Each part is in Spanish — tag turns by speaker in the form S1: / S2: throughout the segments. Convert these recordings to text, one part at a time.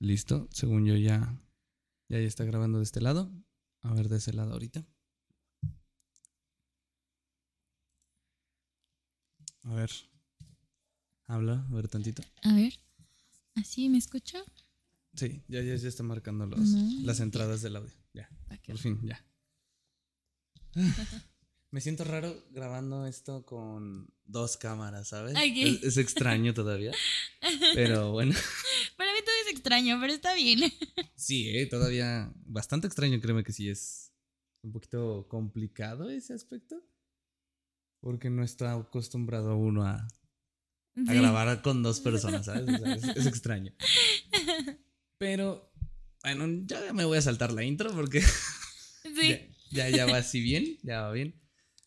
S1: Listo. Según yo ya, ya está grabando de este lado. A ver de ese lado ahorita. A ver. Habla, a ver tantito.
S2: A ver. ¿Así me escucho?
S1: Sí, ya, ya, ya está marcando los,
S2: No.
S1: las entradas del audio. Ya, por fin, ya. Me siento raro grabando esto con dos cámaras, ¿sabes? Es, es extraño todavía. Pero bueno.
S2: Es extraño, pero está bien.
S1: Sí, eh, todavía bastante extraño, créeme que sí es un poquito complicado ese aspecto. Porque no está acostumbrado uno a, a
S2: Sí.
S1: grabar con dos personas, ¿sabes? O sea, es, es extraño. Pero, bueno, ya me voy a saltar la intro porque
S2: Sí.
S1: ya, ya, ya va así bien, ya va bien.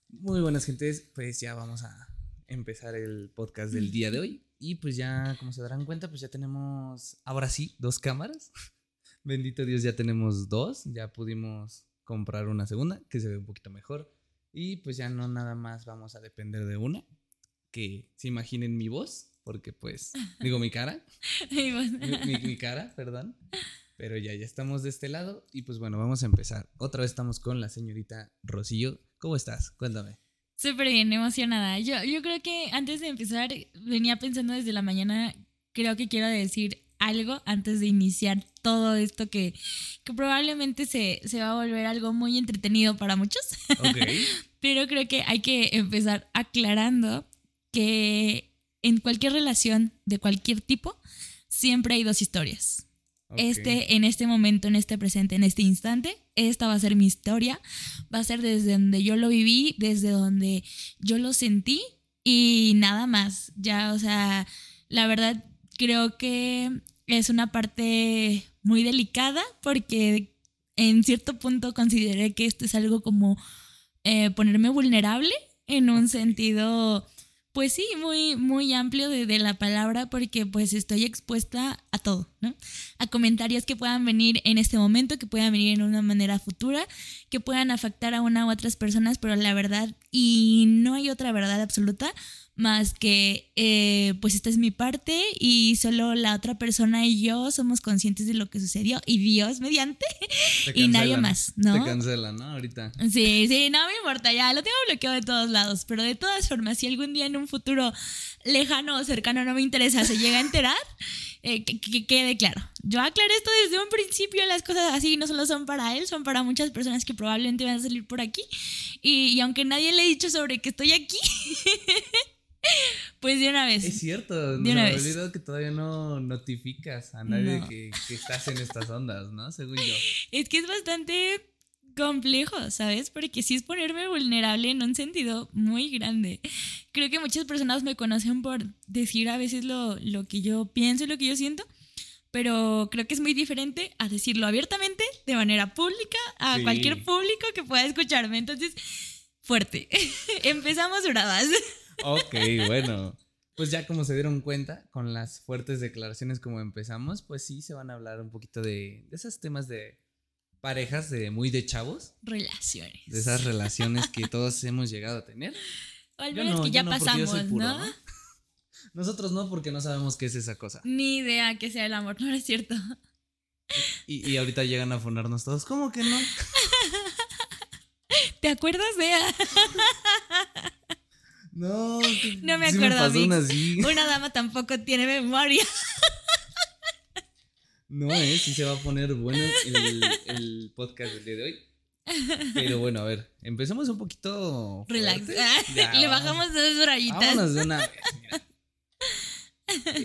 S1: Muy buenas gentes, pues ya vamos a empezar el podcast del día de hoy. Y pues ya, como se darán cuenta, pues ya tenemos, ahora sí, dos cámaras. Bendito Dios, ya tenemos dos. Ya pudimos comprar una segunda que se ve un poquito mejor. Y pues ya no nada más vamos a depender de una. Que se imaginen mi voz, porque pues, digo mi cara, mi cara, perdón. Pero ya, ya estamos de este lado. Y pues bueno, vamos a empezar. Otra vez estamos con la señorita Rocío. ¿Cómo estás? Cuéntame.
S2: Súper bien, emocionada. Yo, yo creo que antes de empezar, venía pensando desde la mañana, creo que quiero decir algo antes de iniciar todo esto que, que probablemente se, se va a volver algo muy entretenido para muchos.
S1: Ok.
S2: Pero creo que hay que empezar aclarando que en cualquier relación de cualquier tipo, siempre hay dos historias. Este, en este momento, en este presente, en este instante, esta va a ser mi historia. Va a ser desde donde yo lo viví, desde donde yo lo sentí y nada más. Ya, o sea, la verdad creo que es una parte muy delicada porque en cierto punto consideré que esto es algo como eh, ponerme vulnerable en un sentido, pues sí, muy, muy amplio de, la palabra porque pues estoy expuesta a todo, ¿no? A comentarios que puedan venir en este momento, que puedan venir en una manera futura, que puedan afectar a una u otras personas, pero la verdad, y no hay otra verdad absoluta, más que eh, pues esta es mi parte y solo la otra persona y yo somos conscientes de lo que sucedió y Dios mediante
S1: Te
S2: y nadie más, ¿no?
S1: Te cancelan, ¿no? Ahorita.
S2: Sí, sí, no me importa, ya lo tengo bloqueado de todos lados, pero de todas formas, si algún día en un futuro lejano o cercano no me interesa, se llega a enterar, eh, que, que quede claro. Yo aclaré esto desde un principio, las cosas así no solo son para él, son para muchas personas que probablemente van a salir por aquí. Y, y aunque nadie le he dicho sobre que estoy aquí, pues de una vez.
S1: Es cierto.
S2: De una
S1: he
S2: vez.
S1: olvidado que todavía no notificas a nadie
S2: No.
S1: que, que estás en estas ondas, ¿no? Según yo.
S2: Es que es bastante complejo, ¿sabes? Porque sí es ponerme vulnerable en un sentido muy grande. Creo que muchas personas me conocen por decir a veces lo, lo que yo pienso y lo que yo siento, pero creo que es muy diferente a decirlo abiertamente, de manera pública, a
S1: Sí.
S2: cualquier público que pueda escucharme. Entonces, fuerte. Empezamos bravas.
S1: Ok, bueno. Pues ya como se dieron cuenta, con las fuertes declaraciones como empezamos, pues sí se van a hablar un poquito de, de esos temas de parejas de muy de chavos,
S2: Relaciones.
S1: de esas relaciones que todos hemos llegado a tener.
S2: O al menos
S1: no,
S2: que ya
S1: no,
S2: pasamos,
S1: puro,
S2: ¿no?
S1: ¿no? Nosotros no, porque no sabemos qué es esa cosa.
S2: Ni idea que sea el amor, no es cierto.
S1: Y, y ahorita llegan a fonarnos todos. ¿Cómo que no?
S2: ¿Te acuerdas de
S1: No,
S2: No me
S1: sí
S2: acuerdo,
S1: pasó
S2: Vix.
S1: una así.
S2: Una dama tampoco tiene memoria.
S1: No, eh, sí se va a poner bueno el, el podcast del día de hoy. Pero bueno, a ver, empecemos un poquito.
S2: Relax.
S1: fuerte. Ya,
S2: Le bajamos dos rayitas.
S1: Vámonos de una vez. mira.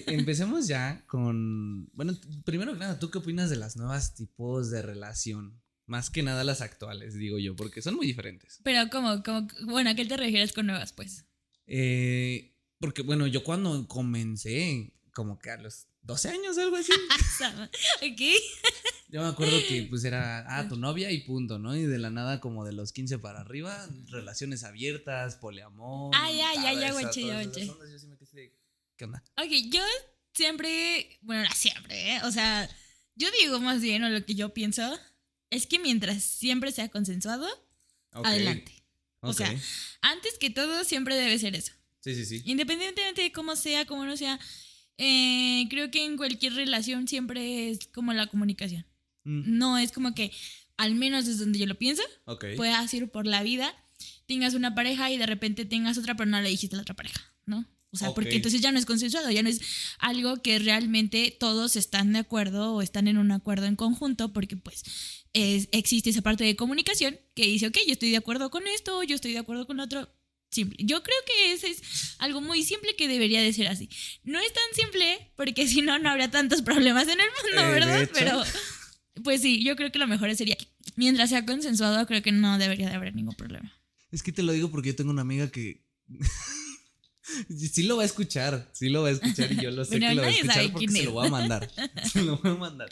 S1: Empecemos ya con. Bueno, primero que nada, ¿tú qué opinas de las nuevas tipos de relación? Más que nada las actuales, digo yo, porque son muy diferentes.
S2: Pero como, como, bueno, ¿a qué te refieres con nuevas, pues?
S1: Eh, porque, bueno, yo cuando comencé, como que a los 12 años, algo así,
S2: ok.
S1: yo me acuerdo que pues era, ah, tu novia y punto, ¿no? Y de la nada, como de los 15 para arriba, relaciones abiertas, poliamor.
S2: Ah, ya, ya, ya, guache, ya,
S1: ondas, yo sí me quedé, ¿Qué onda?
S2: Ok, yo siempre, bueno, no siempre, ¿eh? O sea, yo digo más bien, o lo que yo pienso, es que mientras siempre sea consensuado, adelante. O sea, antes que todo, siempre debe ser eso.
S1: sí, sí, sí.
S2: Independientemente de cómo sea, cómo no sea, Eh, creo que en cualquier relación siempre es como la comunicación.
S1: Mm,
S2: No es como que, al menos desde donde yo lo pienso,
S1: ok.
S2: puedas ir por la vida, tengas una pareja y de repente tengas otra, pero no le dijiste a la otra pareja, ¿no? O sea,
S1: Ok.
S2: porque entonces ya no es consensuado, ya no es algo que realmente todos están de acuerdo o están en un acuerdo en conjunto, porque pues es- existe esa parte de comunicación que dice, ok, yo estoy de acuerdo con esto, yo estoy de acuerdo con lo otro. Simple. Yo creo que ese es algo muy simple que debería de ser así. No es tan simple porque si no, no habría tantos problemas en el mundo,
S1: Eh,
S2: ¿verdad? Pero pues sí, yo creo que lo mejor sería, mientras sea consensuado, creo que no debería de haber ningún problema.
S1: Es que te lo digo porque yo tengo una amiga que. sí lo va a escuchar. Sí lo va a escuchar y yo lo sé que lo va a escuchar porque se lo voy a mandar. Se lo voy a mandar.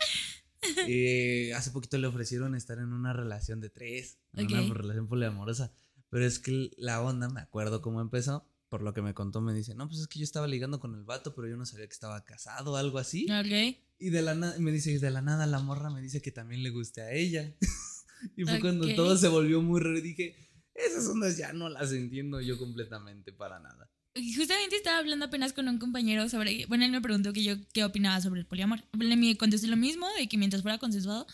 S1: Eh, hace poquito le ofrecieron estar en una relación de tres, en una relación poliamorosa. Pero es que la onda, me acuerdo cómo empezó. Por lo que me contó, me dice: No, pues es que yo estaba ligando con el vato, pero yo no sabía que estaba casado o algo así.
S2: Ok.
S1: Y de la nada, me dice, y de la nada la morra me dice que también le guste a ella. y fue cuando
S2: Ok.
S1: todo se volvió muy raro y dije, esas ondas ya no las entiendo yo completamente para nada.
S2: Justamente estaba hablando apenas con un compañero sobre, bueno, él me preguntó que yo qué opinaba sobre el poliamor. Le contesté lo mismo, de que mientras fuera consensuado,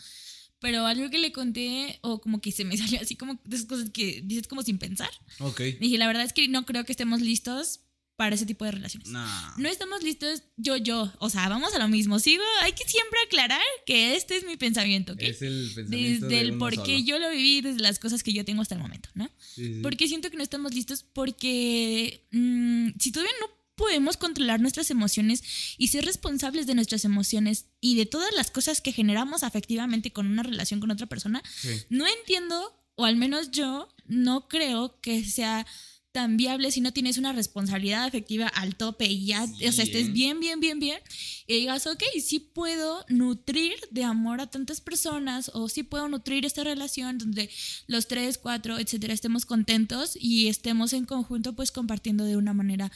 S2: pero algo que le conté, o como que se me salió así como de esas cosas que dices como sin pensar.
S1: Ok.
S2: Dije, la verdad es que no creo que estemos listos para ese tipo de relaciones.
S1: No.
S2: No estamos listos, yo, yo, o sea, vamos a lo mismo. Sigo, hay que siempre aclarar que este es mi pensamiento, ¿ok?
S1: Es el pensamiento
S2: Desde
S1: de
S2: el por qué yo lo viví, desde las cosas que yo tengo hasta el momento, ¿no?
S1: Sí, sí.
S2: Porque siento que no estamos listos porque mm, si todavía no podemos controlar nuestras emociones y ser responsables de nuestras emociones y de todas las cosas que generamos afectivamente con una relación con otra persona,
S1: Sí.
S2: no entiendo, o al menos yo no creo que sea tan viable si no tienes una responsabilidad afectiva al tope y ya, o sea, estés bien, bien, bien, bien, y digas, ok, sí puedo nutrir de amor a tantas personas o sí puedo nutrir esta relación donde los tres, cuatro, etcétera, estemos contentos y estemos en conjunto pues compartiendo de una manera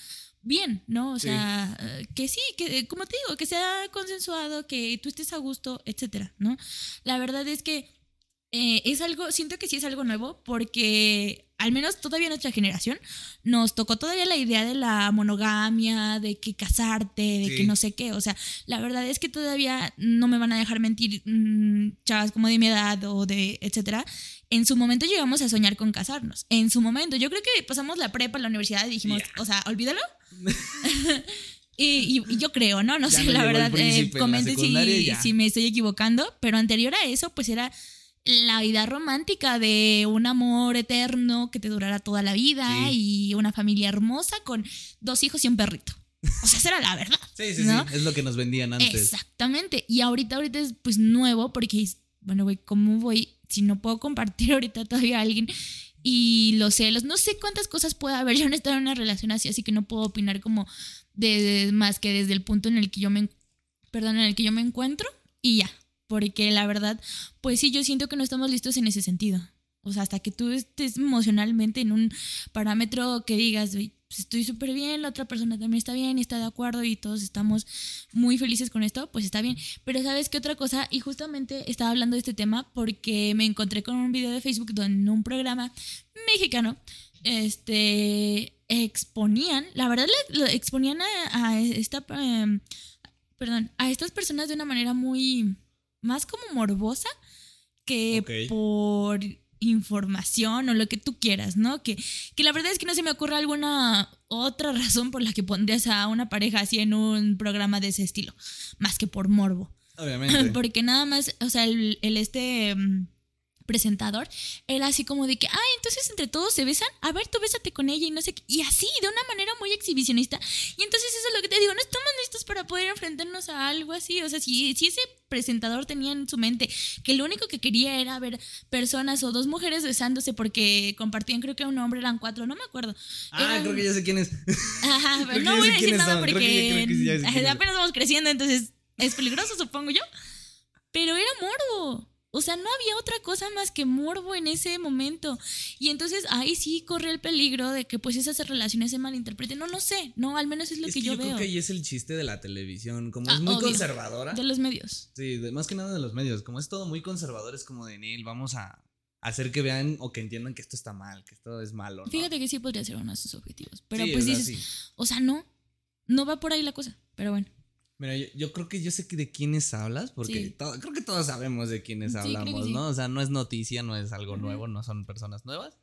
S2: bien, ¿no? O
S1: Sí.
S2: sea, eh, que sí, que como te digo, que sea consensuado, que tú estés a gusto, etcétera, ¿no? La verdad es que eh, es algo, siento que sí es algo nuevo porque al menos todavía nuestra generación nos tocó todavía la idea de la monogamia, de que casarte, de
S1: Sí.
S2: que no sé qué. O sea, la verdad es que todavía no me van a dejar mentir mm, chavas como de mi edad o de etcétera. En su momento llegamos a soñar con casarnos. En su momento, yo creo que pasamos la prepa, la universidad y dijimos, o sea, olvídalo. Y, yo creo, ¿no? No
S1: Ya
S2: sé, la verdad. eh, comenten si, me estoy equivocando. Pero anterior a eso, pues era la idea romántica de un amor eterno que te durara toda la vida
S1: Sí.
S2: y una familia hermosa con dos hijos y un perrito. O sea, esa era la verdad.
S1: Sí, sí,
S2: ¿no?
S1: sí. Es lo que nos vendían antes.
S2: Exactamente. Y ahorita, ahorita es pues nuevo porque, bueno, güey, ¿cómo voy? Si no puedo compartir ahorita todavía a alguien y los celos, no sé cuántas cosas puede haber. Yo no he estado en una relación así, así que no puedo opinar como más que desde el punto en el que yo me, perdón, en el que yo me encuentro y ya. Porque la verdad, pues sí, yo siento que no estamos listos en ese sentido. O sea, hasta que tú estés emocionalmente en un parámetro que digas, "Uy, pues estoy súper bien, la otra persona también está bien y está de acuerdo y todos estamos muy felices con esto, pues está bien. Pero sabes qué otra cosa, y justamente estaba hablando de este tema porque me encontré con un video de Facebook donde en un programa mexicano, este, exponían, la verdad le, exponían a, a esta, em, perdón, a estas personas de una manera muy, más como morbosa que por información o lo que tú quieras, ¿no? Que, que la verdad es que no se me ocurre alguna otra razón por la que pondrías a una pareja así en un programa de ese estilo, más que por morbo.
S1: Obviamente.
S2: Porque nada más, o sea, el, el este mm, presentador era así como de que, ay, entonces entre todos se besan, a ver, tú bésate con ella y no sé qué, y así, de una manera muy exhibicionista. Y entonces eso es lo que te digo, no estamos listos para poder enfrentarnos a algo así. O sea, si, si ese presentador tenía en su mente que lo único que quería era ver personas o dos mujeres besándose porque compartían, creo que un hombre, eran cuatro, no me acuerdo.
S1: ah,
S2: Eran-
S1: creo que ya sé quién es.
S2: Ajá, pero no voy a decir nada
S1: son,
S2: porque
S1: ya- ya
S2: apenas vamos creciendo, entonces es peligroso, supongo yo. Pero era morbo. O sea, no había otra cosa más que morbo en ese momento. Y entonces ahí sí corre el peligro de que pues esas relaciones se malinterpreten. No, no sé. No, al menos es lo
S1: es
S2: que,
S1: que
S2: yo,
S1: yo,
S2: veo.
S1: creo que ahí es el chiste de la televisión. Como
S2: Ah,
S1: es muy
S2: obvio.
S1: conservadora.
S2: De los medios.
S1: Sí, de- más que nada de los medios. Como es todo muy conservador, es como de Neil, vamos a hacer que vean o que entiendan que esto está mal, que esto es malo. ¿no?
S2: Fíjate que sí podría ser uno de sus objetivos. Pero
S1: Sí,
S2: pues dices,
S1: sí.
S2: o sea, no. No va por ahí la cosa. Pero bueno.
S1: Mira, yo, yo creo que yo sé de quiénes hablas, porque
S2: Sí.
S1: creo que todos sabemos de quiénes
S2: Sí,
S1: hablamos,
S2: sí.
S1: ¿no? O sea, no es noticia, no es algo nuevo, no son personas nuevas.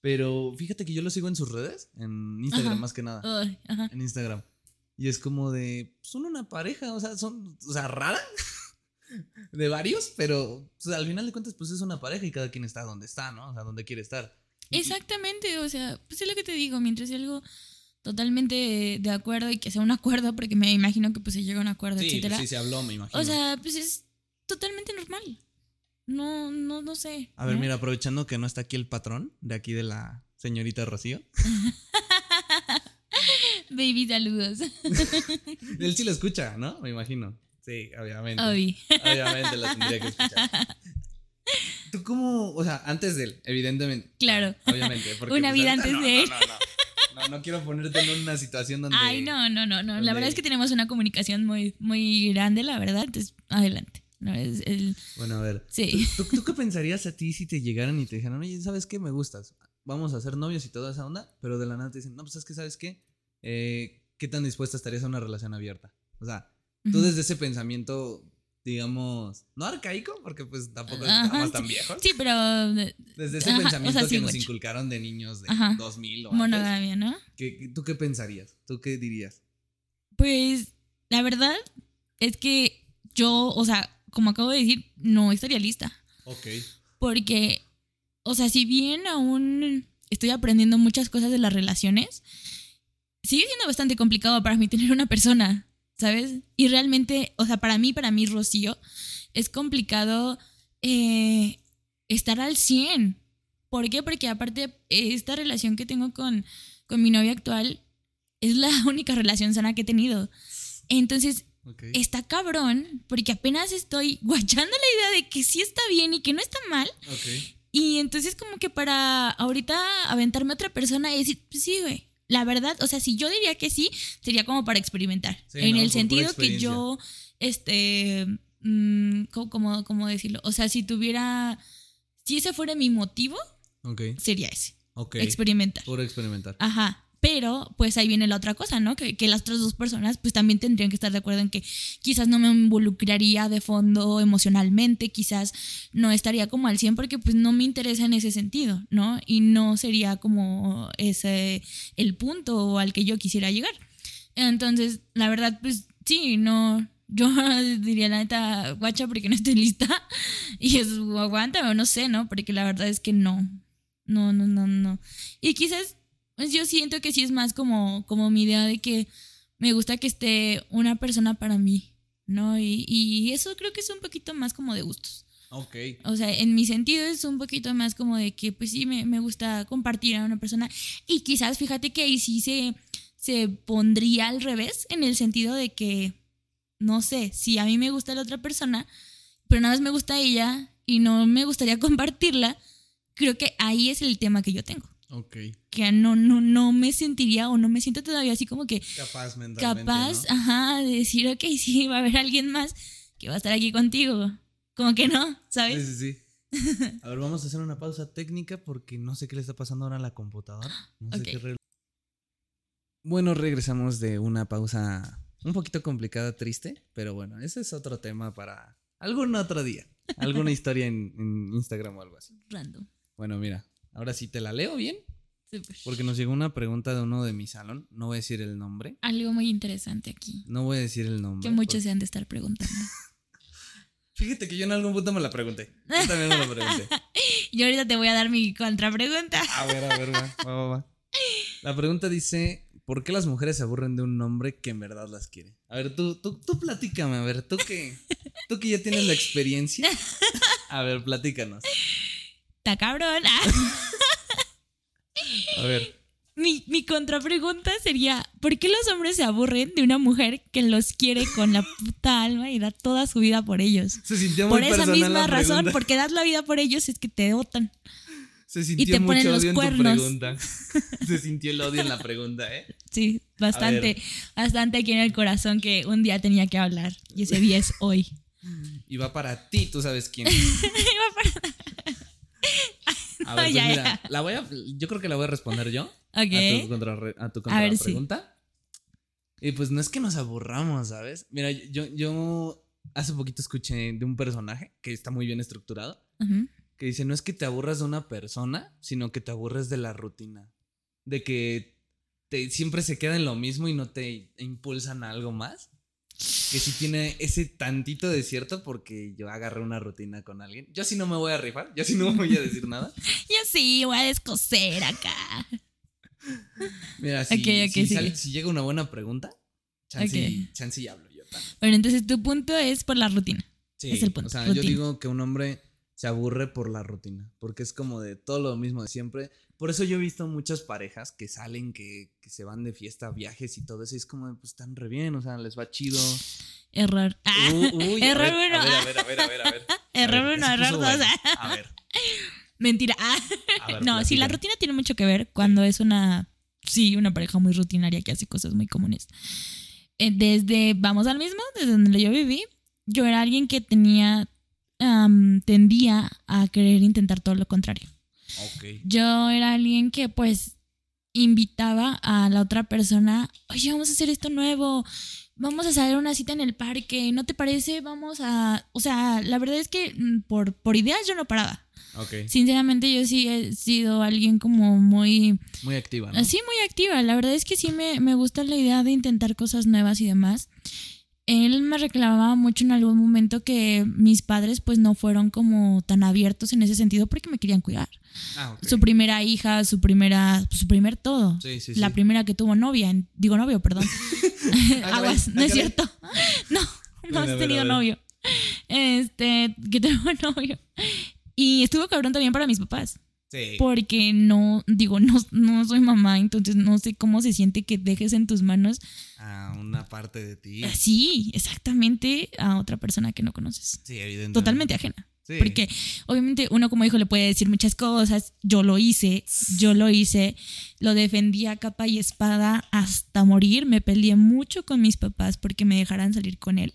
S1: Pero fíjate que yo lo sigo en sus redes, en Instagram
S2: Ajá.
S1: más que nada.
S2: Ajá.
S1: En Instagram. Y es como de, son una pareja, o sea, son, o sea, rara. de varios, pero al final de cuentas, pues es una pareja y cada quien está donde está, ¿no? O sea, donde quiere estar.
S2: Exactamente, o sea, pues es lo que te digo, mientras algo totalmente de acuerdo y que sea un acuerdo, porque me imagino que pues se llega a un acuerdo,
S1: Sí,
S2: etcétera.
S1: sí se habló, me imagino.
S2: O sea, pues es totalmente normal. No, no, no sé.
S1: A ver,
S2: ¿no?
S1: mira, aprovechando que no está aquí el patrón de aquí de la señorita Rocío.
S2: Baby, saludos.
S1: Él sí lo escucha, ¿no? Me imagino. Sí, obviamente.
S2: Obi.
S1: Obviamente lo tendría que escuchar. ¿Tú cómo, o sea, antes de él, evidentemente.
S2: Claro.
S1: Obviamente. porque,
S2: Una
S1: pues,
S2: vida antes
S1: no,
S2: de él.
S1: No, no, no. No, quiero ponerte en una situación donde.
S2: Ay, no, no, no, no. La verdad es que tenemos una comunicación muy, muy grande, la verdad. Entonces, adelante. No, es el,
S1: Bueno, a ver.
S2: sí.
S1: ¿Tú, tú qué pensarías a ti si te llegaran y te dijeran, oye, ¿sabes qué? Me gustas. Vamos a ser novios y toda esa onda, pero de la nada te dicen, no, pues es que, ¿sabes qué? Eh, ¿Qué tan dispuesta estarías a una relación abierta? O sea, tú desde ese pensamiento, digamos, no arcaico, porque pues tampoco
S2: Ajá,
S1: estamos tan viejos.
S2: Sí, pero
S1: Desde ese
S2: Ajá, o
S1: pensamiento
S2: sea, sí,
S1: que nos inculcaron de niños de
S2: Ajá.
S1: 2000 o
S2: monogamia, ¿no?
S1: ¿qué- qué- ¿tú qué pensarías? ¿Tú qué dirías?
S2: Pues la verdad es que yo, o sea, como acabo de decir, no estaría lista.
S1: Ok.
S2: Porque, o sea, si bien aún estoy aprendiendo muchas cosas de las relaciones, sigue siendo bastante complicado para mí tener una persona, ¿sabes? Y realmente, o sea, para mí, para mí, Rocío, es complicado eh, estar al 100. ¿Por qué? Porque aparte, esta relación que tengo con, con mi novia actual es la única relación sana que he tenido. Entonces, está cabrón, porque apenas estoy guachando la idea de que sí está bien y que no está mal. Y entonces como que para ahorita aventarme a otra persona y decir, pues sí, güey. La verdad, o sea, si yo diría que sí, sería como para experimentar.
S1: Sí,
S2: en
S1: no,
S2: el
S1: por
S2: sentido que yo, este, mm, ¿cómo, cómo, decirlo? O sea, si tuviera, si ese fuera mi motivo, sería ese, experimentar.
S1: Puro experimentar.
S2: Ajá. Pero, pues ahí viene la otra cosa, ¿no? Que, las otras dos personas, pues también tendrían que estar de acuerdo en que quizás no me involucraría de fondo emocionalmente, quizás no estaría como al 100 porque pues no me interesa en ese sentido, ¿no? Y no sería como ese el punto al que yo quisiera llegar. Entonces, la verdad, pues sí, no. Yo diría la neta, guacha, porque no estoy lista. Y es, aguántame, no sé, ¿no? Porque la verdad es que no. No, no, no, no. Y quizás pues yo siento que sí es más como, como mi idea de que me gusta que esté una persona para mí, ¿no? Y, y eso creo que es un poquito más como de gustos.
S1: Ok.
S2: O sea, en mi sentido es un poquito más como de que, pues sí, me, me gusta compartir a una persona. Y quizás, fíjate que ahí sí se, se pondría al revés, en el sentido de que, no sé, si a mí me gusta la otra persona, pero nada más me gusta ella y no me gustaría compartirla, creo que ahí es el tema que yo tengo
S1: Ok.
S2: que no, no, no me sentiría o no me siento todavía así como que
S1: Capaz mentalmente.
S2: capaz,
S1: ¿no?
S2: ajá, de decir, ok, sí, va a haber alguien más que va a estar aquí contigo. Como que no,
S1: Sí,
S2: ¿sabes?
S1: sí, sí. A ver, vamos a hacer una pausa técnica porque no sé qué le está pasando ahora a la computadora. No sé
S2: Ok.
S1: qué Bueno, regresamos de una pausa un poquito complicada, triste, pero bueno, ese es otro tema para algún otro día. Alguna historia en, en Instagram o algo así.
S2: Random.
S1: Bueno, mira, ahora sí te la leo bien
S2: Súper.
S1: porque nos llegó una pregunta de uno de mi salón. No voy a decir el nombre.
S2: Algo muy interesante aquí.
S1: No voy a decir el nombre.
S2: Que muchos
S1: porque-
S2: se han de estar preguntando.
S1: Fíjate que yo en algún punto me la pregunté. Yo también me la pregunté.
S2: Yo ahorita te voy a dar mi contrapregunta.
S1: A ver, a ver, va, va, va, va. La pregunta dice, ¿por qué las mujeres se aburren de un hombre que en verdad las quiere? A ver, tú, tú, tú platícame, a ver, tú que, tú que ya tienes la experiencia. A ver, platícanos.
S2: Está cabrón. Ah.
S1: A ver,
S2: Mi, mi contrapregunta sería, ¿por qué los hombres se aburren de una mujer que los quiere con la puta alma y da toda su vida por ellos?
S1: se sintió muy
S2: Por esa
S1: personal
S2: misma
S1: la
S2: razón,
S1: pregunta.
S2: porque das la vida por ellos es que te votan.
S1: Se sintió
S2: te ponen
S1: mucho
S2: los
S1: odio en
S2: cuernos.
S1: tu pregunta. Se sintió el odio en la pregunta, ¿eh?
S2: Sí, bastante, bastante aquí en el corazón que un día tenía que hablar y ese día es hoy.
S1: Y va para ti, tú sabes quién. A ver, pues
S2: Ya,
S1: mira,
S2: ya.
S1: la voy a, yo creo que la voy a responder yo.
S2: Ok.
S1: A tu, contra, a tu
S2: A ver, sí.
S1: contrapregunta. Y pues no es que nos aburramos, ¿sabes? Mira, yo, yo hace poquito escuché de un personaje que está muy bien estructurado, que dice, no es que te aburras de una persona, sino que te aburres de la rutina. De que te, siempre se queda en lo mismo y no te impulsan a algo más. Que sí tiene ese tantito de cierto porque yo agarré una rutina con alguien. Yo sí no me voy a rifar, yo sí no voy a decir nada.
S2: Yo sí, voy a descoser acá.
S1: Mira, si, sale- llega una buena pregunta, chance, y-
S2: Ok.
S1: chance y hablo yo también.
S2: Bueno, entonces tu punto es por la rutina.
S1: Sí,
S2: Es el punto,
S1: O sea, yo digo que un hombre se aburre por la rutina, porque es como de todo lo mismo de siempre. Por eso yo he visto muchas parejas que salen, que, que se van de fiesta, viajes y todo eso, y es como, pues están re bien, o sea, les va chido.
S2: Error. Ah,
S1: Uh, uy, a
S2: error uno.
S1: A ver, a ver, a ver, a ver, a ver. A
S2: Error uno, error dos.
S1: A ver,
S2: Mentira. Ah.
S1: a ver.
S2: No, sí, la rutina tiene mucho que ver cuando es una, sí, una pareja muy rutinaria que hace cosas muy comunes. Eh, Desde, vamos al mismo, desde donde yo viví, yo era alguien que tenía, am, tendía a querer intentar todo lo contrario.
S1: Ok.
S2: Yo era alguien que pues invitaba a la otra persona, oye, vamos a hacer esto nuevo, vamos a salir a una cita en el parque, ¿no te parece? Vamos a, o sea, la verdad es que mm, por, por ideas yo no paraba.
S1: Ok.
S2: Sinceramente yo sí he sido alguien como muy,
S1: Muy activa, ¿no?
S2: así muy activa. La verdad es que sí me, me gusta la idea de intentar cosas nuevas y demás. Él me reclamaba mucho en algún momento que mis padres pues no fueron como tan abiertos en ese sentido porque me querían cuidar.
S1: Ah.
S2: Su primera hija, su primera, su primer todo.
S1: Sí, sí,
S2: La
S1: sí.
S2: primera que tuvo novia, en- digo novio, perdón. Aguas, no es cierto. No, no has tenido novio. Este, que tuvo novio. Y estuvo cabrón también para mis papás.
S1: Sí.
S2: Porque no, digo, no, no soy mamá, entonces no sé cómo se siente que dejes en tus manos
S1: A una parte de ti.
S2: así, exactamente, a otra persona que no conoces.
S1: Sí, evidentemente.
S2: Totalmente ajena.
S1: Sí.
S2: Porque obviamente uno como hijo le puede decir muchas cosas, yo lo hice, yo lo hice, lo defendí a capa y espada hasta morir, me peleé mucho con mis papás porque me dejaran salir con él.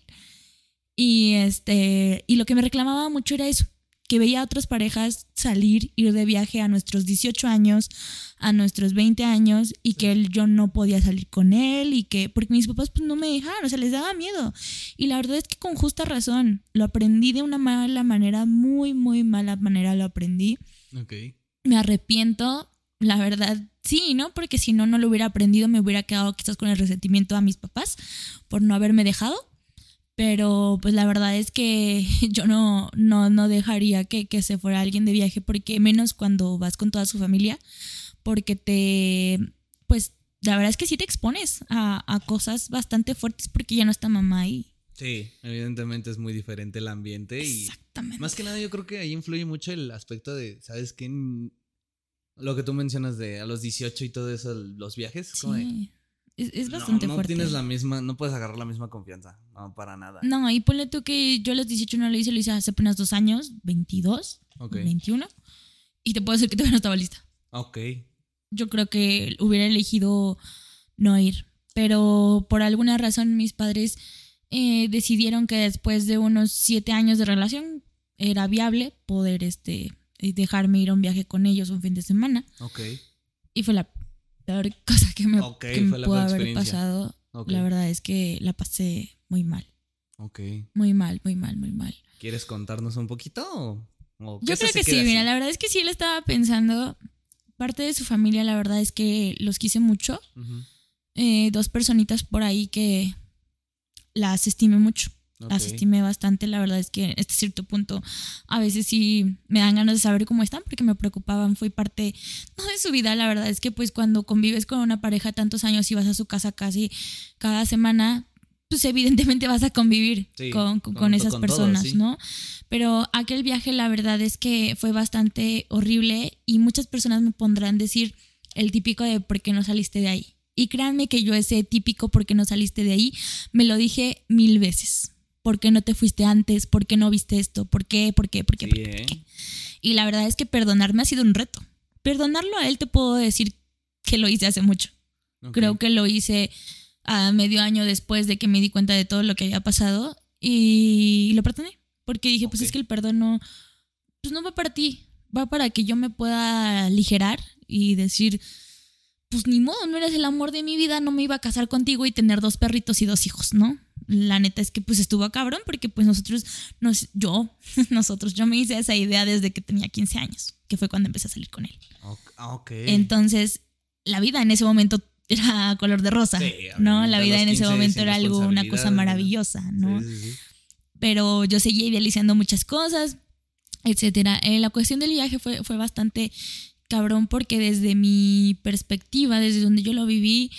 S2: Y este, y lo que me reclamaba mucho era eso, que veía a otras parejas salir, ir de viaje a nuestros 18 años, a nuestros 20 años y que él, yo no podía salir con él y que porque mis papás pues no me dejaron, o sea, les daba miedo. Y la verdad es que con justa razón, lo aprendí de una mala manera, muy, muy mala manera lo aprendí.
S1: Ok.
S2: Me arrepiento, la verdad, sí, ¿no? Porque si no, no lo hubiera aprendido, me hubiera quedado quizás con el resentimiento a mis papás por no haberme dejado. Pero pues la verdad es que yo no, no, no dejaría que, que se fuera alguien de viaje, porque menos cuando vas con toda su familia, porque te, pues la verdad es que sí te expones a, a cosas bastante fuertes porque ya no está mamá ahí.
S1: Sí, evidentemente es muy diferente el ambiente y
S2: Exactamente.
S1: más que nada yo creo que ahí influye mucho el aspecto de, ¿sabes qué? Mm, Lo que tú mencionas de a los 18 y todo eso, los viajes, como de,
S2: Sí. Es, es
S1: no,
S2: bastante
S1: no
S2: fuerte.
S1: tienes la misma, no puedes agarrar la misma confianza, no, para nada.
S2: No, y ponle tú que yo a los 18 no lo hice, lo hice hace apenas dos años, 22,
S1: Ok,
S2: 21, y te puedo decir que todavía no estaba lista.
S1: ok,
S2: Yo creo que hubiera elegido no ir, pero por alguna razón mis padres eh, decidieron que después de unos siete años de relación era viable poder este, eh, dejarme ir a un viaje con ellos un fin de semana,
S1: ok,
S2: y fue la peor cosa que me, que pudo haber pasado. La verdad es que la pasé muy mal,
S1: ok.
S2: muy mal, muy mal, muy mal.
S1: ¿Quieres contarnos un poquito o,
S2: Yo creo que sí, mira, la verdad es que sí él estaba pensando, parte de su familia, la verdad es que los quise mucho. Eh, dos personitas por ahí que las estimé mucho, las
S1: ok.
S2: estimé bastante, la verdad es que hasta cierto punto a veces sí me dan ganas de saber cómo están porque me preocupaban, fue parte, no de su vida, la verdad es que pues cuando convives con una pareja tantos años y vas a su casa casi cada semana, pues evidentemente vas a convivir
S1: Sí,
S2: con, con- esas
S1: con todo,
S2: personas,
S1: sí.
S2: ¿no? Pero aquel viaje la verdad es que fue bastante horrible y muchas personas me pondrán decir el típico de ¿por qué no saliste de ahí? Y créanme que yo ese típico ¿por qué no saliste de ahí? Me lo dije mil veces. ¿Por qué no te fuiste antes? ¿Por qué no viste esto? ¿Por qué? ¿Por qué? ¿Por qué?
S1: Sí,
S2: ¿Por qué?
S1: ¿eh?
S2: ¿Por qué? Y la verdad es que perdonarme ha sido un reto. Perdonarlo a él te puedo decir que lo hice hace mucho.
S1: Ok.
S2: Creo que lo hice a medio año después de que me di cuenta de todo lo que había pasado y lo perdoné. Porque dije, pues
S1: Ok.
S2: es que el perdón no, pues no va para ti, va para que yo me pueda aligerar y decir, pues ni modo, no eres el amor de mi vida, no me iba a casar contigo y tener dos perritos y dos hijos, ¿no? La neta es que pues estuvo cabrón porque pues nosotros, nos, yo, nosotros, yo me hice esa idea desde que tenía 15 años, que fue cuando empecé a salir con él.
S1: Ok.
S2: Entonces, la vida en ese momento era color de rosa,
S1: Sí,
S2: ¿no? La
S1: a
S2: vida en ese
S1: 15
S2: momento era algo, una cosa maravillosa, ¿no?
S1: Sí, sí, sí.
S2: pero yo seguía idealizando muchas cosas, etcétera. Eh, la cuestión del viaje fue, fue bastante cabrón porque desde mi perspectiva, desde donde yo lo viví,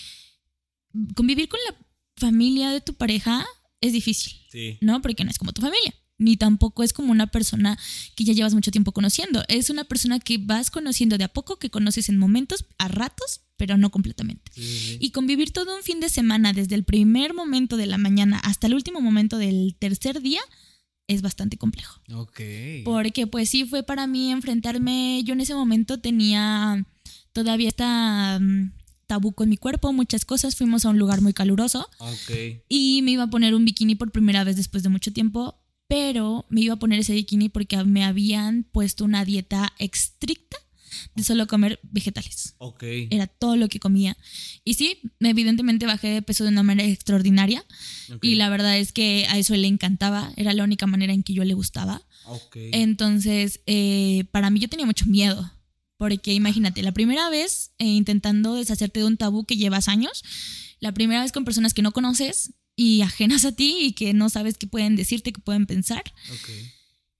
S2: convivir con la familia de tu pareja es difícil,
S1: Sí.
S2: ¿no? Porque no es como tu familia. Ni tampoco es como una persona que ya llevas mucho tiempo conociendo. Es una persona que vas conociendo de a poco, que conoces en momentos, a ratos, pero no completamente.
S1: Sí, sí, sí.
S2: Y convivir todo un fin de semana, desde el primer momento de la mañana hasta el último momento del tercer día, es bastante complejo.
S1: Ok.
S2: Porque pues sí fue para mí enfrentarme, yo en ese momento tenía todavía esta mm, tabú con mi cuerpo, muchas cosas, fuimos a un lugar muy caluroso
S1: Ok.
S2: y me iba a poner un bikini por primera vez después de mucho tiempo, pero me iba a poner ese bikini porque me habían puesto una dieta estricta de solo comer vegetales
S1: Ok.
S2: era todo lo que comía. Y sí, evidentemente bajé de peso de una manera extraordinaria.
S1: ok.
S2: Y la verdad es que a eso le encantaba. Era la única manera en que yo le gustaba.
S1: Ok.
S2: Entonces, eh, para mí yo tenía mucho miedo. Porque imagínate, la primera vez eh, intentando deshacerte de un tabú que llevas años, la primera vez con personas que no conoces y ajenas a ti y que no sabes qué pueden decirte, qué pueden pensar.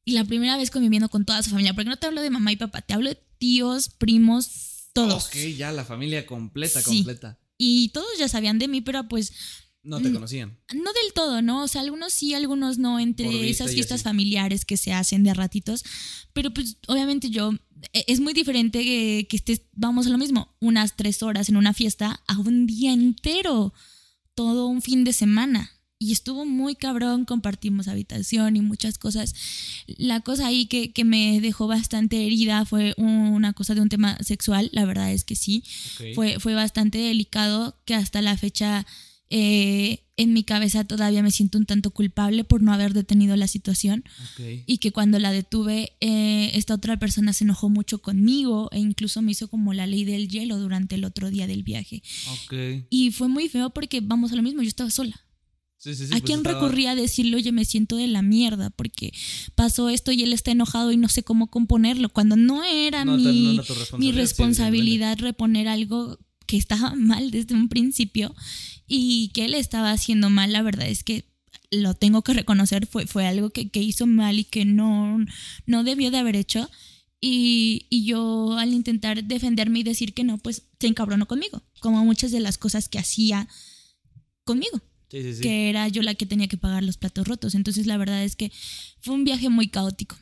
S2: Y la primera vez conviviendo con toda su familia, porque no te hablo de mamá y papá, te hablo de tíos, primos, todos.
S1: Ok, ya la familia completa,
S2: Sí.
S1: completa.
S2: Y todos ya sabían de mí, pero pues
S1: No te conocían.
S2: no del todo, ¿no? O sea, algunos sí, algunos no, entre esas fiestas familiares que se hacen de ratitos. Pero pues obviamente yo, e- es muy diferente que, que estés, vamos a lo mismo, unas tres horas en una fiesta a un día entero, todo un fin de semana. Y estuvo muy cabrón, compartimos habitación y muchas cosas. La cosa ahí que, que me dejó bastante herida fue una cosa de un tema sexual, la verdad es que sí fue, fue bastante delicado que hasta la fecha eh, en mi cabeza todavía me siento un tanto culpable por no haber detenido la situación y que cuando la detuve eh, esta otra persona se enojó mucho conmigo e incluso me hizo como la ley del hielo durante el otro día del viaje y fue muy feo porque vamos a lo mismo yo estaba sola
S1: Sí, sí, sí.
S2: ¿A
S1: pues
S2: quién
S1: estaba-
S2: recurría a decirle, oye, me siento de la mierda porque pasó esto y él está enojado y no sé cómo componerlo? Cuando no era
S1: No,
S2: mi,
S1: no era tu
S2: mi
S1: responsabilidad
S2: reponer algo que estaba mal desde un principio y que él estaba haciendo mal, la verdad es que lo tengo que reconocer, fue, fue algo que, que hizo mal y que no, no debió de haber hecho. Y, y yo al intentar defenderme y decir que no, pues se encabronó conmigo, como muchas de las cosas que hacía conmigo
S1: Sí, sí, sí.
S2: que era yo la que tenía que pagar los platos rotos. Entonces la verdad es que fue un viaje muy caótico.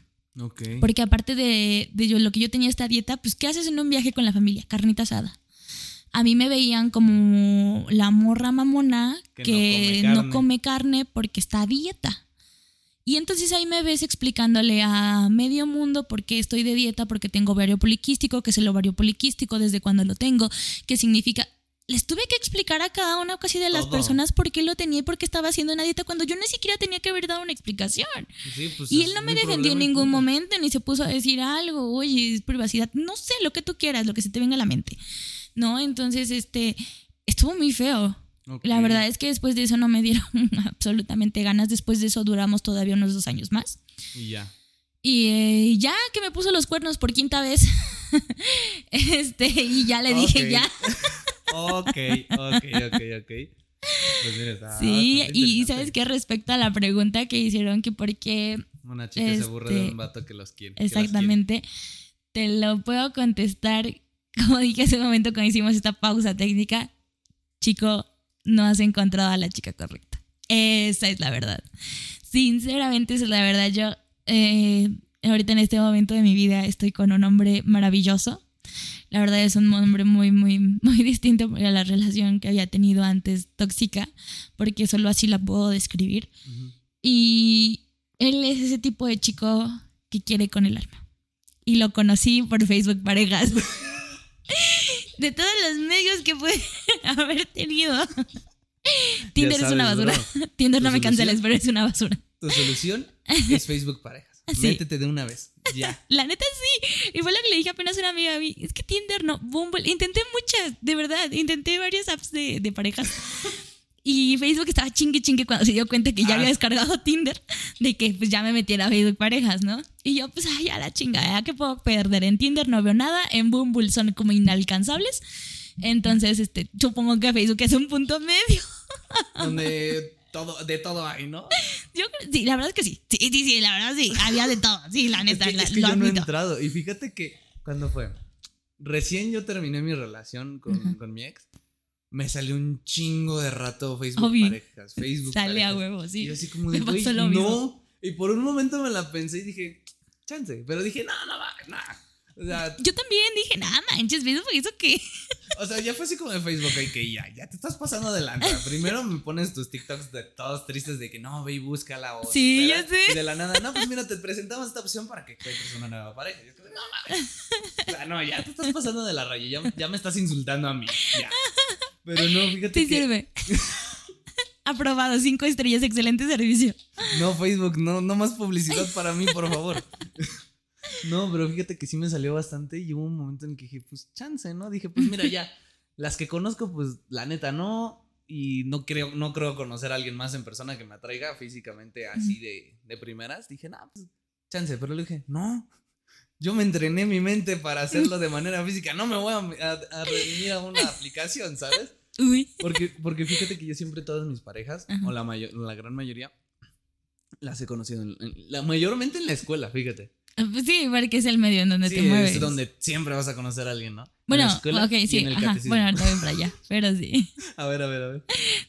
S2: Porque aparte de, de yo, lo que yo tenía esta dieta, pues ¿qué haces en un viaje con la familia? Carnita asada. A mí me veían como la morra mamona
S1: Que
S2: que,
S1: no come
S2: no
S1: carne.
S2: come carne porque está a dieta. Y entonces ahí me ves explicándole a medio mundo por qué estoy de dieta, porque tengo ovario poliquístico, que es el ovario poliquístico, desde cuando lo tengo, qué significa. Les tuve que explicar a cada una casi de las
S1: Todo.
S2: personas por qué lo tenía y por qué estaba haciendo una dieta cuando yo ni siquiera tenía que haber dado una explicación.
S1: Sí, pues
S2: Y él no me defendió en ningún momento, ni se puso a decir algo, oye, es privacidad, no sé, lo que tú quieras, lo que se te venga a la mente. ¿No? Entonces, este, estuvo muy feo. La verdad es que después de eso no me dieron absolutamente ganas. Después de eso duramos todavía unos dos años más.
S1: Y ya.
S2: Y eh, ya que me puso los cuernos por quinta vez, este, y ya le dije ya.
S1: Ok, ok, ok, ok. Pues mira, está
S2: Sí, y sabes qué respecto a la pregunta que hicieron, que por qué
S1: Una chica se aburre de
S2: este,
S1: un vato que los que quiere.
S2: Exactamente. Te lo puedo contestar, como dije hace un momento cuando hicimos esta pausa técnica. Chico, no has encontrado a la chica correcta. Esa es la verdad. Sinceramente, esa es la verdad. Yo eh, ahorita en este momento de mi vida estoy con un hombre maravilloso. La verdad es un hombre muy, muy, muy distinto a la relación que había tenido antes, tóxica, porque solo así la puedo describir.
S1: Ujú.
S2: Y él es ese tipo de chico que quiere con el alma. Y lo conocí por Facebook Parejas. De todos los medios que puede haber tenido. Tinder es una basura.
S1: bro.
S2: Tinder no
S1: ¿Tu
S2: me canceles, pero es una basura.
S1: Tu solución es Facebook Parejas.
S2: Sí.
S1: Métete de una vez. Ya.
S2: La neta sí. Y fue lo que le dije apenas a una amiga a mí. Es que Tinder no, Bumble. Intenté muchas, de verdad. Intenté varias apps de, de parejas. Y Facebook estaba chingue chingue cuando se dio cuenta que ya
S1: Ah.
S2: había descargado Tinder, de que pues ya me metiera a Facebook parejas, ¿no? Y yo, pues, ay, a la chingada, ¿qué puedo perder? En Tinder no veo nada, en Bumble son como inalcanzables. Entonces, este, supongo que Facebook es un punto medio.
S1: Donde todo, de todo hay, ¿no?
S2: Yo sí, la verdad es que sí. Sí, sí, sí, la verdad sí. Había de todo. Sí, la
S1: Es
S2: neta,
S1: que,
S2: la-
S1: es que
S2: lo
S1: yo no he entrado. Y fíjate que, ¿cuándo fue? Recién yo terminé mi relación con,
S2: Ajá.
S1: con mi ex. Me salió un chingo de rato Facebook
S2: Obvio.
S1: parejas. Facebook
S2: Sale a
S1: parejas.
S2: huevo,
S1: Y
S2: sí.
S1: yo así como de, güey,
S2: pasó lo
S1: no.
S2: mismo.
S1: Y por un momento me la pensé y dije, chance. Pero dije, no, no va, no. O sea,
S2: Yo también dije, nada manches, Facebook, ¿eso qué?
S1: o sea, ya fue así como de Facebook, ok, que ya, ya te estás pasando adelante. Primero me pones tus TikToks de todos tristes de que no, ve y búscala. O
S2: Sí,
S1: espera,
S2: ya sé.
S1: y de la nada, no, pues mira, te presentamos esta opción para que encuentres una nueva pareja. Y yo como, no mames. O sea, no, ya te estás pasando de la raya, ya, ya me estás insultando a mí. Ya. Pero no, fíjate
S2: Sí
S1: que.
S2: sirve. Aprobado, cinco estrellas, excelente servicio.
S1: No, Facebook, no, no más publicidad para mí, por favor. No, pero fíjate que sí me salió bastante y hubo un momento en que dije, pues chance, ¿no? Dije, pues mira, ya, las que conozco, pues la neta no. Y no creo, no creo conocer a alguien más en persona que me atraiga físicamente así de, de primeras. Dije, no, pues chance, pero le dije, no. Yo me entrené mi mente para hacerlo de manera física. No me voy a, a, a redimir a una aplicación, ¿sabes?
S2: Uy.
S1: Porque, porque fíjate que yo siempre todas mis parejas,
S2: Ajá.
S1: o la, mayor, la gran mayoría, las he conocido, en- en- la mayormente en la escuela, fíjate.
S2: Pues sí, porque es el medio en donde
S1: Sí,
S2: te mueves.
S1: es donde siempre vas a conocer a alguien, ¿no? En
S2: Bueno,
S1: la escuela
S2: ok,
S1: y
S2: sí.
S1: en el
S2: Ajá. Bueno, ahorita voy para allá. Pero sí.
S1: A ver, a ver, a ver.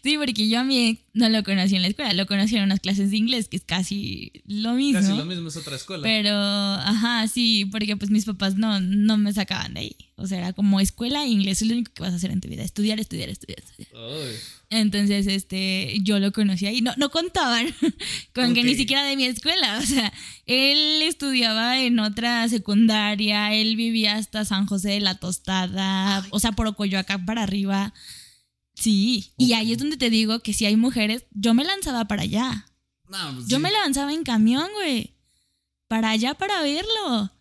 S2: Sí, porque yo a mi ex no lo conocí en la escuela, lo conocí en unas clases de inglés, que es casi lo mismo.
S1: Casi lo mismo es otra escuela.
S2: Pero, ajá, sí, porque pues mis papás no, no me sacaban de ahí. O sea, era como escuela e inglés, es lo único que vas a hacer en tu vida, estudiar, estudiar, estudiar, Entonces, este, yo lo conocí ahí. No, no contaban con que ni siquiera de mi escuela. O sea, él estudiaba en otra secundaria, él vivía hasta San José de la Tostada, o sea, por Ocoyoacán para arriba. Sí, y ahí es donde te digo que si hay mujeres, yo me lanzaba para allá.
S1: no, pues
S2: Yo
S1: sí.
S2: me lanzaba en camión, güey. Para allá para verlo.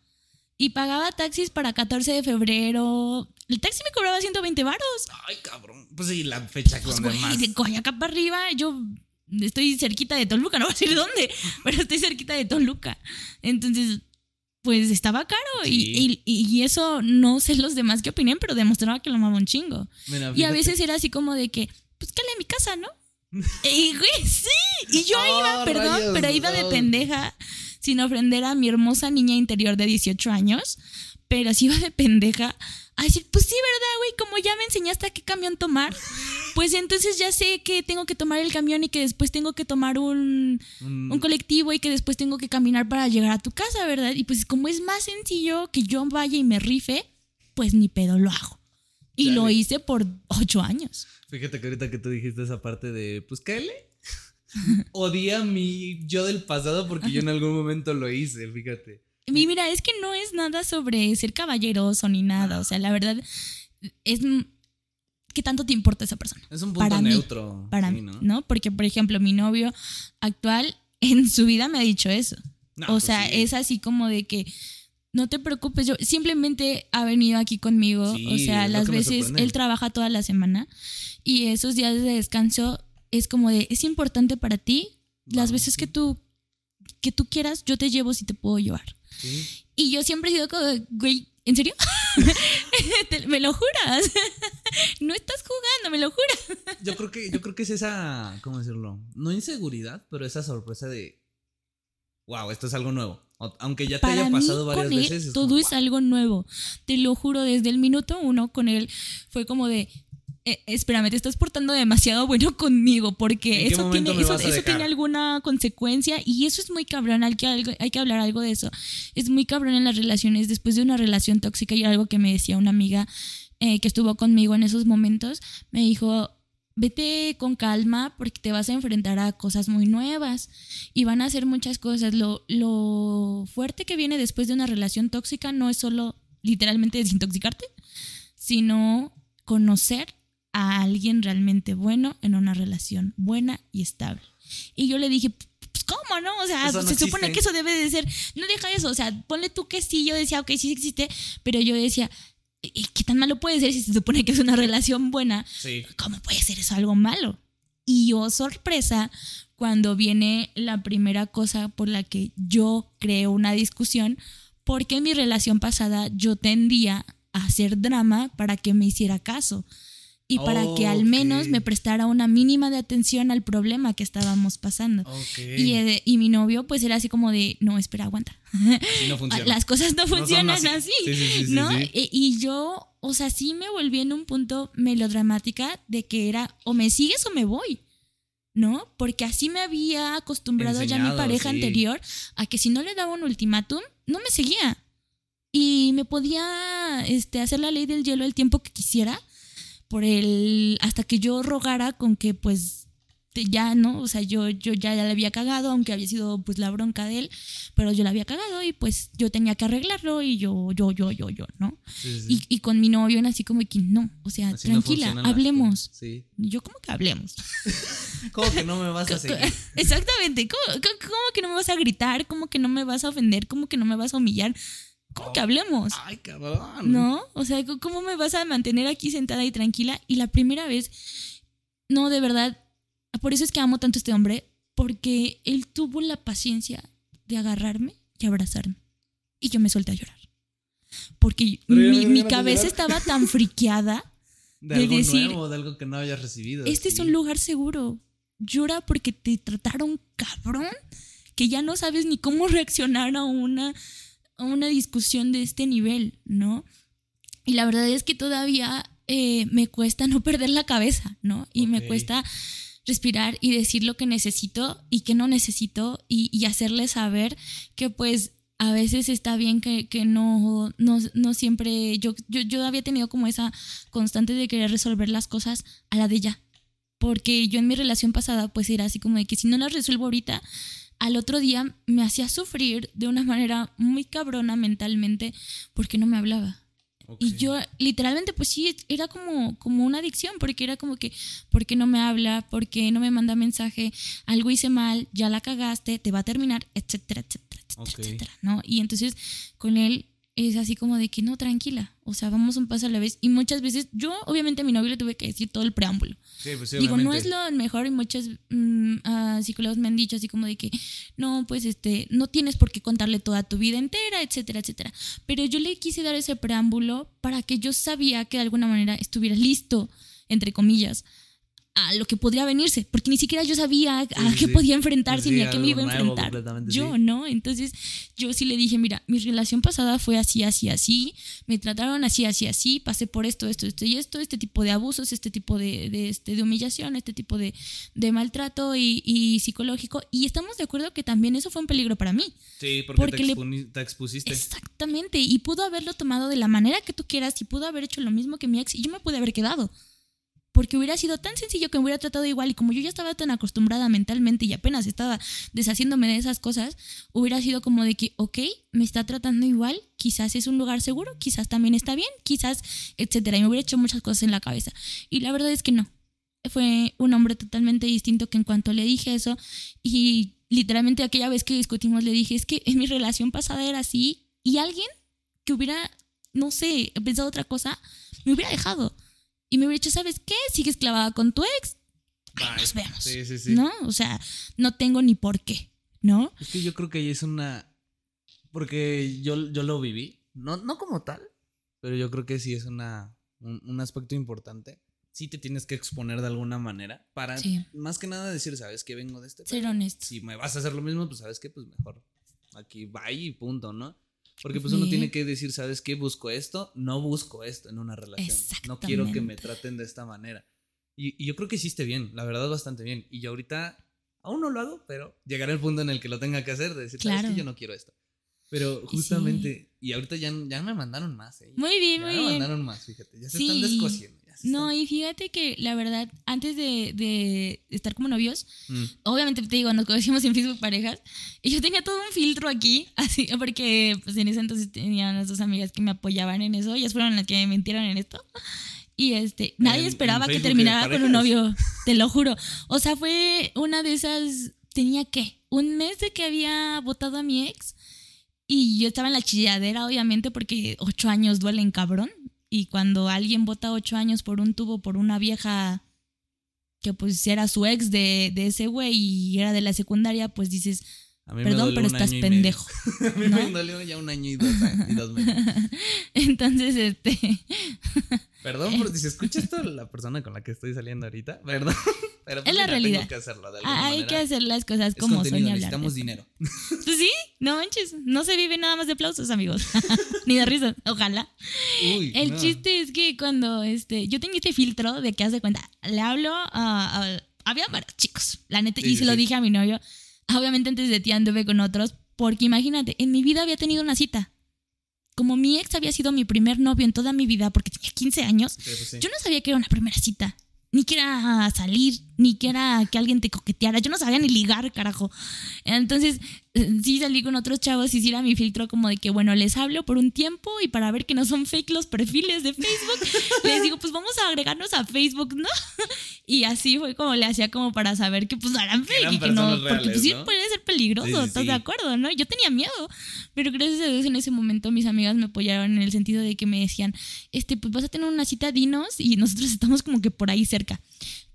S2: Y pagaba taxis para 14 de febrero. El taxi me cobraba 120 varos.
S1: Ay, cabrón. Pues sí, la fecha
S2: Pues,
S1: donde
S2: güey,
S1: más.
S2: de Coyacá para arriba, yo estoy cerquita de Toluca, no voy a decir dónde, pero estoy cerquita de Toluca. Entonces, pues estaba caro.
S1: Sí.
S2: Y, y- y eso no sé los demás qué opinen, pero demostraba que lo amaba un chingo.
S1: Mira,
S2: Y a veces era así como de que, pues cale a mi casa, ¿no? y güey, sí. Y yo
S1: Oh,
S2: iba, perdón,
S1: rayos,
S2: pero iba de pendeja, sin ofender a mi hermosa niña interior de 18 años, pero sí iba de pendeja a decir, pues sí, ¿verdad, güey? Como ya me enseñaste a qué camión tomar, pues entonces ya sé que tengo que tomar el camión y que después tengo que tomar un,
S1: Un-
S2: un colectivo y que después tengo que caminar para llegar a tu casa, ¿verdad? Y pues como es más sencillo que yo vaya y me rife, pues ni pedo lo hago. Y lo hice por ocho años.
S1: Fíjate que ahorita que tú dijiste esa parte de, pues, cáele. Odié a mi yo del pasado porque yo en algún momento lo hice, fíjate.
S2: Y mira, es que no es nada sobre ser caballeroso ni nada. O sea, la verdad es qué tanto te importa esa persona.
S1: Es un punto
S2: Para mí,
S1: neutro.
S2: Para mí,
S1: ¿no?
S2: ¿no? Porque, por ejemplo, mi novio actual en su vida me ha dicho eso.
S1: No,
S2: o
S1: pues
S2: sea,
S1: sí.
S2: es así como de que no te preocupes, yo simplemente ha venido aquí conmigo.
S1: Sí,
S2: o sea, las veces él trabaja toda la semana y esos días de descanso es como de, es importante para ti. Las veces
S1: sí.
S2: que tú que tú quieras, yo te llevo si te puedo llevar.
S1: Sí.
S2: Y yo siempre he sido como, güey, ¿en serio? ¿Me lo juras? no estás jugando, me lo juras.
S1: Yo creo que, yo creo que es esa, ¿cómo decirlo? No inseguridad, pero esa sorpresa de, wow, esto es algo nuevo. Aunque ya te
S2: Para
S1: haya
S2: mí,
S1: pasado varias
S2: con él,
S1: veces. es
S2: todo
S1: como,
S2: es algo nuevo. Te lo juro, desde el minuto uno con él fue como de, eh, espérame, te estás portando demasiado bueno conmigo porque
S1: ¿En qué
S2: eso tiene, eso, tiene alguna consecuencia y eso es muy cabrón, hay que, algo- hay que hablar algo de eso. Es muy cabrón en las relaciones, después de una relación tóxica y algo que me decía una amiga eh, que estuvo conmigo en esos momentos, me dijo, vete con calma porque te vas a enfrentar a cosas muy nuevas y van a hacer muchas cosas. Lo, lo fuerte que viene después de una relación tóxica no es solo literalmente desintoxicarte, sino conocer a alguien realmente bueno en una relación buena y estable. Y yo le dije, pues, ¿cómo, no? O sea,
S1: no
S2: se supone que eso debe de ser. No deja eso. O sea, ponle tú que sí. Yo decía, ok, sí existe. Pero yo decía, "¿Y ¿qué tan malo puede ser si se supone que es una relación buena?
S1: Sí.
S2: ¿Cómo puede ser eso algo malo? Y yo, sorpresa, cuando viene la primera cosa por la que yo creo una discusión, porque en mi relación pasada yo tendía a hacer drama para que me hiciera caso y para que al menos me prestara una mínima de atención al problema que estábamos pasando. Y, eh, y mi novio pues era así como de, no, espera, aguanta.
S1: Así no funciona.
S2: Las cosas no funcionan
S1: así.
S2: así.
S1: Sí, sí, sí, sí,
S2: ¿no? E- Y yo, o sea, sí me volví en un punto melodramática de que era o me sigues o me voy. ¿No? Porque así me había acostumbrado ya mi pareja anterior a que si no le daba un ultimátum, no me seguía. Y me podía este, hacer la ley del hielo el tiempo que quisiera, por el. hasta que yo rogara con que pues ya, ¿no? O sea, yo, yo ya, ya le había cagado, aunque había sido pues la bronca de él, pero yo la había cagado y pues yo tenía que arreglarlo y yo, yo, yo, yo, yo, ¿no?
S1: Sí, sí, sí.
S2: Y, y con mi novio era así como que no, o sea,
S1: Así
S2: tranquila, hablemos.
S1: Sí.
S2: Yo, ¿cómo que hablemos?
S1: ¿Cómo que no me vas a seguir?
S2: Exactamente, ¿Cómo, cómo- cómo que no me vas a gritar? ¿Cómo que no me vas a ofender? ¿Cómo que no me vas a humillar? ¿Cómo que hablemos?
S1: Ay, cabrón.
S2: ¿No? O sea, ¿cómo me vas a mantener aquí sentada y tranquila? Y la primera vez, no, de verdad, por eso es que amo tanto a este hombre, porque él tuvo la paciencia de agarrarme y abrazarme. Y yo me solté a llorar. Porque mi, cabeza estaba tan friqueada.
S1: De
S2: de
S1: algo
S2: decir,
S1: nuevo, de algo que no hayas recibido.
S2: Este es un lugar seguro. Llora porque te trataron cabrón, que ya no sabes ni cómo reaccionar a una, una discusión de este nivel, ¿no? Y la verdad es que todavía eh, me cuesta no perder la cabeza, ¿no? Y me cuesta respirar y decir lo que necesito y que no necesito y, y hacerle saber que pues a veces está bien que, que no, no, no siempre, yo, yo, yo había tenido como esa constante de querer resolver las cosas a la de ya. Porque yo en mi relación pasada pues era así como de que si no las resuelvo ahorita, al otro día me hacía sufrir de una manera muy cabrona mentalmente porque no me hablaba. Y yo literalmente pues sí, era como, como una adicción, porque era como que, ¿por qué no me habla? ¿Por qué no me manda mensaje? Algo hice mal, ya la cagaste, te va a terminar, etcétera, etcétera, etcétera, etcétera, ¿no? Y entonces con él es así como de que no, tranquila, o sea, vamos un paso a la vez. Y muchas veces yo obviamente a mi novio le tuve que decir todo el preámbulo.
S1: Sí, pues sí,
S2: Digo, no es lo mejor y muchos mm, ah, psicólogos me han dicho así como de que no, pues este, no tienes por qué contarle toda tu vida entera, etcétera, etcétera. Pero yo le quise dar ese preámbulo para que yo sabía que de alguna manera estuviera listo, entre comillas, a lo que podría venirse, porque ni siquiera yo sabía a
S1: sí,
S2: qué
S1: sí.
S2: podía enfrentarse
S1: Sí,
S2: ni a qué me iba a enfrentar. Yo. ¿no? Entonces yo sí le dije, mira, mi relación pasada fue así, así, así, me trataron así, así, así, pasé por esto, esto, esto y esto, este tipo de abusos, este tipo de, de, este, de humillación, este tipo de, de maltrato y, y psicológico. Y estamos de acuerdo que también eso fue un peligro para mí.
S1: Sí, porque,
S2: porque
S1: te,
S2: le-
S1: te expusiste.
S2: Exactamente. Y pudo haberlo tomado de la manera que tú quieras y pudo haber hecho lo mismo que mi ex y yo me pude haber quedado. Porque hubiera sido tan sencillo que me hubiera tratado igual y como yo ya estaba tan acostumbrada mentalmente y apenas estaba deshaciéndome de esas cosas, hubiera sido como de que, ok, me está tratando igual, quizás es un lugar seguro, quizás también está bien, quizás, etcétera. Y me hubiera hecho muchas cosas en la cabeza. Y la verdad es que no. Fue un hombre totalmente distinto que en cuanto le dije eso y literalmente aquella vez que discutimos le dije, es que en mi relación pasada era así y alguien que hubiera, no sé, pensado otra cosa, me hubiera dejado. Y me hubiera dicho, ¿sabes qué? Sigues clavada con tu ex.
S1: Bye.
S2: nos vemos.
S1: Sí, sí, sí.
S2: ¿No? O sea, no tengo ni por qué, ¿no?
S1: Es que yo creo que ahí es una. Porque yo, yo lo viví. No, no como tal, pero yo creo que sí es una, un, un aspecto importante. Sí te tienes que exponer de alguna manera para
S2: Sí.
S1: más que nada decir, ¿sabes qué? Vengo de este.
S2: Ser honesto.
S1: Si me vas a hacer lo mismo, pues sabes qué, pues mejor. Aquí va y punto, ¿no? Porque pues uno
S2: Sí.
S1: tiene que decir, ¿sabes qué? Busco esto, no busco esto en una relación. No quiero que me traten de esta manera. Y, y yo creo que hiciste bien, la verdad, bastante bien. Y yo ahorita aún no lo hago, pero llegará el punto en el que lo tenga que hacer, de decir, ¿sabes
S2: Claro.
S1: qué? Yo no quiero esto. Pero justamente, y ahorita ya, ya me mandaron más, ¿eh?
S2: Muy bien,
S1: ya
S2: muy
S1: me
S2: bien.
S1: mandaron más, fíjate. Ya se
S2: Sí.
S1: están descosiendo.
S2: No, y fíjate que la verdad, antes de, de estar como novios,
S1: Mm.
S2: obviamente te digo, nos conocimos en Facebook parejas, y yo tenía todo un filtro aquí, así, porque pues en ese entonces tenía unas dos amigas que me apoyaban en eso, ellas fueron las que me mintieron en esto. Y este, nadie
S1: En-
S2: esperaba
S1: en
S2: que terminara con un novio, te lo juro. O sea, fue una de esas, tenía que, un mes de que había votado a mi ex y yo estaba en la chilladera, obviamente, porque ocho años duelen cabrón. Y cuando alguien vota ocho años por un tubo, por una vieja que pues era su ex de, de ese güey y era de la secundaria, pues dices, perdón, pero estás pendejo.
S1: A mí
S2: ¿no?
S1: me dolió ya un año y dos, y dos meses.
S2: Entonces, este,
S1: Perdón por si se escucha esto la persona con la que estoy saliendo ahorita. Perdón. Pero pues
S2: Es la
S1: mira,
S2: realidad.
S1: Tengo que hacerlo de alguna
S2: hay
S1: manera.
S2: que hacer las cosas
S1: Es
S2: como son
S1: contenido,
S2: y hablar.
S1: necesitamos dinero.
S2: Pues sí, no manches, no se vive nada más de aplausos, amigos. Ni de risas, ojalá.
S1: Uy,
S2: El
S1: no.
S2: chiste es que cuando este, yo tenía este filtro de que hace cuenta, le hablo a, a- había varios chicos, la neta,
S1: Sí,
S2: y
S1: sí,
S2: se lo
S1: sí.
S2: dije a mi novio. Obviamente antes de ti anduve con otros, porque imagínate, en mi vida había tenido una cita. Como mi ex había sido mi primer novio en toda mi vida, porque tenía 15 años,
S1: Sí, pues sí.
S2: yo no sabía que era una primera cita. Ni que era salir, ni que era que alguien te coqueteara. Yo no sabía ni ligar, carajo. Entonces, eh, sí salí con otros chavos y sí era mi filtro como de que, bueno, les hablo por un tiempo y para ver que no son fake los perfiles de Facebook, les digo, pues vamos a agregarnos a Facebook, ¿no? Y así fue como le hacía como para saber que pues no eran fake
S1: eran
S2: y que no, porque pues sí
S1: ¿no?
S2: puede ser peligroso,
S1: Sí, sí,
S2: ¿estás
S1: sí.
S2: de acuerdo, no? Yo tenía miedo, pero gracias a Dios en ese momento mis amigas me apoyaron en el sentido de que me decían, este, pues vas a tener una cita, dinos, y nosotros estamos como que por ahí cerca.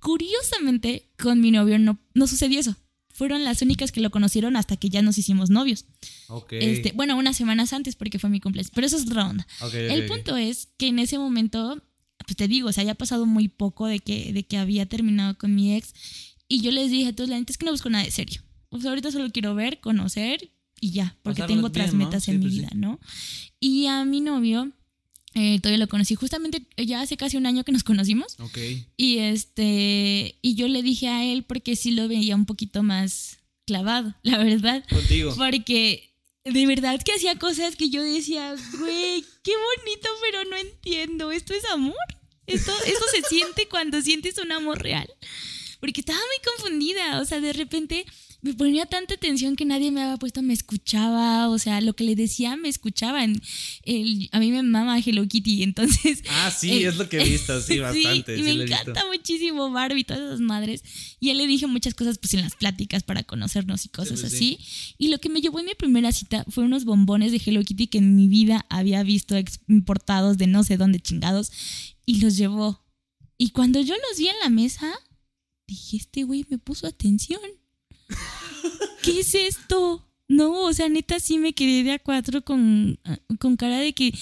S2: Curiosamente, con mi novio no, no sucedió eso. Fueron las únicas que lo conocieron hasta que ya nos hicimos novios. Este, bueno, unas semanas antes porque fue mi cumpleaños, pero eso es otra onda. El punto es que en ese momento, pues te digo, o sea, ya ha pasado muy poco de que, de que había terminado con mi ex. Y yo les dije a todos, la neta es que no busco nada de serio. O sea, ahorita solo quiero ver, conocer y ya, porque tengo otras
S1: bien, ¿no?
S2: metas
S1: Sí,
S2: en mi
S1: pues sí.
S2: vida, ¿no? Y a mi novio, eh, todavía lo conocí justamente ya hace casi un año que nos conocimos.
S1: Ok.
S2: Y este, y yo le dije a él porque sí lo veía un poquito más clavado, la verdad.
S1: Contigo.
S2: Porque de verdad que hacía cosas que yo decía, güey, qué bonito, pero no entiendo. ¿Esto es amor? Esto, esto se siente cuando sientes un amor real. Porque estaba muy confundida. O sea, de repente me ponía tanta atención que nadie me había puesto, me escuchaba. O sea, lo que le decía me escuchaban. El- a mí me mama Hello Kitty, entonces
S1: Ah, sí,
S2: Eh,
S1: es lo que he visto, sí, bastante.
S2: y me encanta muchísimo Barbie y todas esas madres. Y él le dije muchas cosas pues en las pláticas para conocernos y cosas
S1: sí,
S2: así. Y lo que me llevó en mi primera cita fue unos bombones de Hello Kitty que en mi vida había visto importados de no sé dónde chingados. Y los llevó. Y cuando yo los vi en la mesa, dije, este güey me puso atención. ¿Qué es esto? No, o sea, neta sí me quedé de a cuatro con, con cara de que,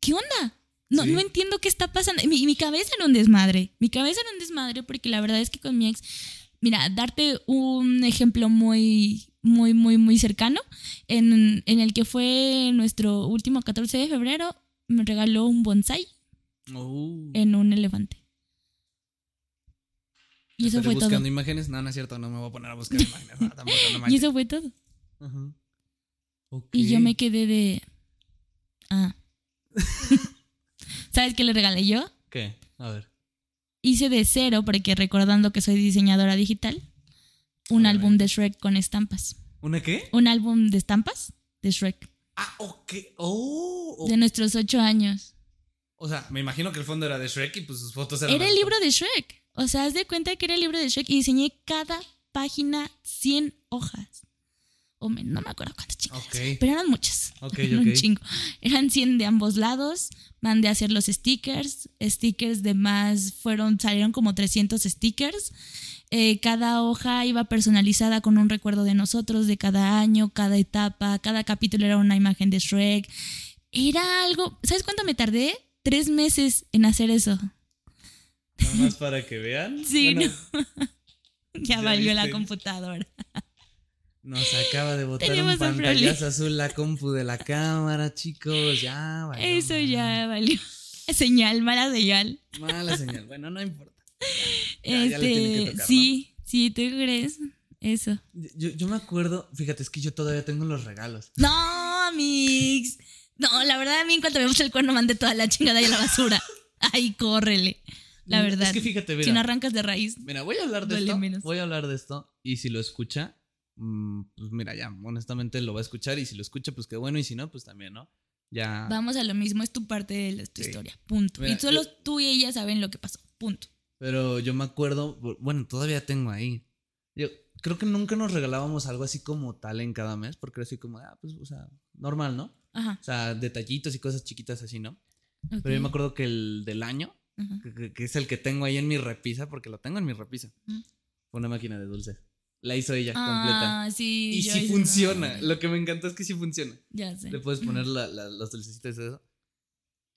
S2: ¿qué onda? No,
S1: Sí.
S2: no entiendo qué está pasando. Mi, mi cabeza era un desmadre. Mi cabeza era un desmadre porque la verdad es que con mi ex, mira, darte un ejemplo muy, muy, muy, muy cercano, en, en el que fue nuestro último 14 de febrero, me regaló un bonsai
S1: Uh,
S2: en un elefante. Y eso fue todo.
S1: buscando imágenes. No, no es cierto, no me voy a poner a buscar imágenes. No, tampoco, no
S2: Y eso fue todo.
S1: Ajá.
S2: Y yo me quedé de. Ah. ¿Sabes qué le regalé yo?
S1: ¿Qué? A ver.
S2: Hice de cero, porque recordando que soy diseñadora digital, un
S1: Obviamente.
S2: álbum de Shrek con estampas.
S1: ¿Una qué?
S2: Un álbum de estampas de Shrek,
S1: Ah, ok. Oh, oh.
S2: de nuestros ocho años.
S1: O sea, me imagino que el fondo era de Shrek y pues sus fotos eran.
S2: Era el libro de Shrek. O sea, haz de cuenta que era el libro de Shrek y diseñé cada página 100 hojas. O me- no me acuerdo cuántas chingadas.
S1: Ok.
S2: Pero eran muchas.
S1: Ok,
S2: Eran
S1: ok.
S2: un chingo. Eran 100 de ambos lados. Mandé a hacer los stickers. Stickers de más. Fueron, salieron como 300 stickers. Eh, cada hoja iba personalizada con un recuerdo de nosotros, de cada año, cada etapa. Cada capítulo era una imagen de Shrek. Era algo. ¿Sabes cuánto me tardé? Tres meses en hacer eso.
S1: Nada más para que vean.
S2: Sí,
S1: Bueno,
S2: Ya,
S1: Ya
S2: valió la computadora.
S1: Nos acaba de botar
S2: Tenemos
S1: un pantallazo azul la compu de la cámara, chicos. Ya, valió
S2: Eso ya valió. Señal, mala señal.
S1: Mala señal. Bueno, no importa. Ya, ya le tiene que
S2: Este,
S1: tocar, ¿no?
S2: sí, sí, ¿tú crees? Eso.
S1: Yo, yo me acuerdo, fíjate, es que yo todavía tengo los regalos.
S2: No, mix. No, la verdad, a mí en cuanto me puse el cuerno mandé toda la chingada y a la basura. Ay, córrele. La
S1: No,
S2: verdad.
S1: Es que fíjate, mira.
S2: si no arrancas de raíz.
S1: Mira, voy a hablar de esto.
S2: menos.
S1: Voy a hablar de esto. Y si lo escucha, mm, pues mira, ya, honestamente lo va a escuchar. Y si lo escucha, pues qué bueno. Y si no, pues también, ¿no? Ya.
S2: Vamos a lo mismo, es tu parte de la- tu
S1: Sí.
S2: historia. Punto.
S1: Mira,
S2: y solo
S1: yo-
S2: tú y ella saben lo que pasó. Punto.
S1: Pero yo me acuerdo, bueno, todavía tengo ahí. Yo, creo que nunca nos regalábamos algo así como tal en cada mes, porque era así como, ah, pues, o sea, normal, ¿no?
S2: Ajá.
S1: O sea, detallitos y cosas chiquitas así, ¿no?
S2: ok.
S1: Pero yo me acuerdo que el del año,
S2: Ajá.
S1: que, que- que es el que tengo ahí en mi repisa, porque lo tengo en mi repisa, fue una máquina de dulces. La hizo ella completa.
S2: Ah, sí.
S1: Y sí funciona. Lo que me encantó es que sí funciona.
S2: Ya sé.
S1: Le puedes poner la- la- los dulcecitos y eso.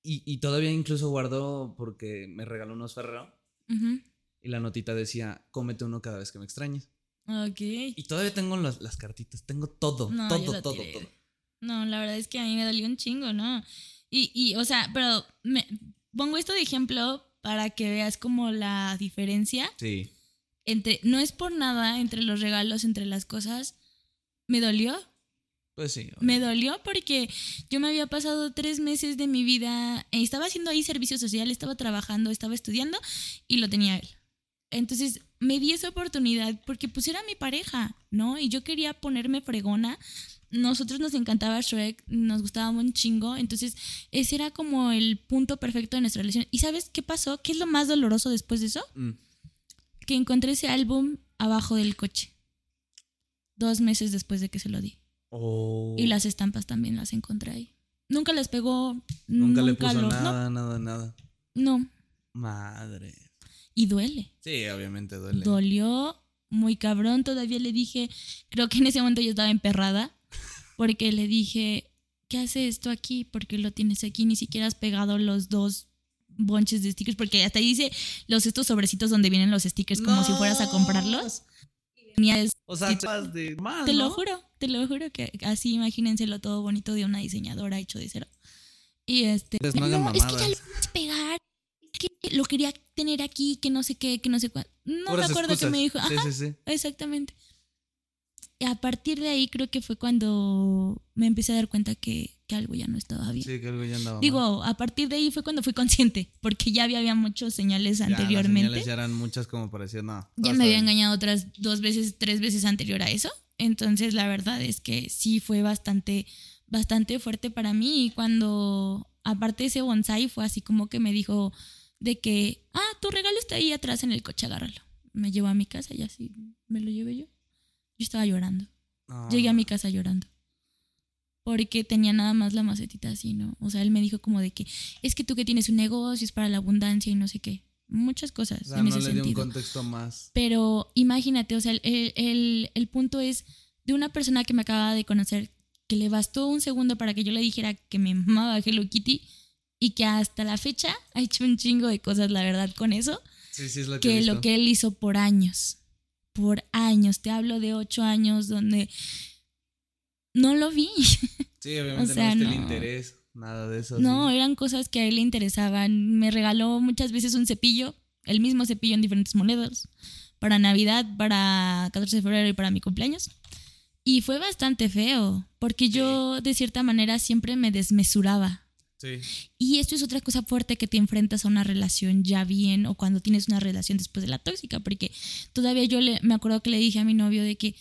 S1: Y, y todavía incluso guardó porque me regaló unos Ferrero
S2: Ujú.
S1: y la notita decía, cómete uno cada vez que me extrañes.
S2: Ok.
S1: Y todavía tengo las, las cartitas, tengo todo,
S2: No,
S1: todo, todo,
S2: tiré.
S1: todo.
S2: No, la verdad es que a mí me dolió un chingo, ¿no? Y, y o sea, pero me, pongo esto de ejemplo para que veas como la diferencia
S1: Sí.
S2: entre, no es por nada entre los regalos, entre las cosas, me dolió.
S1: Pues sí.
S2: Me dolió porque yo me había pasado tres meses de mi vida, eh, estaba haciendo ahí servicio social, estaba trabajando, estaba estudiando y lo tenía él. Entonces me di esa oportunidad porque pues era mi pareja, ¿no? Y yo quería ponerme fregona. Nosotros nos encantaba Shrek, nos gustaba un chingo, entonces ese era como el punto perfecto de nuestra relación. ¿Y sabes qué pasó? ¿Qué es lo más doloroso después de eso?
S1: Mm.
S2: Que encontré ese álbum abajo del coche. Dos meses después de que se lo di.
S1: Oh.
S2: Y las estampas también las encontré ahí. Nunca les pegó.
S1: Nunca, le puso
S2: lo-
S1: nada, nada, nada.
S2: No, no.
S1: Madre.
S2: Y duele.
S1: Sí, obviamente duele.
S2: Dolió muy cabrón. Todavía le dije, creo que en ese momento yo estaba emperrada. Porque le dije, ¿qué hace esto aquí? Porque lo tienes aquí? Ni siquiera has pegado los dos bonches de stickers. Porque hasta ahí dice los estos sobrecitos donde vienen los stickers como si fueras a comprarlos. Es-
S1: O sea, acabas de mal,
S2: Te lo
S1: ¿no?
S2: juro, te lo juro que así imagínenselo todo bonito de una diseñadora hecho de cero. Y este,
S1: Pues no
S2: es que ya lo puedes pegar, es que lo quería tener aquí, que no sé qué, que no sé cuál. No
S1: Puras
S2: me acuerdo
S1: excusas.
S2: que me dijo.
S1: Sí,
S2: Ajá,
S1: sí, sí.
S2: exactamente. A partir de ahí creo que fue cuando me empecé a dar cuenta que, que algo ya no estaba bien.
S1: Sí, que algo ya andaba mal.
S2: Digo, a partir de ahí fue cuando fui consciente, porque ya había, había muchos señales
S1: Ya, las
S2: anteriormente.
S1: señales ya eran muchas como parecía, no.
S2: Ya me había
S1: bien.
S2: engañado otras dos veces, tres veces anterior a eso. Entonces, la verdad es que sí fue bastante, bastante fuerte para mí. Y cuando, aparte ese bonsai, fue así como que me dijo de que, ah, tu regalo está ahí atrás en el coche, agárralo. Me llevó a mi casa y así me lo llevé yo. Yo estaba llorando.
S1: No.
S2: Llegué a mi casa llorando. Porque tenía nada más la macetita así, ¿no? O sea, él me dijo como de que es que tú que tienes un negocio es para la abundancia y no sé qué. Muchas cosas
S1: O sea,
S2: en
S1: no
S2: ese
S1: le dio un contexto más.
S2: Pero imagínate, o sea, el, el- el punto es de una persona que me acaba de conocer, que le bastó un segundo para que yo le dijera que me amaba Hello Kitty y que hasta la fecha ha hecho un chingo de cosas, la verdad, con eso,
S1: Sí, sí, es lo que, he
S2: que lo que él hizo por años. Por años. Te hablo de ocho años donde no lo vi.
S1: Sí, obviamente
S2: o sea,
S1: no viste el
S2: no.
S1: interés, nada de eso.
S2: No,
S1: sí.
S2: eran cosas que a él le interesaban. Me regaló muchas veces un cepillo, el mismo cepillo en diferentes monedas, para Navidad, para 14 de febrero y para mi cumpleaños. Y fue bastante feo, porque yo de cierta manera siempre me desmesuraba. Y esto es otra cosa fuerte que te enfrentas a una relación ya bien o cuando tienes una relación después de la tóxica, porque todavía yo le, me acuerdo que le dije a mi novio de que,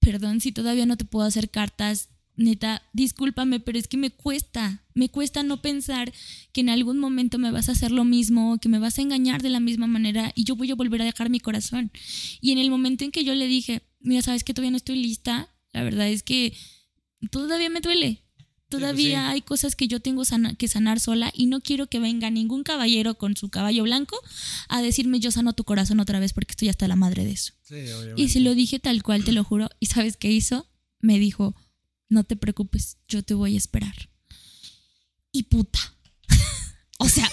S2: perdón si todavía no te puedo hacer cartas, neta, discúlpame, pero es que me cuesta, me cuesta no pensar que en algún momento me vas a hacer lo mismo, que me vas a engañar de la misma manera y yo voy a volver a dejar mi corazón. Y en el momento en que yo le dije, mira, sabes que todavía no estoy lista, la verdad es que todavía me duele. Todavía
S1: sí.
S2: hay cosas que yo tengo sana- que sanar sola y no quiero que venga ningún caballero con su caballo blanco a decirme yo sano tu corazón otra vez porque estoy hasta la madre de eso.
S1: Sí, obviamente.
S2: Y se lo dije tal cual, te lo juro. ¿Y sabes qué hizo? Me dijo, no te preocupes, yo te voy a esperar. Y puta. o sea,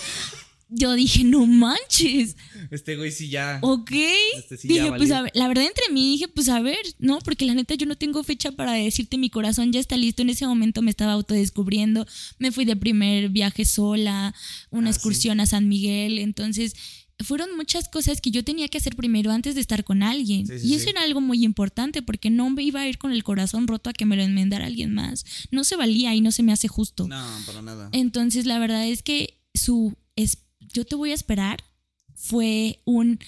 S2: yo dije, no manches.
S1: Este güey sí ya.
S2: Ok.
S1: Este sí
S2: dije,
S1: ya
S2: pues a ver, la verdad entre mí dije, pues a ver, no, porque la neta yo no tengo fecha para decirte mi corazón ya está listo. En ese momento me estaba autodescubriendo, me fui de primer viaje sola, una
S1: Ah,
S2: excursión a San Miguel, entonces fueron muchas cosas que yo tenía que hacer primero antes de estar con alguien.
S1: Sí, sí,
S2: y eso
S1: sí.
S2: era algo muy importante porque no me iba a ir con el corazón roto a que me lo enmendara alguien más. No se valía y no se me hace justo.
S1: No, para nada.
S2: Entonces, la verdad es que su es, yo te voy a esperar fue un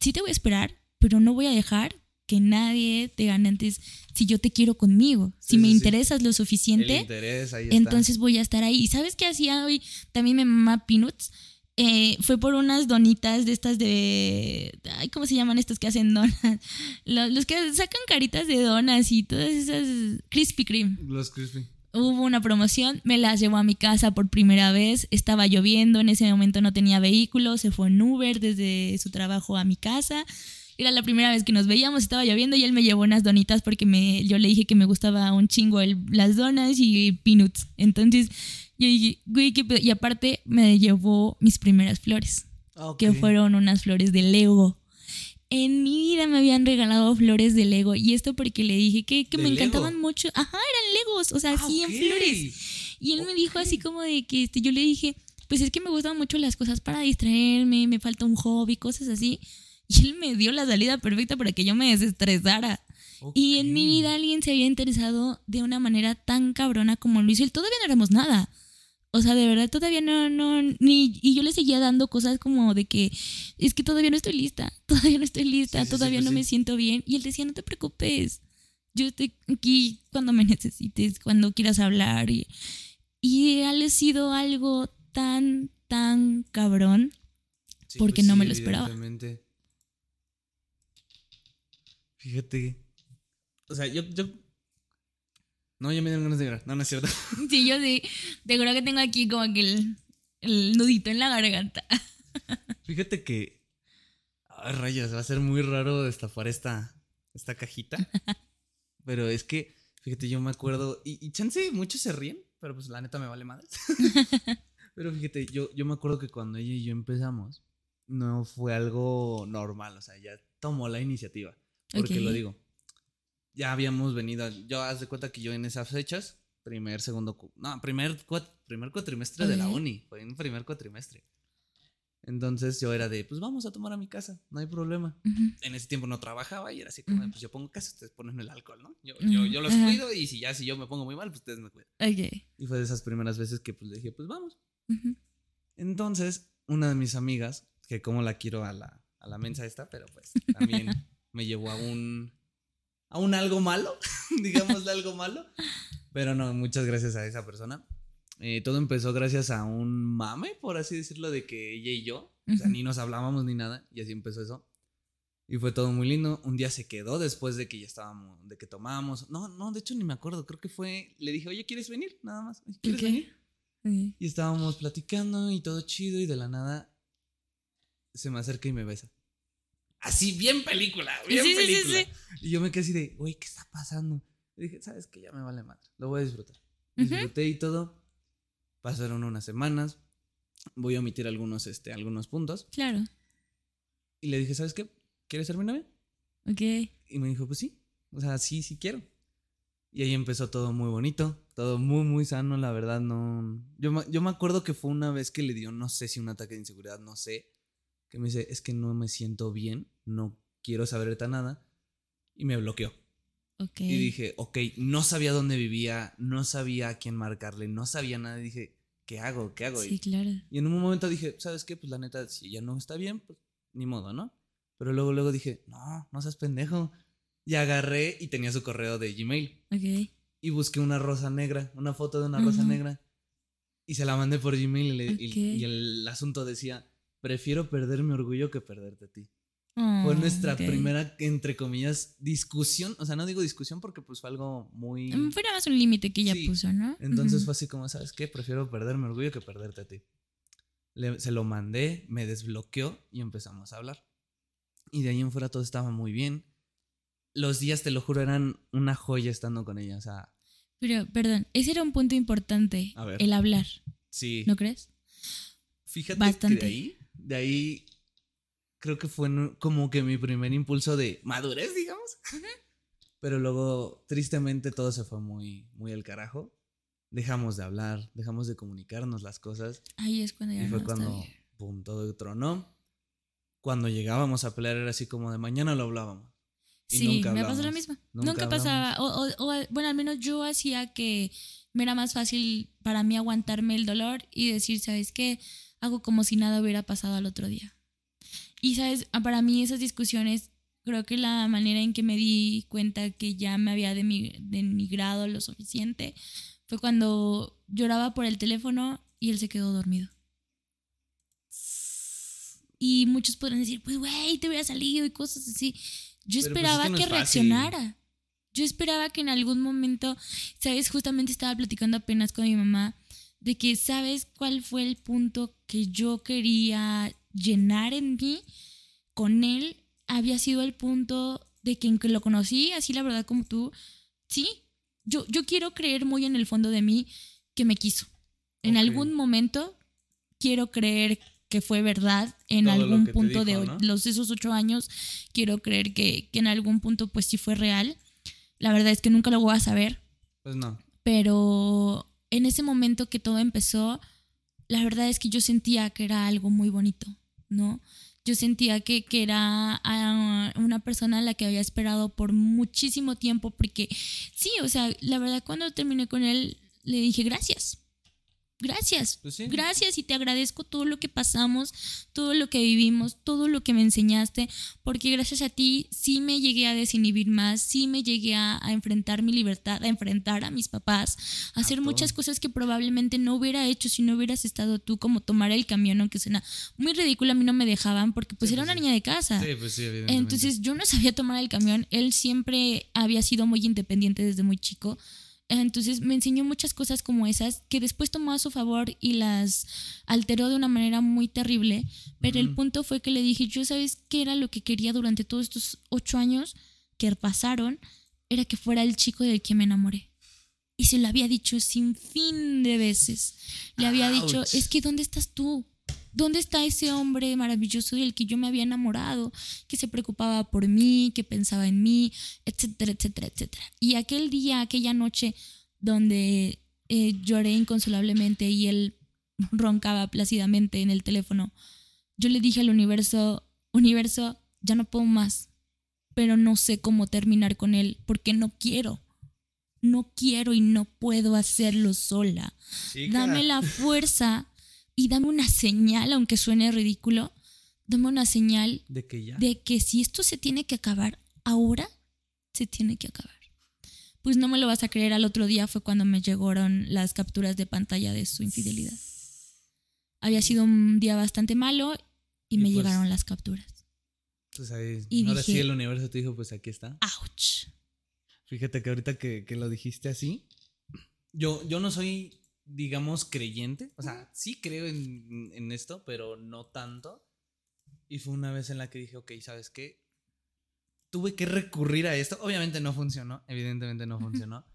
S2: sí te voy a esperar, pero no voy a dejar que nadie te gane antes si yo te quiero conmigo. Si
S1: Sí,
S2: me
S1: sí, sí.
S2: interesas lo
S1: El
S2: suficiente,
S1: interés, ahí está.
S2: entonces voy a estar ahí. ¿Y sabes qué hacía hoy? También mi mamá Peanuts. eh, fue por unas donitas de estas de. Ay, ¿cómo se llaman estos que hacen donas? Los, los que sacan caritas de donas y todas esas. Krispy Kreme.
S1: Los crispy.
S2: Hubo una promoción, me las llevó a mi casa por primera vez. Estaba lloviendo, en ese momento no tenía vehículo, se fue en Uber desde su trabajo a mi casa. Era la primera vez que nos veíamos, estaba lloviendo y él me llevó unas donitas porque me, yo le dije que me gustaba un chingo el- las donas y peanuts. Entonces, yo dije, güey. Y aparte me llevó mis primeras flores, que fueron unas flores de Lego. En mi vida me habían regalado flores de Lego y esto porque le dije que, que
S1: ¿De
S2: me
S1: Lego?
S2: encantaban mucho. Ajá, eran Legos, o sea, así en flores. Y él me dijo así como de que este, yo le dije, pues es que me gustan mucho las cosas para distraerme, me falta un hobby, cosas así. Y él me dio la salida perfecta para que yo me desestresara. Y en mi vida alguien se había interesado de una manera tan cabrona como lo hizo él. Todavía no éramos nada. O sea, de verdad, todavía no, no, ni, y yo le seguía dando cosas como de que, es que todavía no estoy lista, todavía no estoy lista,
S1: Sí, sí, sí,
S2: todavía
S1: pues
S2: no me siento bien. Y él decía, no te preocupes, yo estoy aquí cuando me necesites, cuando quieras hablar. Y, y ha sido algo tan, tan cabrón. Porque
S1: pues
S2: no me lo esperaba.
S1: Fíjate. O sea, yo, yo. No, ya me dieron ganas de llorar. No, no es cierto.
S2: Sí, yo sí, te juro que tengo aquí como que el, el nudito en la garganta.
S1: Fíjate que. Ay, rayos, va a ser muy raro destapar esta, esta cajita. Pero es que, fíjate, yo me acuerdo. Y, y chance, muchos se ríen, pero pues la neta me vale madre. pero fíjate, yo, yo me acuerdo que cuando ella y yo empezamos, no fue algo normal. O sea, ya tomó la iniciativa. Porque lo digo. Ya habíamos venido. Yo haz de cuenta que yo en esas fechas, primer, segundo. No, primer, cuat- primer cuatrimestre de la uni. Fue en primer cuatrimestre. Entonces yo era de, pues vamos a tomar a mi casa, no hay problema.
S2: Ujú.
S1: En ese tiempo no trabajaba y era así como, pues yo pongo casa, ustedes ponen el alcohol, ¿no? Yo, yo,
S2: Ujú,
S1: yo los
S2: ajá.
S1: cuido y si ya, si yo me pongo muy mal, pues ustedes me cuidan.
S2: Ok.
S1: Y fue de esas primeras veces que pues le dije, pues vamos. Entonces, una de mis amigas, que como la quiero a la, a la mensa esta, pero pues también me llevó a un, a un algo malo, digámosle algo malo. Pero no, muchas gracias a esa persona. Eh, todo empezó gracias a un mame, por así decirlo, de que ella y yo, o sea, ni nos hablábamos ni nada, y así empezó eso. Y fue todo muy lindo. Un día se quedó después de que ya estábamos, de que tomábamos. No, no, de hecho ni me acuerdo. Creo que fue. Le dije, oye, ¿quieres venir? Nada más. ¿Quieres venir? Y estábamos platicando y todo chido y de la nada se me acerca y me besa. Así, bien película, bien
S2: Sí,
S1: película.
S2: sí.
S1: Y yo me quedé así de, güey, ¿qué está pasando? Y dije, ¿sabes qué? Ya me vale madre, lo voy a disfrutar. Disfruté y todo. Pasaron unas semanas. Voy a omitir algunos, este, algunos puntos.
S2: Claro.
S1: Y le dije, ¿sabes qué? ¿Quieres ser mi novia?
S2: Ok.
S1: Y me dijo, pues sí. O sea, sí, sí quiero. Y ahí empezó todo muy bonito, todo muy, muy sano, la verdad, no... Yo, me- yo me acuerdo que fue una vez que le dio, no sé si un ataque de inseguridad, no sé, que me dice, es que no me siento bien, no quiero saber de nada, y me bloqueó.
S2: Ok.
S1: Y dije, ok, no sabía dónde vivía, no sabía a quién marcarle, no sabía nada, y dije, ¿qué hago? ¿Qué hago?
S2: Sí, claro.
S1: Y en un momento dije, ¿sabes qué? Pues la neta, si ella no está bien, pues ni modo, ¿no? Pero luego, luego dije, no, no seas pendejo. Y agarré y tenía su correo de Gmail.
S2: Ok.
S1: Y busqué una rosa negra, una foto de una rosa
S2: Ujú.
S1: negra. Y se la mandé por Gmail y, le- y-
S2: Ok.
S1: y el asunto decía, prefiero perder mi orgullo que perderte a ti. Fue
S2: Oh,
S1: nuestra primera, entre comillas, discusión. O sea, no digo discusión porque pues fue algo muy...
S2: Mm, Fue nada más un límite que ella
S1: Sí.
S2: puso, ¿no?
S1: Entonces fue así como, ¿sabes qué? Prefiero perder mi orgullo que perderte a ti. Le- se lo mandé, me desbloqueó y empezamos a hablar. Y de ahí en fuera todo estaba muy bien. Los días, te lo juro, eran una joya estando con ella. O sea,
S2: Pero, perdón, ese era un punto importante.
S1: A ver.
S2: El hablar,
S1: sí.
S2: ¿no crees?
S1: Fíjate
S2: Bastante.
S1: que de ahí, de ahí, creo que fue como que mi primer impulso de madurez, digamos. Pero luego, tristemente, todo se fue muy, muy al carajo. Dejamos de hablar, dejamos de comunicarnos las cosas.
S2: Ahí es cuando ya
S1: Y fue
S2: no
S1: cuando, pum, todo tronó. Cuando llegábamos a pelear era así como de mañana lo hablábamos. Y
S2: Sí,
S1: nunca
S2: me pasó
S1: hablamos.
S2: mismo.
S1: Nunca
S2: Nunca, pasaba. O, o- o, bueno, al menos yo hacía que me era más fácil para mí aguantarme el dolor y decir, ¿sabes qué? Hago como si nada hubiera pasado al otro día. Y, ¿sabes? Ah, Para mí esas discusiones, creo que la manera en que me di cuenta que ya me había denigrado lo suficiente fue cuando lloraba por el teléfono y él se quedó dormido. Y muchos podrán decir, pues, güey, te hubiera salido y cosas así. Yo
S1: Pero, pues,
S2: esperaba
S1: es que no
S2: que reaccionara. Yo esperaba que en algún momento, ¿sabes? Justamente estaba platicando apenas con mi mamá de que, ¿sabes cuál fue el punto que yo quería llenar en mí? Con él había sido el punto de que en que lo conocí, así la verdad como tú, sí, yo, yo quiero creer muy en el fondo de mí que me quiso. En algún momento quiero creer que fue verdad en
S1: Todo
S2: algún punto de
S1: dijo,
S2: o-
S1: ¿no?
S2: los esos ocho años quiero creer que, que en algún punto pues sí fue real la verdad es que nunca lo voy a saber
S1: Pues no.
S2: pero en ese momento que todo empezó la verdad es que yo sentía que era algo muy bonito no yo sentía que, que era ah, una persona a la que había esperado por muchísimo tiempo porque sí o sea la verdad cuando terminé con él le dije gracias gracias
S1: Pues sí.
S2: Gracias y te agradezco todo lo que pasamos, todo lo que vivimos, todo lo que me enseñaste, porque gracias a ti sí me llegué a desinhibir más, sí me llegué a, a enfrentar mi libertad, a enfrentar a mis papás, a hacer
S1: todo.
S2: muchas cosas que probablemente no hubiera hecho si no hubieras estado tú, como tomar el camión, aunque suena muy ridículo, a mí no me dejaban porque pues
S1: Sí,
S2: era
S1: pues
S2: una
S1: sí.
S2: niña de casa.
S1: Sí, pues sí.
S2: Entonces yo no sabía tomar el camión. Él siempre había sido muy independiente desde muy chico. Entonces me enseñó muchas cosas como esas que después tomó a su favor y las alteró de una manera muy terrible. Pero el punto fue que le dije, yo sabes qué era lo que quería durante todos estos ocho años que pasaron, era que fuera el chico del que me enamoré. Y se lo había dicho sin fin de veces. Le había dicho, es que ¿dónde estás tú? ¿Dónde está ese hombre maravilloso del que yo me había enamorado? Que se preocupaba por mí, que pensaba en mí, etcétera, etcétera, etcétera. Y aquel día, aquella noche donde eh, lloré inconsolablemente y él roncaba plácidamente en el teléfono, yo le dije al universo, universo, ya no puedo más, pero no sé cómo terminar con él porque no quiero. No quiero y no puedo hacerlo sola.
S1: Chica.
S2: Dame la fuerza y dame una señal, aunque suene ridículo, dame una señal
S1: De que ya.
S2: de que si esto se tiene que acabar ahora, se tiene que acabar. Pues no me lo vas a creer, al otro día fue cuando me llegaron las capturas de pantalla de su infidelidad. Había sido un día bastante malo y,
S1: Y
S2: me
S1: pues-
S2: llegaron las capturas.
S1: Pues ahí,
S2: Y
S1: ahora
S2: dije-
S1: sí el universo te dijo, pues aquí está.
S2: ¡Auch!
S1: Fíjate que ahorita que, que lo dijiste así, yo, yo no soy, digamos, creyente. O sea, sí creo en, en esto, pero no tanto. Y fue una vez en la que dije, ok, ¿sabes qué? Tuve que recurrir a esto. Obviamente no funcionó, evidentemente no funcionó.